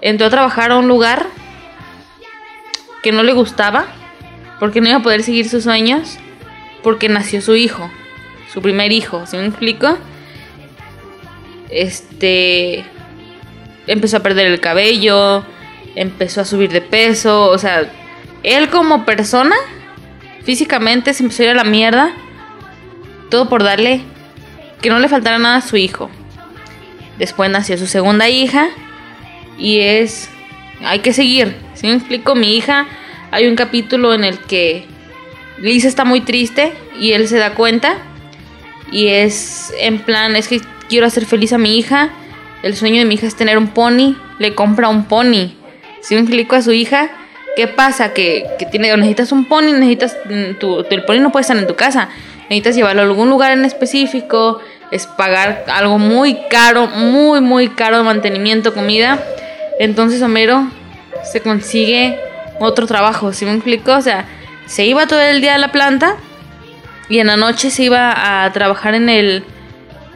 K: entró a trabajar a un lugar que no le gustaba, porque no iba a poder seguir sus sueños, porque nació su hijo, su primer hijo, ¿sí me explico? Este. Empezó a perder el cabello, empezó a subir de peso, o sea, él como persona, físicamente se empezó a ir a la mierda, todo por darle que no le faltara nada a su hijo. Después nació su segunda hija y es hay que seguir. Si me explico, mi hija hay un capítulo en el que Lisa está muy triste y él se da cuenta y es en plan es que quiero hacer feliz a mi hija. El sueño de mi hija es tener un pony, le compra un pony. Si me explico a su hija, ¿qué pasa? Que, que tiene, necesitas un pony, necesitas mm, tu, el pony no puede estar en tu casa. Necesitas llevarlo a algún lugar en específico, es pagar algo muy caro, muy, muy caro de mantenimiento, comida. Entonces Homero se consigue otro trabajo, ¿sí me explico? O sea, se iba todo el día a la planta y en la noche se iba a trabajar en el,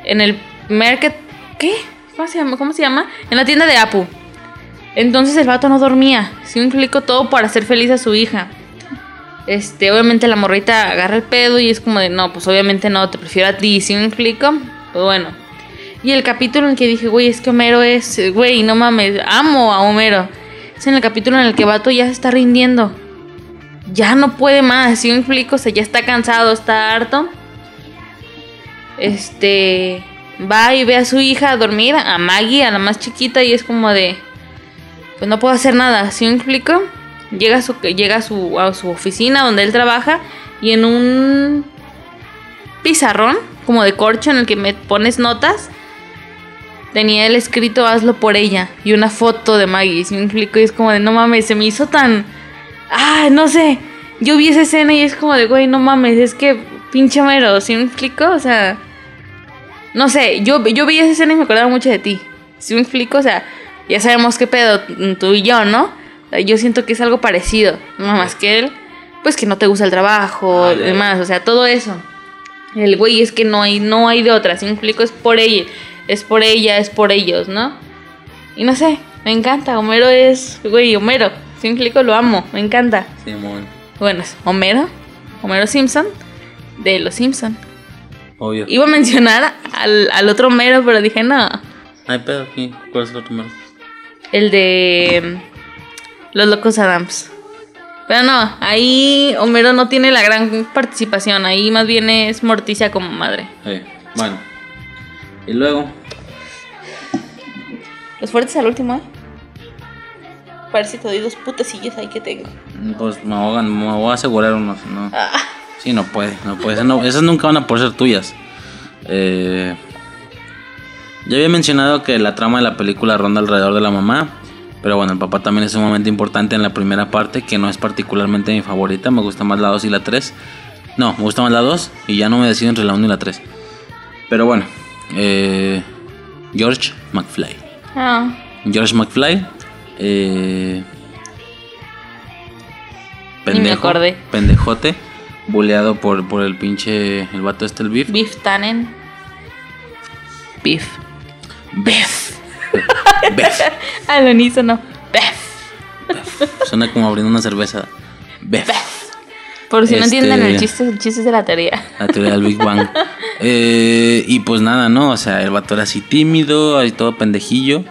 K: en el market, ¿qué? ¿Cómo se llama? En la tienda de Apu. Entonces el vato no dormía, ¿sí me explico? Todo para hacer feliz a su hija. Este, obviamente la morrita agarra el pedo y es como de, no, pues obviamente no, te prefiero a ti, ¿sí me explico? Pues bueno. Y el capítulo en que dije, güey, es que Homero es, güey, no mames, amo a Homero. Es en el capítulo en el que Vato ya se está rindiendo. Ya no puede más, ¿sí me explico? O sea, ya está cansado, está harto. Este, va y ve a su hija dormir, a Maggie, a la más chiquita, y es como de, pues no puedo hacer nada, ¿sí me explico? Llega su, llega a su, a su oficina donde él trabaja y en un pizarrón, como de corcho, en el que me pones notas, tenía el escrito hazlo por ella y una foto de Maggie, ¿sí me explico? Y es como de, no mames, se me hizo tan... Ah, no sé, yo vi esa escena y es como de, güey, no mames, es que pinche mero, ¿sí me explico? O sea, no sé, yo, yo vi esa escena y me acordaba mucho de ti, ¿sí me explico? O sea, ya sabemos qué pedo tú y yo, ¿no? Yo siento que es algo parecido, no más que él, pues que no te gusta el trabajo, y demás, o sea, todo eso. El güey es que no hay, no hay de otra, ¿sí me explico? Es por ella, es por ella, es por ellos, ¿no? Y no sé, me encanta, Homero es, güey, Homero. ¿Sí me explico? Lo amo, me encanta.
J: Simón.
K: Bueno, es Homero, Homero Simpson, de Los Simpson.
J: Obvio.
K: Iba a mencionar al, al otro Homero, pero dije no.
J: Ay, pedo aquí. ¿Cuál es el otro número?
K: El de Los Locos Adams. Pero no, ahí Homero no tiene la gran participación. Ahí más bien es Morticia como madre.
J: Eh, bueno. Y luego.
K: Los fuertes al último, ¿eh? Para si te doy dos putecillos ahí que tengo.
J: Pues me, voy a- me voy a asegurar unos. No.
K: Ah,
J: Sí, no puede. No puede. Esas, no- esas nunca van a poder ser tuyas. Eh, ya había mencionado que la trama de la película ronda alrededor de la mamá. Pero bueno, el papá también es un momento importante en la primera parte, que no es particularmente mi favorita. Me gusta más la 2 y la 3. No, me gusta más la 2 y ya no me decido entre la 1 y la 3. Pero bueno, eh, George McFly.
K: ah,
J: George McFly. Eh,
K: me acordé.
J: Pendejote. Buleado por, por el pinche. El vato este, el beef.
K: Beef Tannen. Beef.
J: Beef. Beef.
K: Al unísono. Beef.
J: Suena como abriendo una cerveza. Beef.
K: Por si no
J: Este-
K: entienden el chiste, el chiste es de la teoría.
J: La teoría del Big Bang. [LAUGHS] Eh, y pues nada, ¿no? O sea, el vato era así tímido, así todo pendejillo.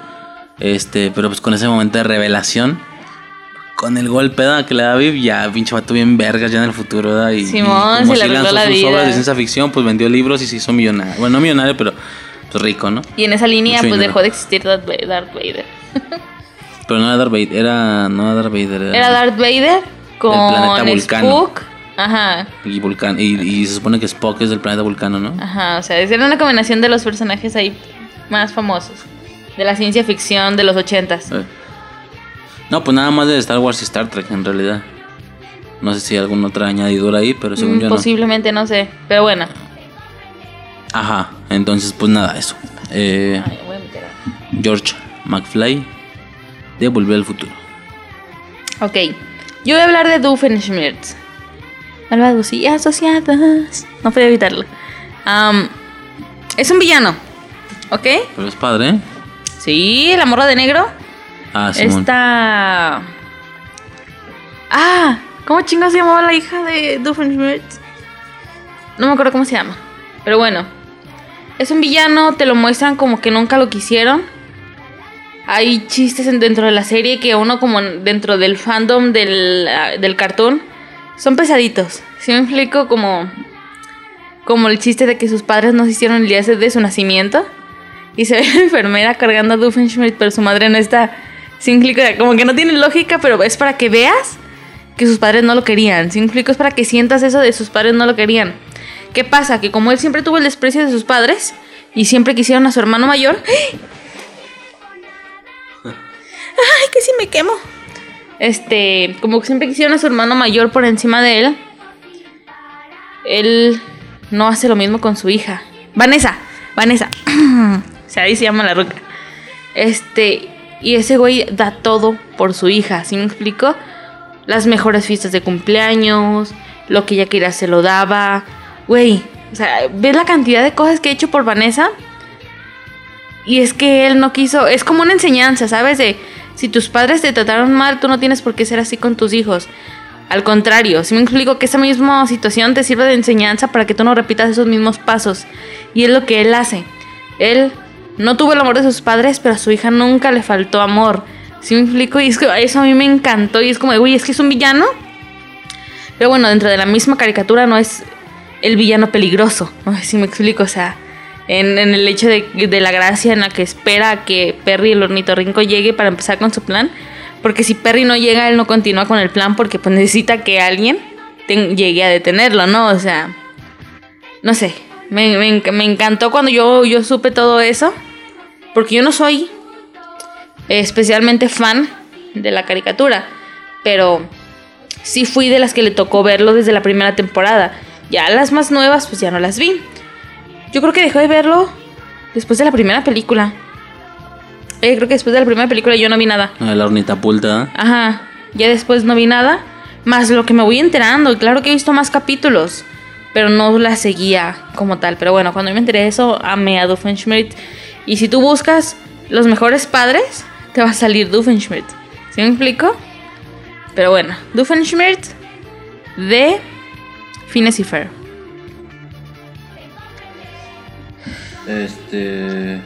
J: Este, pero pues con ese momento de revelación. Con el golpe ¿da? que le da Viv, ya pinche vato bien vergas ya en el futuro, ¿da? Y,
K: Simón,
J: y como
K: se le
J: sí
K: arregló
J: lanzó
K: la
J: sus
K: vida.
J: obras de ciencia ficción, pues vendió libros y se hizo millonario. Bueno, no millonario, pero pues rico, ¿no?
K: Y en esa línea,
J: Mucho
K: pues
J: dinero.
K: dejó de existir Darth Va- Darth Vader.
J: Pero no era Darth Vader, era, no era Darth Vader, era, [LAUGHS]
K: Era Darth Vader
J: planeta
K: con
J: Vulcano.
K: Spook. Ajá,
J: y, y, y se supone que Spock es del planeta Vulcano, ¿no?
K: ajá. O sea, era una combinación de los personajes ahí más famosos. De la ciencia ficción de los ochentas.
J: Eh. No, pues nada más de Star Wars y Star Trek en realidad. No sé si hay alguna otra añadidura ahí, pero según
K: Mm,
J: yo no.
K: Posiblemente, no sé. Pero bueno.
J: Ajá, entonces pues nada, eso. Eh,
K: Ay, voy a-
J: George McFly de Volver al Futuro.
K: Ok. Yo voy a hablar de Doofenshmirtz. Malvados y asociadas. No puedo evitarlo. Es un villano. ¿Ok?
J: Pero es padre, ¿eh?
K: Sí, la morra de negro.
J: Ah, Simón.
K: Esta. Ah, ¿cómo chingados se llamaba la hija de Doofenshmirtz? No me acuerdo cómo se llama. Pero bueno. Es un villano, te lo muestran como que nunca lo quisieron. Hay chistes en- dentro de la serie que uno como en- dentro del fandom del, ah, del cartoon son pesaditos. Si me explico como como el chiste de que sus padres no se hicieron el día de su nacimiento y se [LAUGHS] ve la enfermera cargando a Doofenshmirtz pero su madre no está. Si me explico, como que no tiene lógica, pero es para que veas que sus padres no lo querían. Si me explico, es para que sientas eso de sus padres no lo querían. ¿Qué pasa? Que como él siempre tuvo el desprecio de sus padres y siempre quisieron a su hermano mayor. ¡Ay, que si me quemo! Este, como que siempre quisieron a su hermano mayor por encima de él. Él no hace lo mismo con su hija. Vanessa, Vanessa. [CLEARS THROAT] o sea, ahí se llama la ruca. Este, y ese güey da todo por su hija, ¿sí me explico? Las mejores fiestas de cumpleaños, lo que ella quería se lo daba. Güey, o sea, ¿ves la cantidad de cosas que he hecho por Vanessa? Y es que él no quiso, es como una enseñanza, ¿sabes? De si tus padres te trataron mal, tú no tienes por qué ser así con tus hijos. Al contrario, si me explico que esa misma situación te sirve de enseñanza para que tú no repitas esos mismos pasos. Y es lo que él hace. Él no tuvo el amor de sus padres, pero a su hija nunca le faltó amor. Si me explico? Y es que eso a mí me encantó. Y es como, uy, es que es un villano. Pero bueno, dentro de la misma caricatura no es el villano peligroso. [LAUGHS] Si me explico. O sea, en, el hecho de, de la gracia en la que espera que Perry el ornitorrinco llegue para empezar con su plan. Porque si Perry no llega, él no continúa con el plan porque pues necesita que alguien llegue a detenerlo, ¿no? O sea, no sé. Me, me me encantó cuando yo, yo supe todo eso. Porque yo no soy especialmente fan de la caricatura. Pero sí fui de las que le tocó verlo desde la primera temporada. Ya las más nuevas, pues ya no las vi. Yo creo que dejé de verlo después de la primera película. Eh, creo que después de la primera película yo no vi nada.
J: Ah, La ornitapulta.
K: Ajá. Ya después no vi nada. Más lo que me voy enterando. Claro que he visto más capítulos. Pero no la seguía como tal. Pero bueno, cuando yo me enteré de eso, amé a Doofenshmirtz. Y si tú buscas los mejores padres, te va a salir Doofenshmirtz. ¿Sí me explico? Pero bueno, Doofenshmirtz de Phineas y Ferb.
J: Este.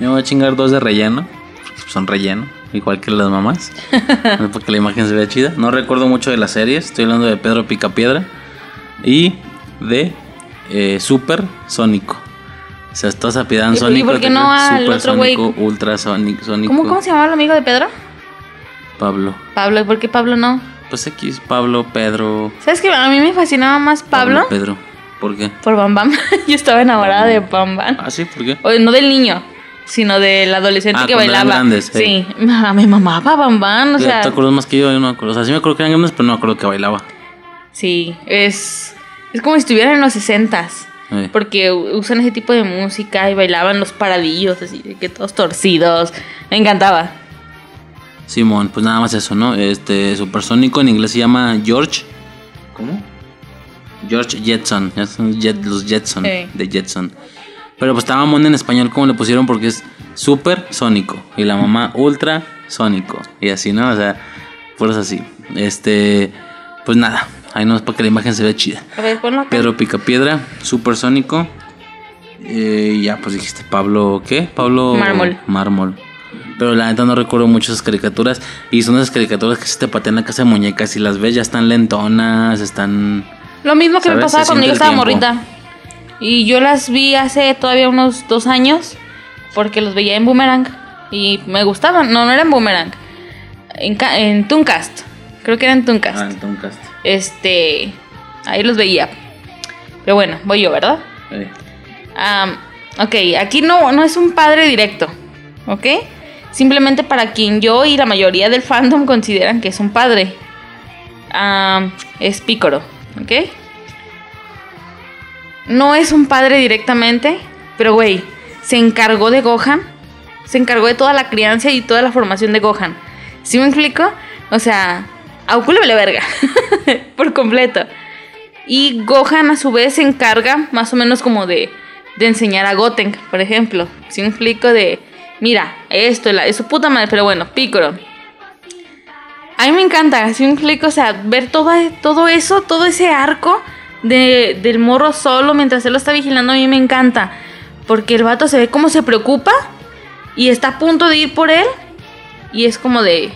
J: Me voy a chingar dos de relleno. porque Son relleno, igual que las mamás. [LAUGHS] porque la imagen se vea chida. No recuerdo mucho de las series. Estoy hablando de Pedro Picapiedra. Y de eh, Super Sónico. O sea, estás apidando
K: ¿Y- y
J: Sónico.
K: por qué no al
J: Super
K: otro güey?
J: Sónico, Ultra Sónico, Sónico.
K: ¿Cómo, ¿Cómo se llamaba el amigo de Pedro?
J: Pablo.
K: Pablo. ¿Y por qué Pablo no?
J: Pues X, Pablo, Pedro.
K: ¿Sabes que A mí me fascinaba más Pablo,
J: Pedro. ¿Por qué?
K: por Bam Bam. [LAUGHS] Yo estaba enamorada de Bam Bam.
J: Ah, sí, ¿por qué?
K: O, no del niño, sino del adolescente
J: Ah,
K: que bailaba.
J: grandes, sí.
K: sí, me mamaba Bam Bam. O sea,
J: ¿Te acuerdas más que yo? Yo no me acuerdo. O sea, sí me acuerdo que eran grandes, pero no me acuerdo que bailaba.
K: sí, es, es como si estuvieran en los sesentas.
J: Eh.
K: Porque usan ese tipo de música y bailaban los paradillos, así, de que todos torcidos. Me encantaba.
J: Simón, pues nada más eso, ¿no? Este supersónico en inglés se llama George. ¿Cómo? George Jetson. ya son Jet- los Jetson. De Jetson. Pero pues estaba mamón en español como le pusieron porque es super sónico. Y la mamá ultra sónico. Y así, ¿no? O sea, fuerzas así. Este. Pues nada. Ahí no es para que la imagen se vea chida.
K: A ver, ponlo acá.
J: Pedro Picapiedra, supersónico. Eh, ya, pues dijiste Pablo, ¿qué? Pablo
K: Mármol.
J: Mármol. Pero la neta no recuerdo mucho esas caricaturas. Y son esas caricaturas que se te patean la casa de muñecas y las ves ya están lentonas, están.
K: Lo mismo que me pasaba
J: Se
K: cuando yo estaba
J: tiempo.
K: morrita. Y yo las vi hace todavía unos dos años porque los veía en Boomerang y me gustaban. No, no era en Boomerang. En, en Tooncast. Creo que era en Tooncast.
J: Ah, en Tooncast.
K: Este. Ahí los veía. Pero bueno, voy yo, ¿verdad?
J: Eh,
K: Am, ok, aquí no, no es un padre directo. ¿Ok? Simplemente para quien yo y la mayoría del fandom consideran que es un padre. Am, es Picoro. ¿Ok? No es un padre directamente. Pero, güey, se encargó de Gohan. Se encargó de toda la crianza y toda la formación de Gohan. ¿Sí me explico? O sea, a vale verga. [LAUGHS] Por completo. Y Gohan a su vez se encarga más o menos como de, de enseñar a Goten, por ejemplo. Si me explico de, mira, esto, la, es su puta madre, pero bueno, Piccolo. A mí me encanta, si me explico, o sea, ver todo, todo eso, todo ese arco de, del morro solo mientras él lo está vigilando, a mí me encanta. Porque el vato se ve como se preocupa y está a punto de ir por él. Y es como de,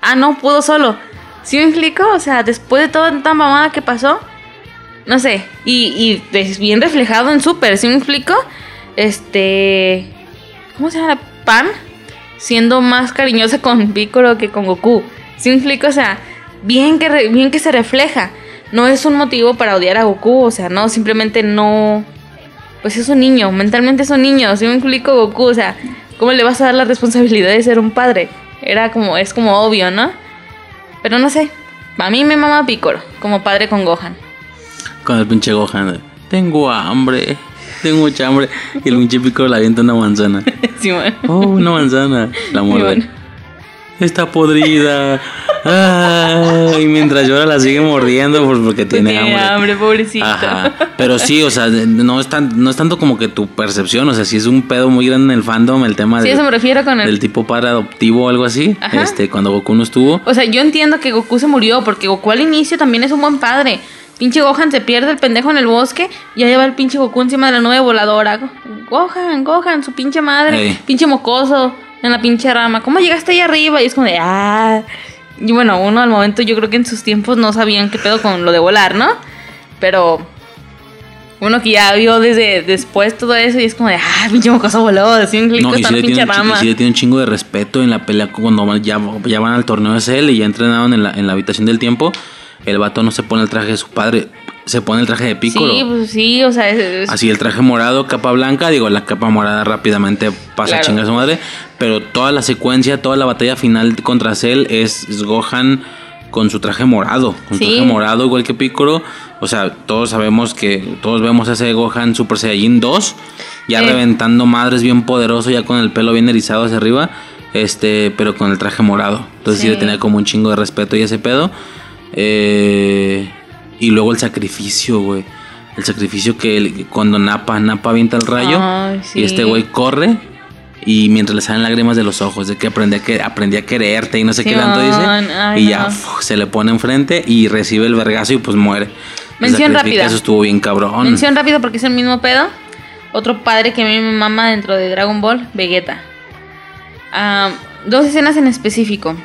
K: ah, no, pudo solo. ¿Sí me explico? O sea, después de toda tanta mamada que pasó, no sé, y, y es bien reflejado en Super, ¿sí me explico? Este. ¿Cómo se llama? Pan siendo más cariñosa con Piccolo que con Goku. ¿Sí me explico? O sea, bien que, bien que se refleja. No es un motivo para odiar a Goku, o sea, no, simplemente no. Pues es un niño, mentalmente es un niño, ¿sí me explico Goku? O sea, ¿cómo le vas a dar la responsabilidad de ser un padre? Era como, es como obvio, ¿no? Pero no sé, a mí me mama Piccolo, como padre con Gohan.
J: Con el pinche Gohan. Tengo hambre. Tengo mucha hambre. Y el pinche pico le avienta una manzana. [LAUGHS]
K: Sí, bueno.
J: Oh, una manzana. La muerde. Está podrida. Ah, y mientras llora la sigue mordiendo pues, porque tiene,
K: Tiene
J: hambre.
K: hambre, pobrecito.
J: Ajá. Pero sí, o sea, no es, tan, no es tanto como que tu percepción, o sea, sí es un pedo muy grande en el fandom el tema
K: Sí,
J: de-
K: eso me refiero con el-
J: del tipo padre adoptivo o algo así.
K: Ajá.
J: Este, cuando Goku no estuvo.
K: O sea, yo entiendo que Goku se murió porque Goku al inicio también es un buen padre. Pinche Gohan se pierde el pendejo en el bosque y ahí va el pinche Goku encima de la nube voladora. Go- Gohan, Gohan, su pinche madre,
J: Ey.
K: pinche mocoso en la pinche rama. ¿Cómo llegaste ahí arriba? Y es como de, ah. Y bueno, uno al momento yo creo que en sus tiempos no sabían qué pedo con lo de volar, ¿no? Pero uno que ya vio desde después todo eso y es como de, ah, pinche mocoso voló, así un clic
J: No,
K: está la pinche
J: tiene
K: rama.
J: y sí le tiene un chingo de respeto en la pelea cuando ya, ya van al torneo de Cell y ya entrenaron en la, en la habitación del tiempo. El vato no se pone el traje de su padre, se pone el traje de Piccolo.
K: Sí, pues sí, o sea, es- es-
J: Así el traje morado, capa blanca, digo, la capa morada rápidamente pasa a chingar a su madre, pero toda la secuencia, toda la batalla final contra Cell es, es Gohan con su traje morado, con
K: Sí.
J: traje morado igual que Piccolo, o sea, todos sabemos que todos vemos a ese Gohan Super Saiyajin 2 ya reventando madres bien poderoso, ya con el pelo bien erizado hacia arriba, este, pero con el traje morado. Entonces sí,
K: Sí.
J: le tenía como un chingo de respeto y ese pedo. Eh, y luego el sacrificio, güey. El sacrificio que el- cuando Napa, Napa avienta el rayo
K: sí.
J: y este güey corre Y mientras le salen lágrimas de los ojos, de que aprendí a, que, aprendí a quererte y no sé qué tanto dice.
K: Ay,
J: y ya uf, se le pone enfrente y recibe el vergazo y pues muere.
K: Mención rápida.
J: Eso estuvo bien cabrón.
K: Mención rápido porque es el mismo pedo. Otro padre que a mí me mama dentro de Dragon Ball, Vegeta. Ah, dos escenas en específico.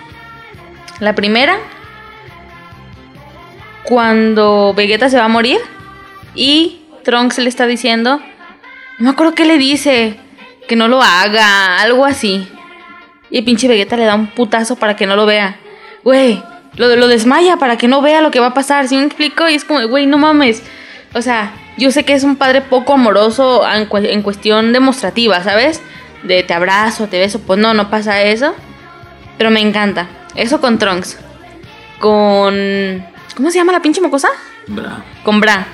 K: La primera, cuando Vegeta se va a morir y Trunks le está diciendo, no me acuerdo qué le dice, que no lo haga, algo así. Y el pinche Vegeta le da un putazo para que no lo vea. Güey, lo, desmaya para que no vea lo que va a pasar. ¿Sí me explico? Y es como, güey, no mames. O sea, yo sé que es un padre poco amoroso en, en cuestión demostrativa, ¿sabes? De te abrazo, te beso. Pues no, no pasa eso. Pero me encanta. Eso con Trunks. Con. ¿Cómo se llama la pinche mocosa?
J: Bra.
K: Con Bra.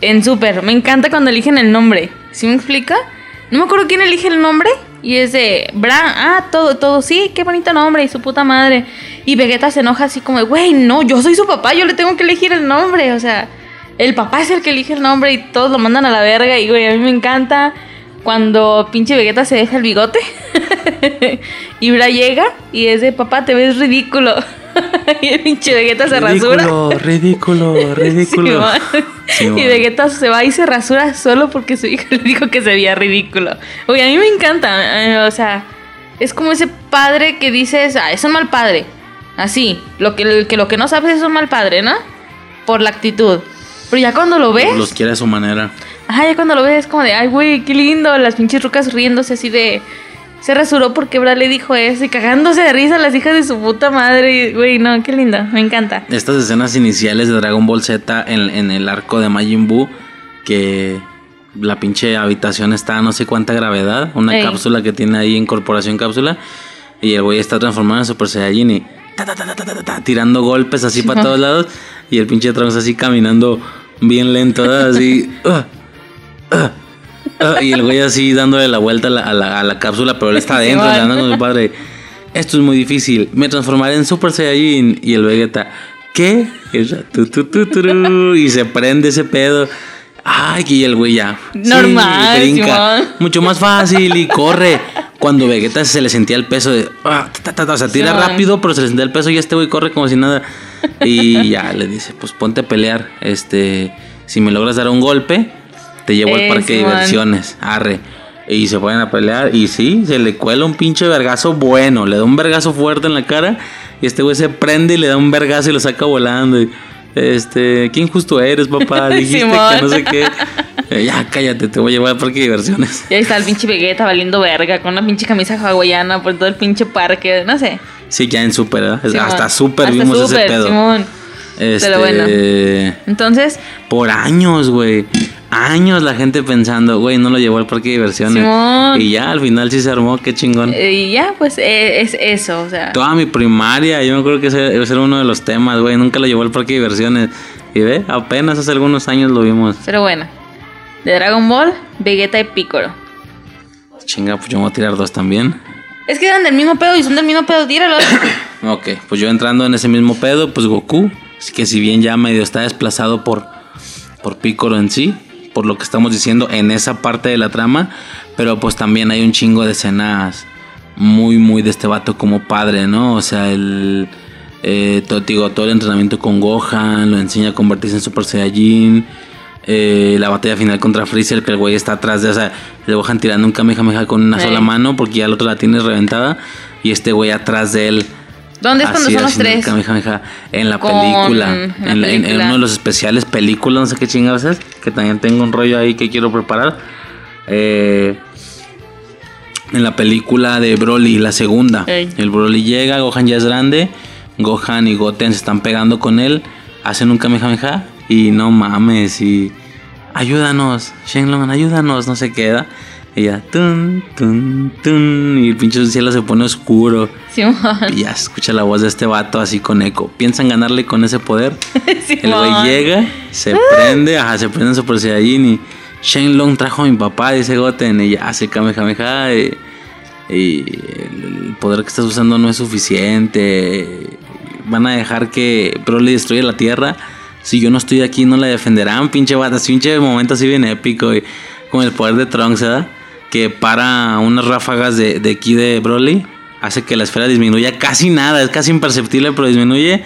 K: En Super. Me encanta cuando eligen el nombre. ¿Sí me explica? No me acuerdo quién elige el nombre. Y es de Bra. Ah, todo, todo. Sí, qué bonito nombre. Y su puta madre. Y Vegeta se enoja así como, de, güey, no, yo soy su papá. Yo le tengo que elegir el nombre. O sea, el papá es el que elige el nombre y todos lo mandan a la verga. Y, güey, a mí me encanta cuando pinche Vegeta se deja el bigote. [LAUGHS] y Bra llega y es de, papá, te ves ridículo. [LAUGHS] [LAUGHS] y el pinche Vegeta se rasura.
J: Ridículo, ridículo, [LAUGHS] ridículo.
K: Simón.
J: Simón.
K: Y Vegeta se va y se rasura solo porque su hijo [LAUGHS] le dijo que se veía ridículo. Oye, a mí me encanta. eh, o sea, es como ese padre que dices, ah, es un mal padre. Así, lo que, que lo que no sabes es un mal padre, ¿no? Por la actitud. Pero ya cuando lo ves,
J: Los quiere a su manera.
K: ajá, ya cuando lo ves es como de, ay, güey, qué lindo. Las pinches rucas riéndose así de. Se rasuró porque Bra le dijo eso y cagándose de risa las hijas de su puta madre. Güey, no, qué lindo, me encanta.
J: Estas escenas iniciales de Dragon Ball Z en, en el arco de Majin Buu, que la pinche habitación está a no sé cuánta gravedad, una
K: Ey.
J: cápsula que tiene ahí incorporación cápsula, y el güey está transformado en Super Saiyajin y ta, ta, ta, tirando golpes así para [LAUGHS] todos lados, y el pinche Trunks así caminando bien lento, así. [LAUGHS] "Ah, ah, ah", [LAUGHS] y el güey así dándole la vuelta a la, a la- a la cápsula, pero él está adentro, andando con su padre. Esto es muy difícil. Me transformaré en Super Saiyajin. Y el Vegeta, ¿qué? Y, se prende ese pedo. Ay, y el güey ya.
K: Normal,
J: brinca.
K: Simón.
J: Mucho más fácil y corre. Cuando Vegeta se le sentía el peso de. ah, ta, ta, ta, o sea, tira
K: Simón.
J: rápido, pero se le sentía el peso y este güey corre como si nada. Y ya le dice: Pues ponte a pelear. Este. Si me logras dar un golpe, te llevo al
K: Eh,
J: parque de diversiones. Arre. Y se ponen a pelear. Y sí, se le cuela un pinche vergazo bueno. Le da un vergazo fuerte en la cara. Y este güey se prende y le da un vergazo y lo saca volando. Y, este, ¿quién justo eres, papá? [LAUGHS] Dijiste
K: Simón.
J: que no sé qué. Eh, ya, cállate, te voy a llevar al parque de diversiones.
K: Y ahí está el pinche Vegeta valiendo verga con una pinche camisa hawaiana por todo el pinche parque, no sé.
J: Sí, ya en Super, ¿verdad?
K: Simón.
J: Hasta Super
K: Hasta
J: vimos ese
K: Super,
J: pedo.
K: Simón.
J: Este,
K: Pero bueno. Entonces,
J: Por años, güey. Años la gente pensando, güey, no lo llevó al parque de diversiones.
K: Simón.
J: Y ya al final sí se armó, qué chingón.
K: eh, y ya, pues eh, es eso, o sea.
J: Toda mi primaria, yo me acuerdo que ese ese era uno de los temas, güey. Nunca lo llevó al parque de diversiones. Y ve, apenas hace algunos años lo vimos.
K: Pero bueno, de Dragon Ball, Vegeta y Piccolo.
J: Chinga, pues yo me voy a tirar dos también.
K: Es que eran del mismo pedo y son del mismo pedo, tíralos. [COUGHS]
J: Ok, pues yo entrando en ese mismo pedo, pues Goku, que si bien ya medio está desplazado por, por Piccolo en sí, por lo que estamos diciendo en esa parte de la trama, pero pues también hay un chingo de escenas muy, muy de este vato como padre, ¿no? O sea, el, eh, todo, digo, todo el entrenamiento con Gohan, lo enseña a convertirse en Super Saiyajin. eh, la batalla final contra Freezer, que el güey está atrás de, o sea, de Gohan tirando un Kamehameha con una
K: Sí.
J: sola mano, porque ya el otro la tiene reventada, y este güey atrás de él
K: ¿Dónde es cuando
J: Así,
K: son los tres?
J: Kamehameha en la
K: Con-
J: película.
K: en la
J: En, en- uno de los especiales películas, no sé qué chingados es. Que también tengo un rollo ahí que quiero preparar. Eh, en la película de Broly, la segunda.
K: Ey.
J: El Broly llega, Gohan ya es grande. Gohan y Goten se están pegando con él. Hacen un Kamehameha. Y no mames. Y ayúdanos, Shenlong, ayúdanos. No se queda. Y ya, tun, tun, tun. Y el pinche cielo se pone oscuro.
K: Simón.
J: Y ya se escucha la voz de este vato así con eco. ¿Piensan ganarle con ese poder? [LAUGHS] El güey llega, se prende, ajá, se prende en Super Saiyajin y Shenlong trajo a mi papá, dice Goten, y ya hace Kamehameha y, y el poder que estás usando no es suficiente. Van a dejar que Broly destruya la Tierra. Si yo no estoy aquí, no la defenderán, pinche vato. Así, pinche momento así bien épico, y con el poder de Trunks, ¿verdad? Que para unas ráfagas de, de ki de Broly. Hace que la esfera disminuya casi nada, es casi imperceptible, pero disminuye.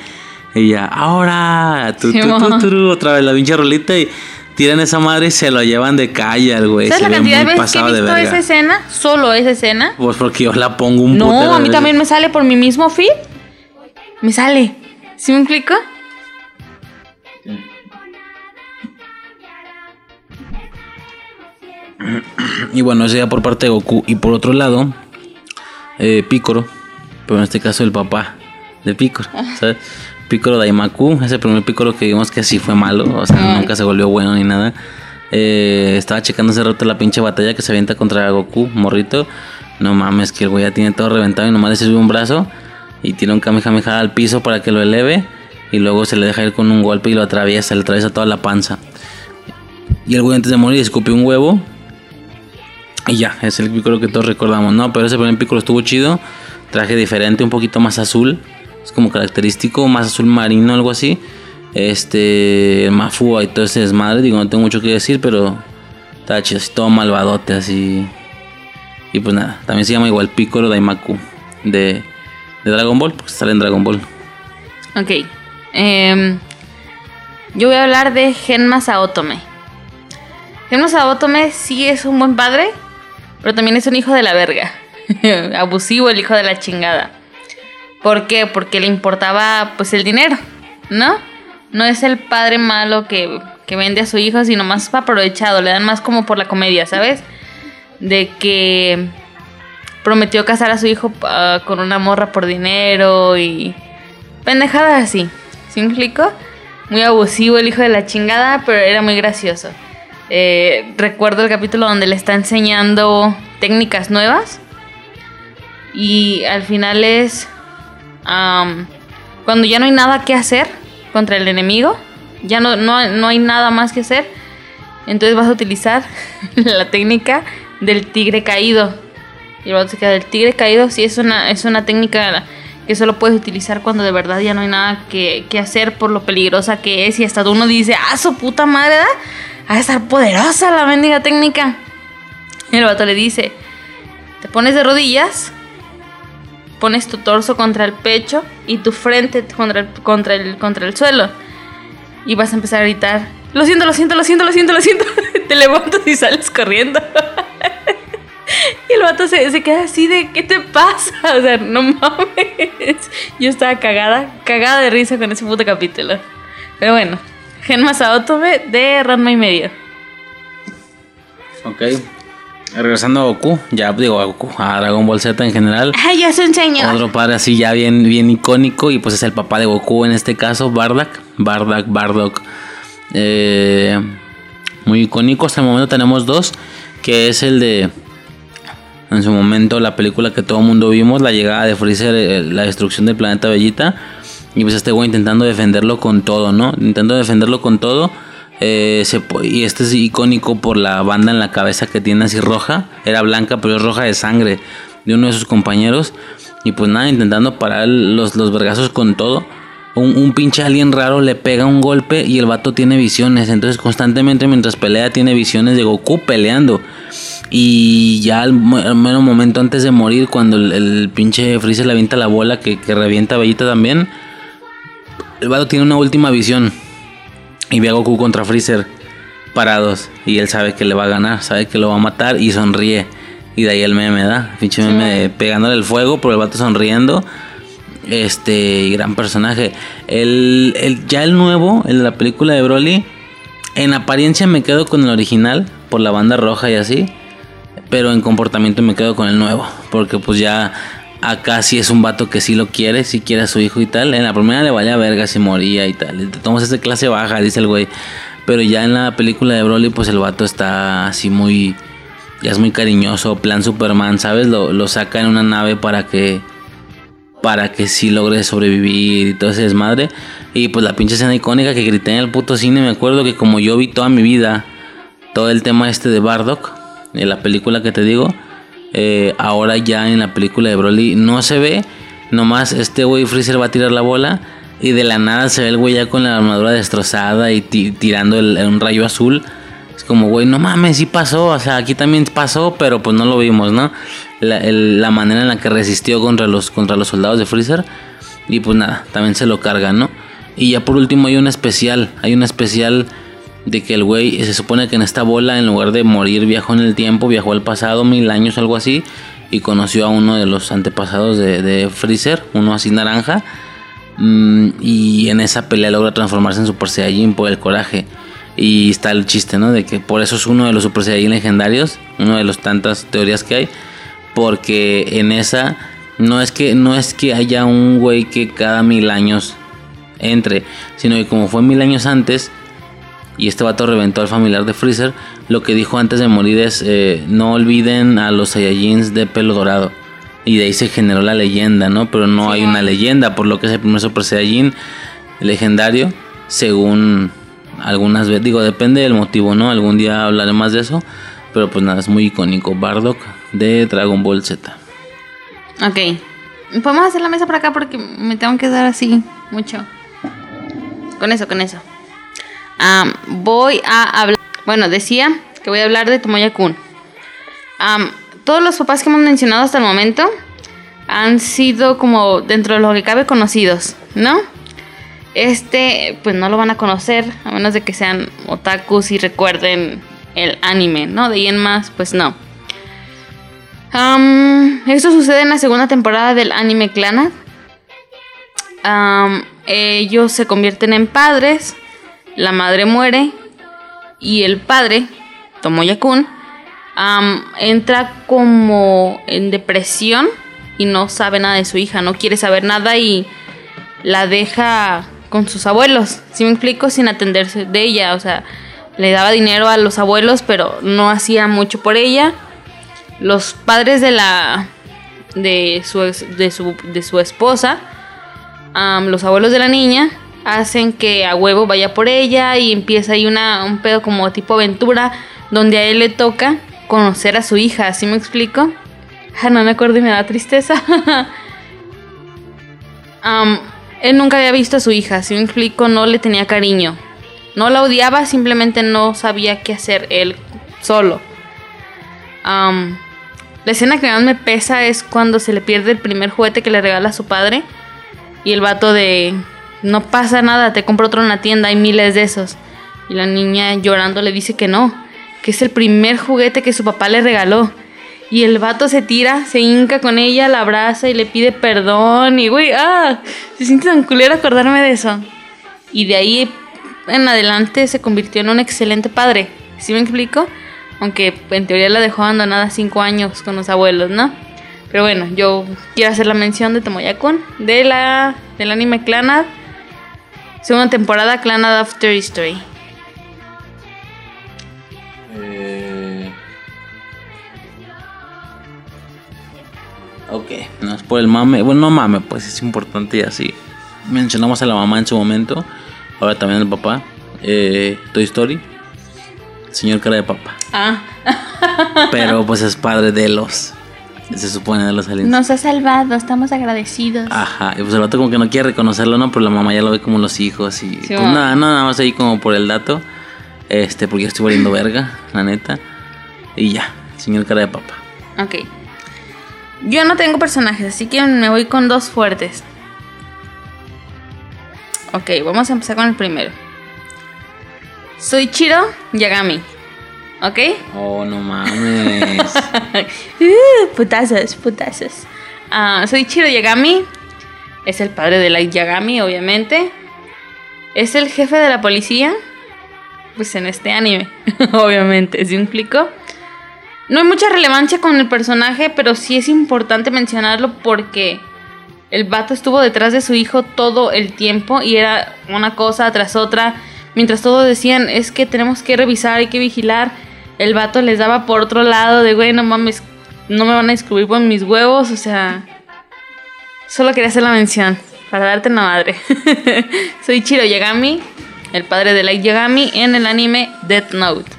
J: Y ya, ahora, tu, tu, tu, otra vez la pinche rolita y tiran esa madre y se lo llevan de calle al güey.
K: ¿Sabes
J: Se
K: la cantidad de veces que he
J: de
K: visto
J: verga.
K: esa escena? Solo esa escena.
J: Pues porque yo la pongo un
K: No,
J: de
K: a mí
J: veces.
K: también me sale por mi mismo feed. Me sale. ¿Sí me explico?
J: Y bueno, eso ya por parte de Goku. Y por otro lado, eh, Picoro, pero en este caso el papá de Picoro, ¿sabes? Picoro Daimaku, ese primer Picoro que vimos que sí fue malo, o sea, nunca se volvió bueno ni nada. Eh, estaba checando hace rato la pinche batalla que se avienta contra Goku, morrito. No mames, que el güey ya tiene todo reventado y nomás le sirve un brazo y tira un Kamehameha al piso para que lo eleve. Y luego se le deja ir con un golpe y lo atraviesa, le atraviesa toda la panza. Y el güey antes de morir escupió un huevo y ya, es el Piccolo que todos recordamos, ¿no? Pero ese primer Piccolo estuvo chido. Traje diferente, un poquito más azul. Es como característico, más azul marino, algo así. Este, Mafua y todo ese desmadre. Digo, no tengo mucho que decir, pero está chido, así todo malvadote, así. Y pues nada, también se llama igual Piccolo Daimaku de, de Dragon Ball, porque sale en Dragon Ball.
K: Ok. Em, yo voy a hablar de Genma Saotome. Genma Saotome sí es un buen padre, pero también es un hijo de la verga. [LAUGHS] Abusivo el hijo de la chingada. ¿Por qué? Porque le importaba pues el dinero, ¿no? No es el padre malo que, que vende a su hijo, sino más aprovechado. Le dan más como por la comedia, ¿sabes? De que prometió casar a su hijo ah, con una morra por dinero y pendejadas así. ¿Sí me explico? Muy abusivo el hijo de la chingada, pero era muy gracioso. Eh, recuerdo el capítulo donde le está enseñando técnicas nuevas y al final es am, cuando ya no hay nada que hacer contra el enemigo, ya no, no, no hay nada más que hacer, entonces vas a utilizar [LAUGHS] la técnica del tigre caído. Y el del tigre caído, sí es una, es una técnica que solo puedes utilizar cuando de verdad ya no hay nada que, que hacer por lo peligrosa que es. Y hasta uno dice, ah, su puta madre. Ha de estar poderosa la mendiga técnica. El vato le dice, te pones de rodillas, pones tu torso contra el pecho y tu frente contra el, contra el, contra el suelo. Y vas a empezar a gritar, lo siento, lo siento, lo siento, lo siento, lo siento. [LAUGHS] te levantas y sales corriendo. [LAUGHS] Y el vato se, se queda así de, ¿qué te pasa? [LAUGHS] O sea, no mames. Yo estaba cagada, cagada de risa con ese puto capítulo. Pero bueno, Genma Saotome de Ranma y medio.
J: Ok. Regresando a Goku, ya digo a Goku, a Dragon Ball Z en general.
K: Ay, ya se enseñó.
J: Otro padre así ya bien, bien icónico y pues es el papá de Goku en este caso, Bardak. Bardak, Bardock. Eh, muy icónico. Hasta el momento tenemos dos, que es el de... En su momento la película que todo el mundo vimos, la llegada de Freezer, eh, la destrucción del planeta Bellita. Y pues este güey intentando defenderlo con todo, ¿no? Intentando defenderlo con todo. Eh, se y este es icónico por la banda en la cabeza que tiene así roja. Era blanca, pero es roja de sangre de uno de sus compañeros. Y pues nada, intentando parar los, los vergazos con todo. Un, un pinche alien raro le pega un golpe y el vato tiene visiones. Entonces constantemente mientras pelea tiene visiones de Goku peleando. Y ya al, al mero momento antes de morir, cuando el, el pinche Freezer le avienta la bola que, que revienta a Bellita también. El vato tiene una última visión. Y ve a Goku contra Freezer parados. Y él sabe que le va a ganar, sabe que lo va a matar y sonríe. Y de ahí el meme, ¿da? Pinche meme de pegándole el fuego, pero el vato sonriendo. Este, gran personaje. El, el- ya el nuevo, el de la película de Broly. En apariencia me quedo con el original, por la banda roja y así. Pero en comportamiento me quedo con el nuevo. Porque pues ya acá sí es un vato que sí lo quiere, sí quiere a su hijo y tal. En la primera le valía verga si moría y tal. Tomas esa clase baja, dice el güey. Pero ya en la película de Broly, pues el vato está así muy. Ya es muy cariñoso, plan Superman, ¿sabes? Lo, lo saca en una nave para que. Para que sí logre sobrevivir y todo ese desmadre. Y pues la pinche escena icónica que grité en el puto cine, me acuerdo que como yo vi toda mi vida todo el tema este de Bardock, en la película que te digo, eh, ahora ya en la película de Broly no se ve, nomás este güey Freezer va a tirar la bola y de la nada se ve el güey ya con la armadura destrozada y ti- tirando un rayo azul Es como, güey, no mames, sí pasó. O sea, aquí también pasó, pero pues no lo vimos, ¿no? La manera en la que resistió contra los, contra los soldados de Freezer. Y pues nada, también se lo cargan, ¿no? Y ya por último hay un especial. Hay un especial de que el güey se supone que en esta bola, en lugar de morir, viajó en el tiempo, viajó al pasado, mil años, algo así. Y conoció a uno de los antepasados de, de Freezer, uno así naranja. Mm, y en esa pelea logra transformarse en Super Saiyajin por el coraje. Y está el chiste, ¿no? De que por eso es uno de los Super Saiyajin legendarios, uno de las tantas teorías que hay. Porque en esa no es que no es que haya un güey que cada mil años entre, sino que como fue mil años antes y este vato reventó al familiar de Freezer, lo que dijo antes de morir es eh, no olviden a los Saiyajins de pelo dorado. Y de ahí se generó la leyenda, ¿no? Pero no hay una leyenda, por lo que es el primer Super Saiyajin legendario, según algunas veces, digo, depende del motivo, ¿no? Algún día hablaré más de eso, pero pues nada, es muy icónico. Bardock de Dragon Ball Z.
K: Ok. Podemos hacer la mesa por acá porque me tengo que dar así mucho. Con eso, con eso. Voy a hablar. Bueno, decía que voy a hablar de Tomoya Kun. Todos los papás que hemos mencionado hasta el momento han sido como dentro de lo que cabe conocidos, ¿no? Este, pues no lo van a conocer, a menos de que sean otakus y recuerden el anime, ¿no? De ahí en más, pues no. Esto sucede en la segunda temporada del anime Clannad. Ellos se convierten en padres, la madre muere y el padre, Tomoya-kun, am, entra como en depresión y no sabe nada de su hija, no quiere saber nada y la deja con sus abuelos, si me explico, sin atenderse de ella, o sea, le daba dinero a los abuelos, pero no hacía mucho por ella. Los padres de la de su de su, de su esposa, los abuelos de la niña, hacen que a huevo vaya por ella y empieza ahí una, un pedo como tipo aventura donde a él le toca conocer a su hija, ¿sí me explico? Ah, no me acuerdo y me da tristeza. [LAUGHS] Am, él nunca había visto a su hija, si me explico, no le tenía cariño. No la odiaba, simplemente no sabía qué hacer él solo. La escena que más me pesa es cuando se le pierde el primer juguete que le regala a su padre. Y el vato de, no pasa nada, te compro otro en la tienda, hay miles de esos. Y la niña llorando le dice que no, que es el primer juguete que su papá le regaló. Y el vato se tira, se hinca con ella, la abraza y le pide perdón. Y güey, ah, se siente tan culero acordarme de eso. Y de ahí en adelante se convirtió en un excelente padre. ¿Sí me explico? Aunque en teoría la dejó abandonada cinco años con los abuelos, ¿no? Pero bueno, yo quiero hacer la mención de Tomoya-kun, de la, del anime Clannad. Segunda temporada, Clannad After History.
J: Ok, no es por el mame. Bueno, no mame, pues es importante y así. Mencionamos a la mamá en su momento. Ahora también el papá. Eh, Toy Story. Señor cara de papá.
K: Ah,
J: Pero pues es padre de los. Se supone de los aliens.
K: nos ha salvado, estamos agradecidos.
J: Ajá, y pues el vato como que no quiere reconocerlo, ¿no? Pero la mamá ya lo ve como los hijos y... pues
K: mamá.
J: nada, nada más ahí como por el dato. Este, porque ya estoy valiendo verga, la neta. Y ya, señor cara de papa.
K: Ok. Yo no tengo personajes, así que me voy con dos fuertes. Ok, vamos a empezar con el primero. Soy Chiro Yagami. ¿Ok?
J: Oh, no mames. [LAUGHS]
K: Uh, putazos, putazos. Ah, soy Chiro Yagami. Es el padre de Light Yagami, obviamente. Es el jefe de la policía. Pues en este anime, [LAUGHS] obviamente, ¿sí me explico? No hay mucha relevancia con el personaje, pero sí es importante mencionarlo porque el vato estuvo detrás de su hijo todo el tiempo y era una cosa tras otra. Mientras todos decían, es que tenemos que revisar, hay que vigilar. El vato les daba por otro lado de, güey, no mames, no me van a descubrir por mis huevos, o sea... Solo quería hacer la mención, para darte una madre. [LAUGHS] Soy Chiro Yagami, el padre de Light Yagami, en el anime Death Note.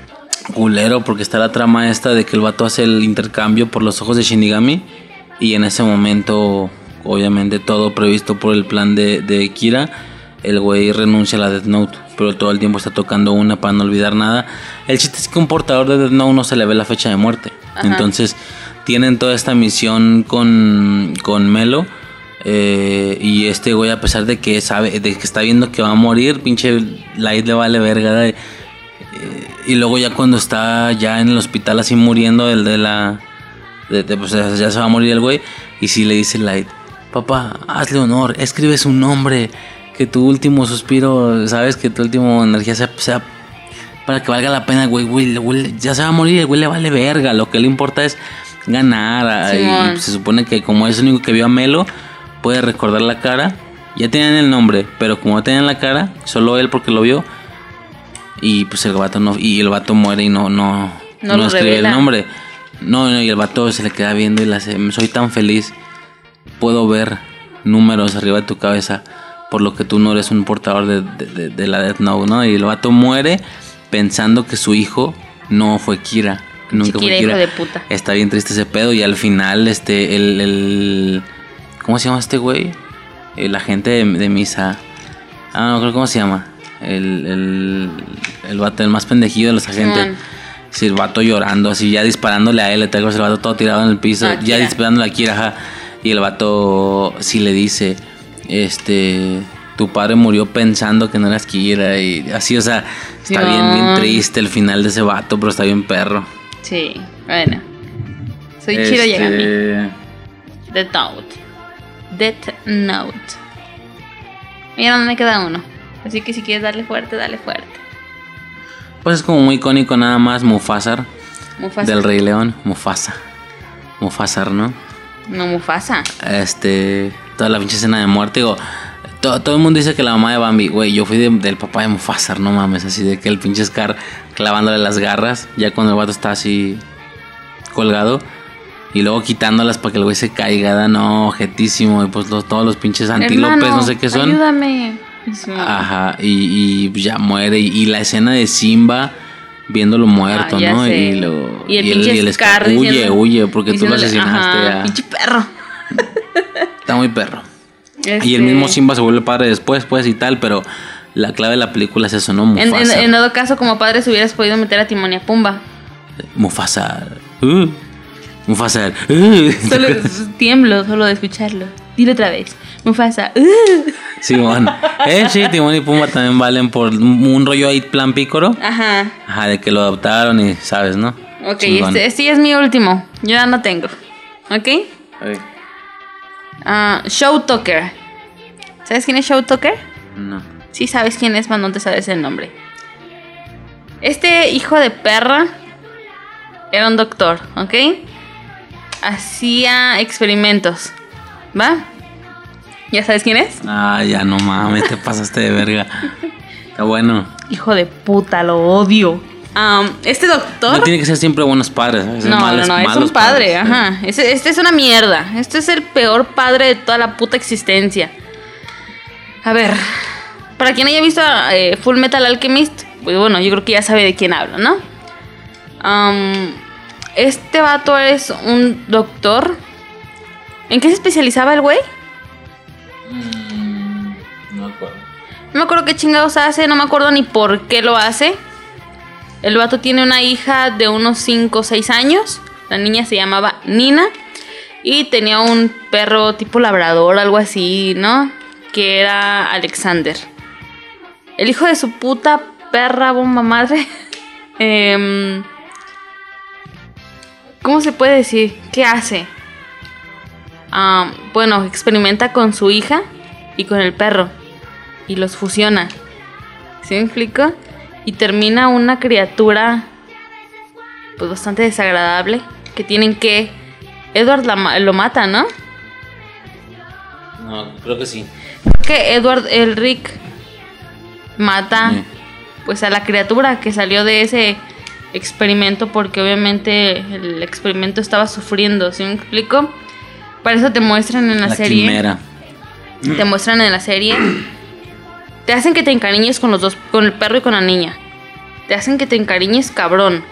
J: Culero, porque está la trama esta de que el vato hace el intercambio por los ojos de Shinigami. Y en ese momento, obviamente todo previsto por el plan de, de Kira, el güey renuncia a la Death Note. pero todo el tiempo está tocando una para no olvidar nada. El chiste es que un portador de Death Note no se le ve la fecha de muerte.
K: Ajá.
J: Entonces tienen toda esta misión con, con Melo. eh, y este güey, a pesar de que sabe, de que está viendo que va a morir, pinche Light le vale verga. eh, y luego ya cuando está ya en el hospital así muriendo, el de la... de- de, pues, ya se va a morir el güey. Y si le dice Light, papá, hazle honor, escribe su nombre. Que tu último suspiro, sabes, que tu último energía sea, sea para que valga la pena, güey, güey, ya se va a morir, el güey le vale verga. Lo que le importa es ganar. ah. Y se supone que como es el único que vio a Melo, puede recordar la cara. Ya tenían el nombre, pero como no tenían la cara, solo él porque lo vio. Y pues el vato no, y el vato muere y no, no,
K: No
J: escribe
K: revela.
J: el nombre. No, no, y el vato se le queda viendo y le hace, soy tan feliz. Puedo ver números arriba de tu cabeza por lo que tú no eres un portador de, de- de- de la Death Note, ¿no? Y el vato muere pensando que su hijo no fue Kira. Nunca fue
K: hijo
J: Kira.
K: de puta.
J: Está bien triste ese pedo y al final, este, el... el ¿Cómo se llama este güey? El agente de, de misa. Ah, no creo cómo se llama. El, el, el vato, el más pendejillo de los agentes. Sí, el vato llorando, así ya disparándole a él, el vato todo tirado en el piso,
K: Ah,
J: ya disparándole a Kira, ajá. Y el vato sí le dice, este, tu padre murió pensando que no eras Kira y así, o sea, está bien, bien triste el final de ese vato, pero está bien perro.
K: Sí, bueno. Soy Chiro
J: Este,
K: Yagami. Death Note. Death Note. Mira dónde queda uno. Así que si quieres darle fuerte, dale fuerte.
J: Pues es como muy icónico nada más Mufasar
K: Mufasa.
J: del Rey León, Mufasa. Mufasar, ¿no?
K: No, Mufasa.
J: este toda la pinche escena de muerte digo to- todo el mundo dice que la mamá de Bambi güey yo fui de- del papá de Mufasa no mames así de que el pinche Scar clavándole las garras ya cuando el vato está así colgado y luego quitándolas para que el güey se caiga no objetísimo y pues los- todos los pinches antílopes
K: Hermano,
J: no sé qué son
K: Ayúdame.
J: ajá y, y ya muere y, y la escena de Simba viéndolo muerto
K: Ah, ya
J: no
K: sé.
J: y lo
K: Y el
J: Scar huye
K: diciendo-
J: huye porque tú lo asesinaste
K: ajá. Pinche perro. [LAUGHS]
J: está muy perro y el
K: Este,
J: mismo Simba se vuelve padre después, pues y tal, pero la clave de la película es eso, ¿no?
K: En, en,
J: Mufasa.
K: en todo caso, como padres hubieras podido meter a Timón y a Pumba.
J: Mufasa. Uh, Mufasa. uh.
K: Solo [LAUGHS] tiemblo solo de escucharlo. Dilo otra vez. Mufasa. [LAUGHS] uh.
J: Simón. Eh, sí, Timón y Pumba también valen por un, rollo ahí plan pícoro.
K: Ajá.
J: Ajá, de que lo adoptaron y sabes, ¿no?
K: Ok, este, este ya es mi último. Yo ya no tengo. ¿Ok? Ah, Show Tucker. ¿Sabes quién es Show Tucker?
J: No.
K: Sí sabes quién es, pero no te sabes el nombre. Este hijo de perra era un doctor, ¿ok? Hacía experimentos, ¿va? ¿Ya sabes quién es?
J: Ah, ya no mames, te pasaste de verga. Está bueno.
K: Hijo de puta, lo odio. Am, este doctor...
J: No tiene que ser siempre buenos padres.
K: No, no, no, es un padre,
J: padres,
K: ajá. Este, este es una mierda. Este es el peor padre de toda la puta existencia. A ver, para quien haya visto eh, Full Metal Alchemist, pues bueno, yo creo que ya sabe de quién hablo, ¿no? Am, este vato es un doctor. ¿En qué se especializaba el güey?
J: No me acuerdo.
K: No me acuerdo qué chingados hace, no me acuerdo ni por qué lo hace. El vato tiene una hija de unos 5 o 6 años. La niña se llamaba Nina. Y tenía un perro tipo labrador, algo así, ¿no? Que era Alexander. El hijo de su puta perra bomba madre. [LAUGHS] Em, ¿Cómo se puede decir? ¿Qué hace? Ah, bueno, experimenta con su hija y con el perro y los fusiona. ¿Sí me explico? Y termina una criatura pues bastante desagradable que tienen que Edward la lo mata, ¿no?
J: No, creo que sí.
K: Creo que Edward el Rick mata
J: Sí.
K: pues a la criatura que salió de ese experimento porque obviamente el experimento estaba sufriendo, ¿sí me explico? Para eso te muestran en la,
J: La
K: serie.
J: quimera.
K: te muestran en la serie, te hacen que te encariñes con los dos, con el perro y con la niña. Te hacen que te encariñes cabrón.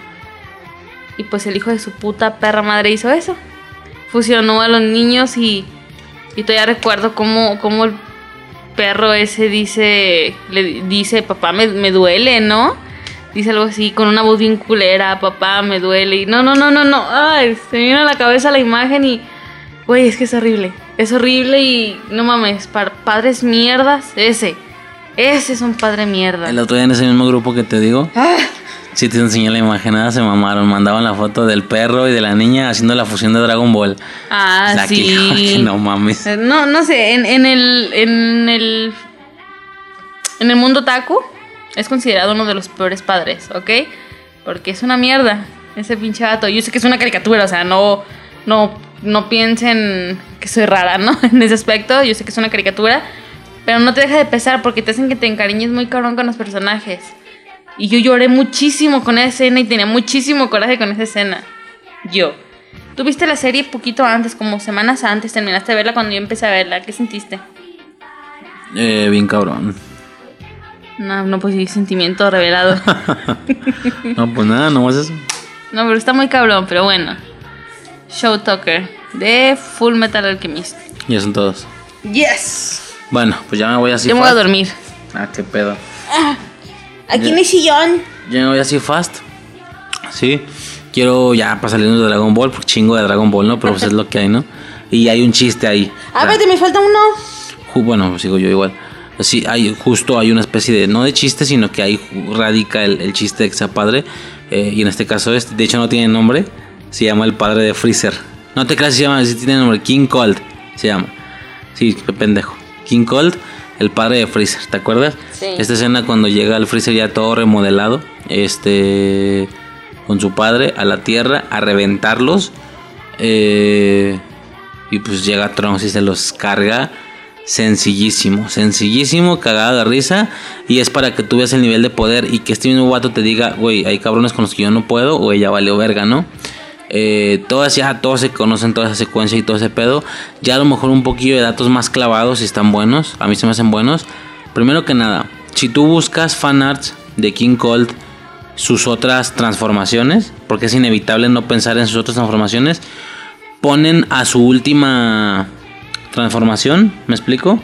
K: Y pues el hijo de su puta perra madre hizo eso. Fusionó a los niños y, y todavía recuerdo cómo, cómo el perro ese dice, le dice, papá, me, me duele, ¿no? Dice algo así, con una voz bien culera, papá, me duele. Y no, no, no, no, no. Ay, se me vino a la cabeza la imagen y. Güey, es que es horrible. Es horrible y no mames, pa- padres mierdas, ese. Ese es un padre mierda.
J: El otro día en ese mismo grupo que te digo,
K: Ah,
J: sí te enseñé la imagen, nada se mamaron. Mandaban la foto del perro y de la niña haciendo la fusión de Dragon Ball.
K: ah,
J: La
K: sí.
J: que no mames.
K: Eh, No, no sé, en, en el. En el. En el mundo taku es considerado uno de los peores padres, ¿ok? Porque es una mierda ese pinche vato. Yo sé que es una caricatura, o sea, no. No, no piensen que soy rara, ¿no? [LAUGHS] En ese aspecto, yo sé que es una caricatura. Pero no te deja de pesar porque te hacen que te encariñes muy cabrón con los personajes. Y yo lloré muchísimo con esa escena y tenía muchísimo coraje con esa escena. Yo. Tú viste la serie poquito antes, como semanas antes, terminaste de verla cuando yo empecé a verla. ¿Qué sentiste?
J: Eh, bien cabrón.
K: No, no pues sí, sentimiento revelado. [LAUGHS]
J: No, pues nada, nomás eso.
K: No, pero está muy cabrón, pero bueno. Show Talker de Full Metal Alchemist.
J: Ya son todos.
K: Yes.
J: Bueno, pues ya me voy así
K: Yo me voy a dormir.
J: Ah, qué pedo.
K: Aquí en el sillón.
J: Ya me voy así fast. Sí. Quiero ya para salirnos de Dragon Ball, porque chingo de Dragon Ball, ¿no? Pero pues es lo que hay, ¿no? Y hay un chiste ahí.
K: Ah,
J: O sea,
K: espérate, me falta uno.
J: ju- bueno, pues sigo yo igual. Sí, hay, justo hay una especie de, no de chiste, sino que ahí radica el, el chiste de que sea padre. Eh, y en este caso, es, de hecho no tiene nombre. Se llama el padre de Freezer. No te creas si se llama, si tiene nombre. King Cold se llama. Sí, pendejo. King Cold, el padre de Freezer, ¿te acuerdas?
K: Sí.
J: Esta escena cuando llega el Freezer ya todo remodelado, este, con su padre a la Tierra a reventarlos. Eh, y pues llega Trunks y se los carga. Sencillísimo, sencillísimo, cagada de risa. Y es para que tú veas el nivel de poder y que este mismo vato te diga, güey, hay cabrones con los que yo no puedo, o ella valió verga, ¿no? Eh, todas ya, todos se conocen toda esa secuencia y todo ese pedo. Ya a lo mejor un poquillo de datos más clavados y están buenos. A mí se me hacen buenos. Primero que nada, si tú buscas fanarts de King Cold, sus otras transformaciones, porque es inevitable no pensar en sus otras transformaciones, ponen a su última transformación, ¿me explico?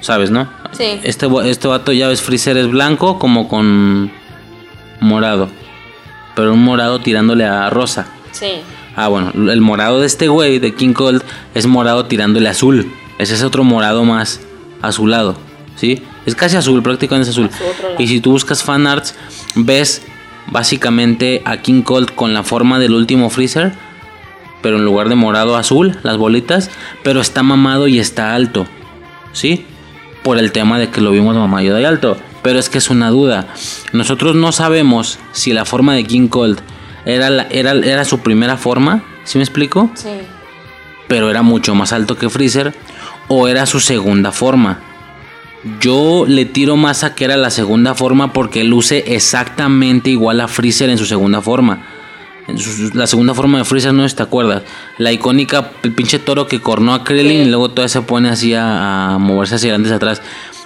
J: ¿Sabes, no?
K: Sí.
J: Este, este vato ya ves, Freezer es blanco como con morado. Pero un morado tirándole a rosa.
K: Sí.
J: Ah, bueno, el morado de este güey, de King Cold, es morado tirándole azul. Ese es otro morado más azulado, ¿sí? Es casi azul, prácticamente es azul. Y si tú buscas fanarts, ves básicamente a King Cold con la forma del último Freezer, pero en lugar de morado azul, las bolitas, pero está mamado y está alto, ¿sí? Por el tema de que lo vimos mamado y alto. Pero es que es una duda. Nosotros no sabemos si la forma de King Cold era, la- era, era su primera forma, ¿sí me explico?
K: Sí.
J: pero era mucho más alto que Freezer o era su segunda forma. Yo le tiro más a que era la segunda forma porque luce exactamente igual a Freezer en su segunda forma. En su- la segunda forma de Freezer, no si te acuerdas. La icónica, el pinche toro que cornó a Krillin y luego todavía se pone así a, a moverse hacia adelante y hacia atrás.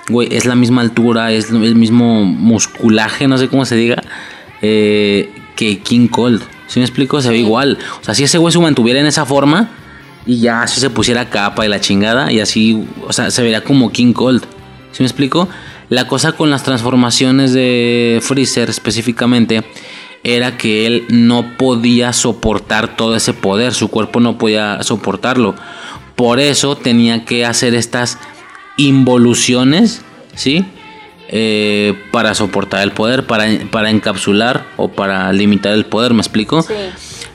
J: Güey, es la misma altura, es el mismo musculaje, no sé cómo se diga, eh, que King Cold. ¿Sí me explico? Se ve igual. O sea, si ese güey se mantuviera en esa forma y ya así se pusiera capa y la chingada y así, o sea, se vería como King Cold. ¿Sí me explico? La cosa con las transformaciones de Freezer específicamente era que él no podía soportar todo ese poder, su cuerpo no podía soportarlo. Por eso tenía que hacer estas involuciones, ¿sí? Eh, para soportar el poder, para, para encapsular o para limitar el poder, ¿me explico?
K: Sí.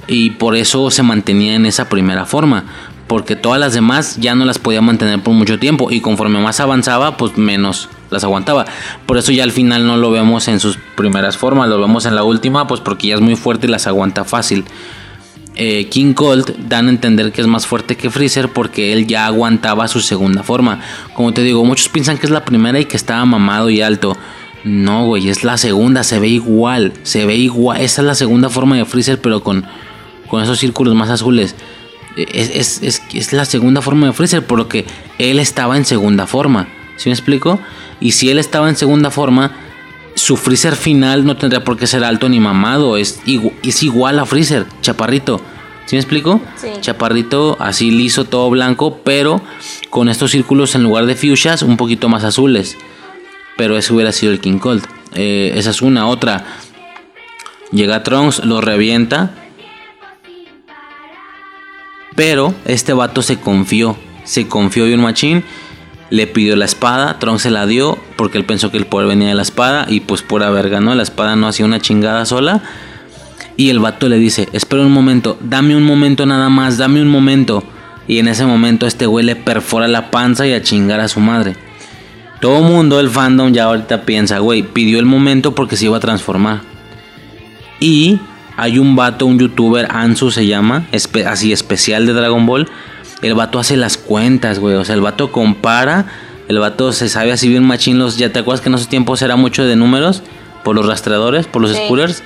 J: Y por eso se mantenía en esa primera forma. Porque todas las demás ya no las podía mantener por mucho tiempo. Y conforme más avanzaba, pues menos las aguantaba. Por eso ya al final no lo vemos en sus primeras formas. Lo vemos en la última, pues porque ya es muy fuerte y las aguanta fácil. Eh, King Cold dan a entender que es más fuerte que Freezer porque él ya aguantaba su segunda forma. Como te digo, muchos piensan que es la primera y que estaba mamado y alto. No, güey, es la segunda, se ve igual, se ve igual. Esa es la segunda forma de Freezer, pero con, con esos círculos más azules. Es, es, es, es la segunda forma de Freezer, por lo que él estaba en segunda forma. ¿Sí me explico? Y si él estaba en segunda forma, su Freezer final no tendría por qué ser alto ni mamado. Es, igu- es igual a Freezer, chaparrito. ¿Sí me explico?
K: Sí.
J: Chaparrito, así liso, todo blanco, pero con estos círculos en lugar de fuchsias, un poquito más azules. Pero ese hubiera sido el King Cold. Eh, esa es una. Otra. Llega Trunks, lo revienta. Pero este vato se confió. Se confió de un machín. Le pidió la espada. Trunks se la dio. Porque él pensó que el poder venía de la espada. Y pues pura verga, ¿no? La espada no hacía una chingada sola. Y el vato le dice: Espera un momento. Dame un momento nada más. Dame un momento. Y en ese momento este güey le perfora la panza y a chingar a su madre. Todo mundo, el fandom, ya ahorita piensa, güey, pidió el momento porque se iba a transformar. Y hay un vato, un youtuber, Ansu se llama, así especial de Dragon Ball. El vato hace las cuentas, güey. O sea, el vato compara. El vato se sabe así bien machín los. Ya te acuerdas que en esos tiempos era mucho de números. Por los rastreadores, por los
K: Sí.
J: scooters.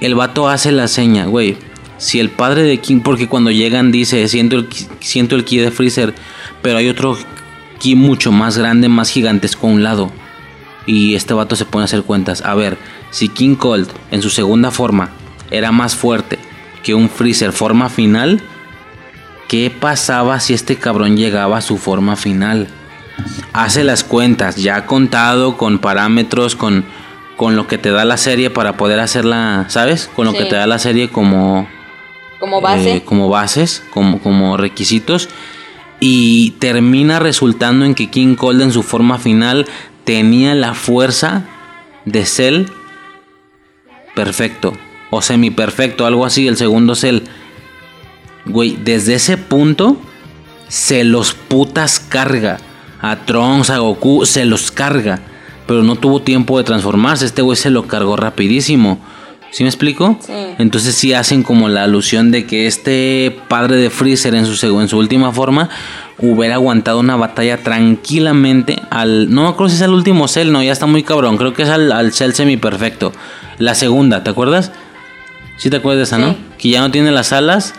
J: El vato hace la seña, güey. Si el padre de King, porque cuando llegan dice, siento el, siento el ki de Freezer, pero hay otro ki mucho más grande, más gigantesco a un lado. Y este vato se pone a hacer cuentas. A ver, si King Cold en su segunda forma era más fuerte que un Freezer forma final, ¿qué pasaba si este cabrón llegaba a su forma final? Hace las cuentas, ya contado con parámetros, con, con lo que te da la serie para poder hacerla, ¿sabes? Con lo que te da la serie como,
K: Como base.
J: eh, como bases, como, como requisitos. Y termina resultando en que King Cold en su forma final tenía la fuerza de Cell perfecto. O semi perfecto, algo así, el segundo Cell. Güey, desde ese punto se los putas carga. A Trunks, a Goku, se los carga. Pero no tuvo tiempo de transformarse. Este güey se lo cargó rapidísimo. ¿Sí me explico?
K: Sí.
J: Entonces sí hacen como la alusión de que este padre de Freezer en su, en su última forma hubiera aguantado una batalla tranquilamente al... No me acuerdo si es al último Cell, no, ya está muy cabrón. Creo que es al, al Cell semi perfecto. La segunda, ¿te acuerdas? Sí te acuerdas de esa, ¿no? Que ya no tiene las alas,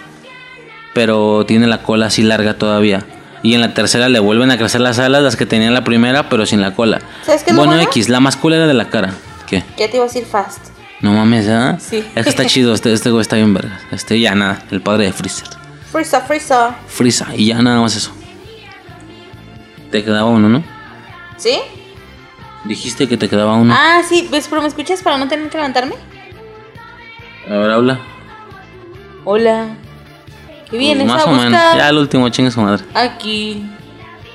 J: pero tiene la cola así larga todavía. Y en la tercera le vuelven a crecer las alas, las que tenía en la primera, pero sin la cola.
K: ¿Sabes qué es lo
J: bueno? X, la más cool era de la cara. ¿Qué?
K: Ya te iba a decir fast.
J: No mames, ¿eh?
K: Sí.
J: Es que está [LAUGHS] chido, este, este güey está bien verga. Este ya nada, el padre de Freezer.
K: Frisa, frisa.
J: Freeza, y ya nada más eso. Te quedaba uno, ¿no?
K: ¿Sí?
J: Dijiste que te quedaba uno.
K: Ah, sí, pues, pero ¿me escuchas para no tener que levantarme?
J: A ver, habla.
K: Hola. ¿Qué
J: Pues
K: vienes
J: más
K: a
J: o menos. Ya el último, chingue su madre.
K: Aquí.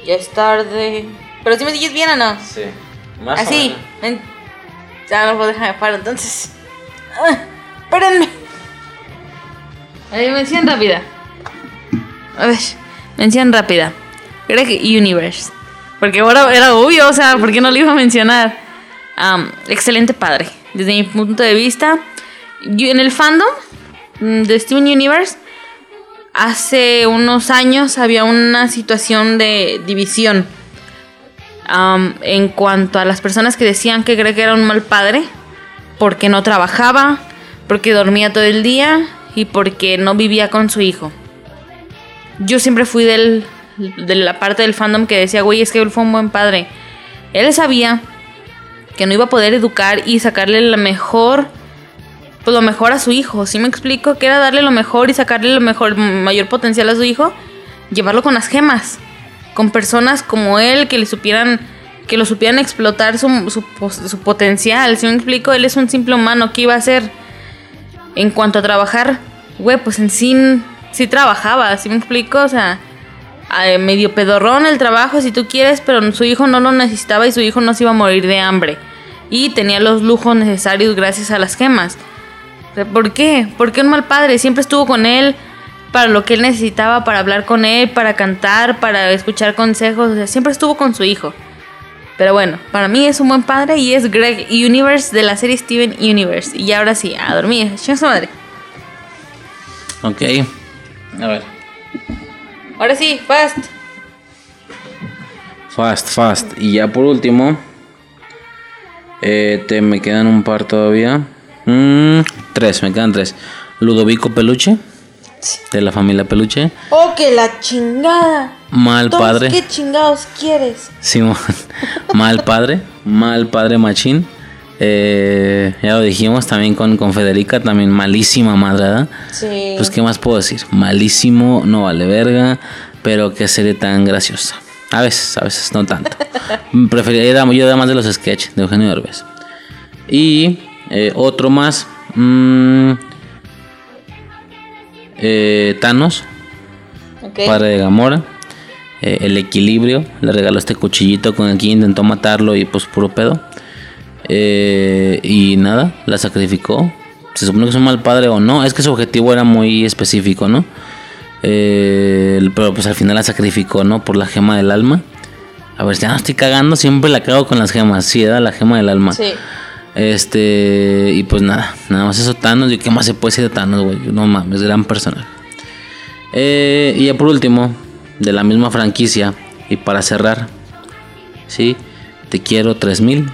K: Ya es tarde. Pero si me sigues bien o no?
J: Sí. Más
K: Así. ven. Ya no puedo dejar de paro, entonces. Ah, espérenme. A ver, mención rápida. A ver, mención rápida. Greg Universe. Porque ahora era obvio, o sea, ¿por qué no lo iba a mencionar? Am, excelente padre. Desde mi punto de vista. Yo en el fandom mm, de Steven Universe, hace unos años había una situación de división. En cuanto a las personas que decían que Greg era un mal padre, porque no trabajaba, porque dormía todo el día y porque no vivía con su hijo. Yo siempre fui de la parte del fandom que decía, güey, es que él fue un buen padre. Él sabía que no iba a poder educar y sacarle la mejor, pues lo mejor a su hijo. ¿Sí me explico? Que era darle lo mejor y sacarle lo mejor, mayor potencial a su hijo, llevarlo con las gemas con personas como él que le supieran que lo supieran explotar su, su, su potencial. Si me explico, él es un simple humano. ¿Qué iba a hacer? En cuanto a trabajar, güey, pues en sí, sí trabajaba. ¿Sí me explico? O sea, medio pedorrón el trabajo si tú quieres, pero su hijo no lo necesitaba y su hijo no se iba a morir de hambre. Y tenía los lujos necesarios gracias a las gemas. O sea, ¿Por qué? ¿Por qué un mal padre? Siempre estuvo con él para lo que él necesitaba, para hablar con él, para cantar, para escuchar consejos. O sea, siempre estuvo con su hijo. Pero bueno, para mí es un buen padre y es Greg Universe de la serie Steven Universe. Y ahora sí, a dormir. [LAUGHS] Su madre.
J: Ok. A ver.
K: Ahora sí, fast.
J: Fast, fast. Y ya por último. eh, te, me quedan un par todavía. Mm, tres, me quedan tres. Ludovico Peluche. De la familia Peluche.
K: Oh, que la chingada.
J: Mal
K: Entonces,
J: padre.
K: ¿Qué chingados quieres?
J: Simón. [LAUGHS] Mal padre. Mal padre machín. Eh, ya lo dijimos también con, con Federica, también malísima madrada.
K: Sí.
J: Pues, ¿qué más puedo decir? Malísimo, no vale verga, pero qué serie tan graciosa. A veces, a veces, no tanto. [LAUGHS] Preferiría, yo era más de los sketches de Eugenio Derbez. Y eh, otro más, mm, eh, Thanos,
K: Ok.
J: padre de Gamora. Eh, el equilibrio, le regaló este cuchillito con el que intentó matarlo y pues puro pedo. Eh, y nada, la sacrificó. Se supone que es un mal padre o no. Es que su objetivo era muy específico, ¿no? Eh, pero pues al final la sacrificó, ¿no? Por la gema del alma. A ver, ya no estoy cagando, siempre la cago con las gemas. Sí, era la gema del alma.
K: Sí.
J: Este, y pues nada, nada más eso Thanos. ¿Y qué más se puede decir de Thanos, güey? No mames, gran personal. Eh, y ya por último, de la misma franquicia, y para cerrar, sí, te quiero 3000,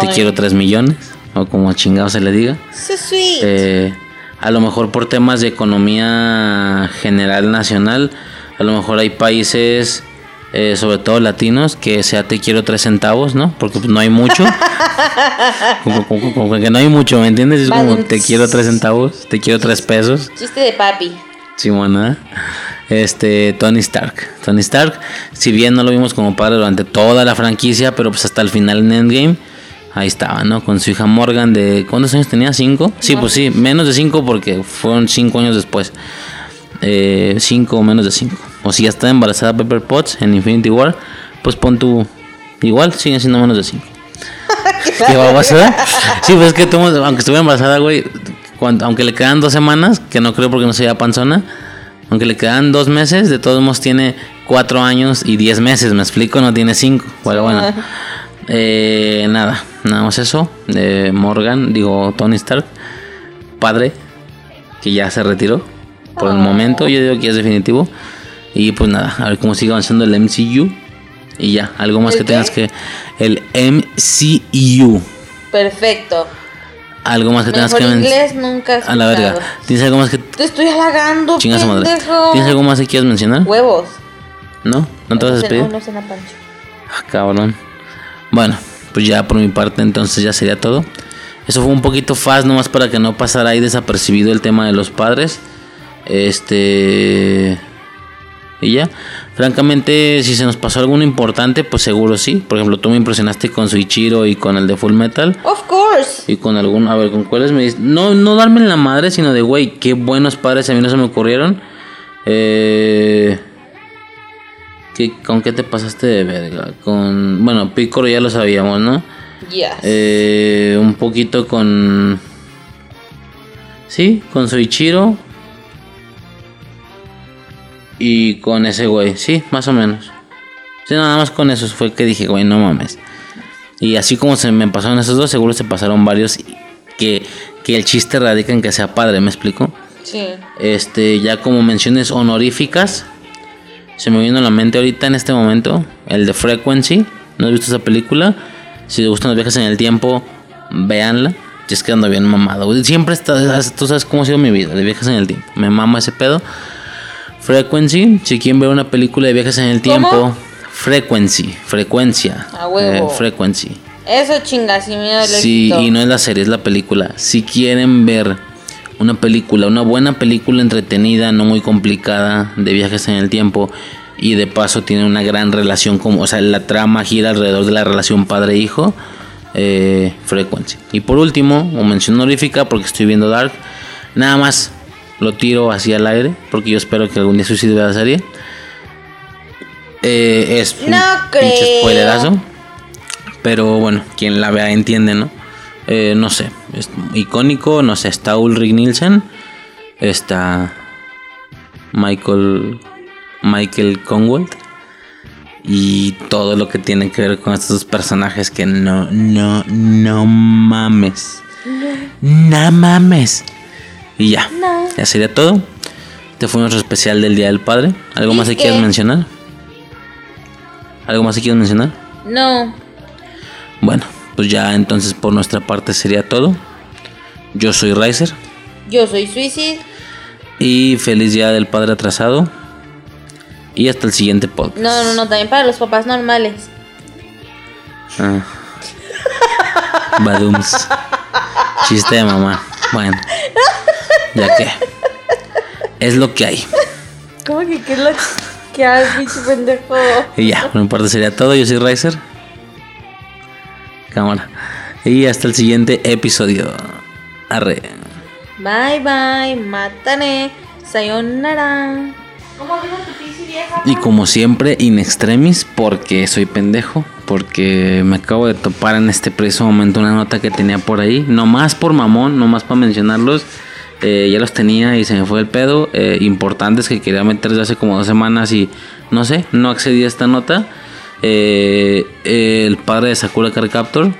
J: te quiero 3 millones, o como chingado se le diga.
K: So sweet.
J: Eh, a lo mejor por temas de economía general nacional, a lo mejor hay países, eh, sobre todo latinos, que sea te quiero tres centavos, ¿no? Porque pues, no hay mucho. [LAUGHS] como, como- como que no hay mucho, ¿me entiendes? Es como te quiero tres centavos, te quiero tres pesos.
K: Chiste de papi.
J: Simona. Este, Tony Stark. Tony Stark, si bien no lo vimos como padre durante toda la franquicia, pero pues hasta el final en Endgame, ahí estaba, ¿no? Con su hija Morgan de... ¿Cuántos años tenía? ¿Cinco? Sí, pues sí, menos de cinco porque fueron cinco años después. Eh, cinco o menos de cinco. O si ya está embarazada Pepper Potts en Infinity War, pues pon tu... Igual siguen siendo menos de cinco. [LAUGHS] ¿Qué va a pasar? Sí, pues es que aunque estuviera embarazada, güey, cuando- aunque le quedan dos semanas, que no creo porque no sea panzona, aunque le quedan dos meses, de todos modos tiene cuatro años y diez meses, me explico, no tiene cinco. Bueno, bueno. Eh, nada, nada más eso. Eh, Morgan, digo Tony Stark, padre, que ya se retiró por el momento, yo digo que es definitivo. Y pues nada, a ver cómo sigue avanzando el MCU. Y ya, algo más
K: ¿El
J: que
K: qué?
J: tengas que. El MCU.
K: Perfecto.
J: Algo más que tengas que men-
K: inglés nunca
J: A la verga. ¿Tienes algo más que.
K: Te estoy halagando,
J: Chinga su madre. ¿Tienes algo más que quieras mencionar?
K: Huevos.
J: ¿No? ¿No te vas a despedir?
K: No cena pancho.
J: Ah, cabrón. Bueno, pues ya por mi parte entonces ya sería todo. Eso fue un poquito fast nomás para que no pasara ahí desapercibido el tema de los padres. Este... Y ya. Francamente, si se nos pasó alguno importante, pues seguro sí. Por ejemplo, tú me impresionaste con Suichiro y con el de Full Metal.
K: Of course.
J: Y con algún, a ver, ¿con cuáles me dices? No, no darme en la madre, sino de, güey, qué buenos padres a mí no se me ocurrieron. Eh... ¿qué- ¿Con qué te pasaste de verga? Con, bueno, Piccolo ya lo sabíamos, ¿no?
K: Yes.
J: Eh, un poquito con... Sí, con Soichiro. Y con ese güey, sí, más o menos. Sí, nada más con esos fue que dije, güey, no mames. Y así como se me pasaron esos dos, seguro se pasaron varios y- que, que el chiste radica en que sea padre, ¿me explico?
K: Sí.
J: Este, ya como menciones honoríficas, se me vino a la mente ahorita en este momento el de Frequency. ¿No has visto esa película? Si te gustan los viajes en el tiempo, véanla. Yo es que ando bien mamado. Siempre está, tú sabes cómo ha sido mi vida, de viajes en el tiempo. Me mama ese pedo. Frequency, si quieren ver una película de viajes en el tiempo, Frequency, frecuencia.
K: A huevo.
J: eh, frequency.
K: Eso chingas, sin miedo
J: Sí, y no es la serie, es la película. Si quieren ver una película, una buena película entretenida, no muy complicada, de viajes en el tiempo, y de paso tiene una gran relación, como, o sea, la trama gira alrededor de la relación padre-hijo, eh, Frequency. Y por último, o mención honorífica, porque estoy viendo Dark, nada más lo tiro así al aire, porque yo espero que algún día suicide la serie. Eh, es un
K: No
J: pinche
K: creo.
J: spoilerazo. Pero bueno, quien la vea entiende, ¿no? Eh, no sé, es icónico, no sé, está Ulrich Nielsen, está Michael Michael Conwell y todo lo que tiene que ver con estos personajes que no, no, no mames. No mames. Y ya, ya sería todo. Este fue nuestro especial del Día del Padre. ¿Algo más que quieras mencionar? ¿Algo más que quieras mencionar?
K: No.
J: Bueno, pues ya entonces por nuestra parte sería todo. Yo soy Riser
K: Yo soy Suicide.
J: y feliz día del padre atrasado. Y hasta el siguiente podcast.
K: No, no, no, también para los papás normales.
J: Ah. [LAUGHS] Badums. Chiste de mamá. Bueno, ya que es lo que hay.
K: ¿Cómo que qué es lo que hay, pinche pendejo?
J: Y ya, no importa, sería todo. Yo soy Riser. Cámara. Y hasta el siguiente episodio. Arre.
K: Bye bye, mátane, sayonara. ¿Cómo vino tu?
J: Y como siempre, in extremis, porque soy pendejo. Porque me acabo de topar en este preciso momento una nota que tenía por ahí. No más por mamón, no más para mencionarlos. Eh, ya los tenía y se me fue el pedo. Eh, importantes que quería meter desde hace como dos semanas y no sé, no accedí a esta nota. Eh, el padre de Sakura Card Captor,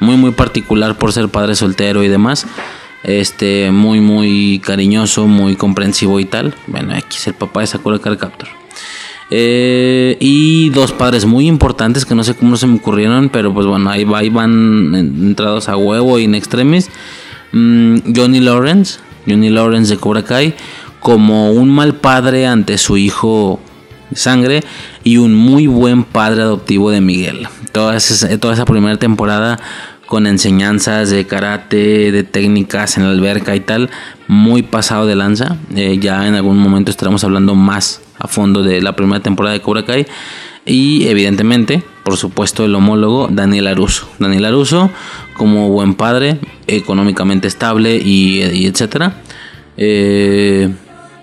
J: muy muy particular por ser padre soltero y demás. Este, muy muy cariñoso, muy comprensivo y tal. Bueno, aquí es el papá de Sakura Card Captor. Eh, y dos padres muy importantes que no sé cómo se me ocurrieron, pero pues bueno, ahí, ahí van entrados a huevo y en extremis. Mm, Johnny Lawrence, Johnny Lawrence de Cobra Kai, como un mal padre ante su hijo sangre y un muy buen padre adoptivo de Miguel. Toda esa, toda esa primera temporada con enseñanzas de karate, de técnicas en la alberca y tal, muy pasado de lanza. Eh, ya en algún momento estaremos hablando más a fondo de la primera temporada de Cobra Kai. Y evidentemente, por supuesto, el homólogo Daniel Aruso. Daniel Aruso, como buen padre, económicamente estable y, etcétera. Eh,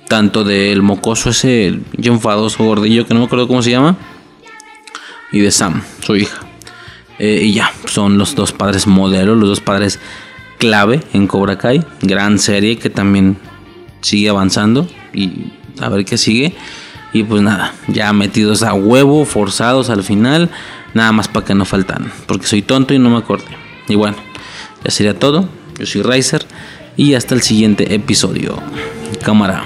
J: tanto del mocoso ese, enfadoso gordillo que no me acuerdo cómo se llama, y de Sam, su hija. Eh, y ya, son los dos padres modelos, los dos padres clave en Cobra Kai. Gran serie que también sigue avanzando y a ver qué sigue. Y pues nada, ya metidos a huevo, forzados al final, nada más para que no faltan, porque soy tonto y no me acordé. Y bueno, ya sería todo. Yo soy Riser y hasta el siguiente episodio. Cámara.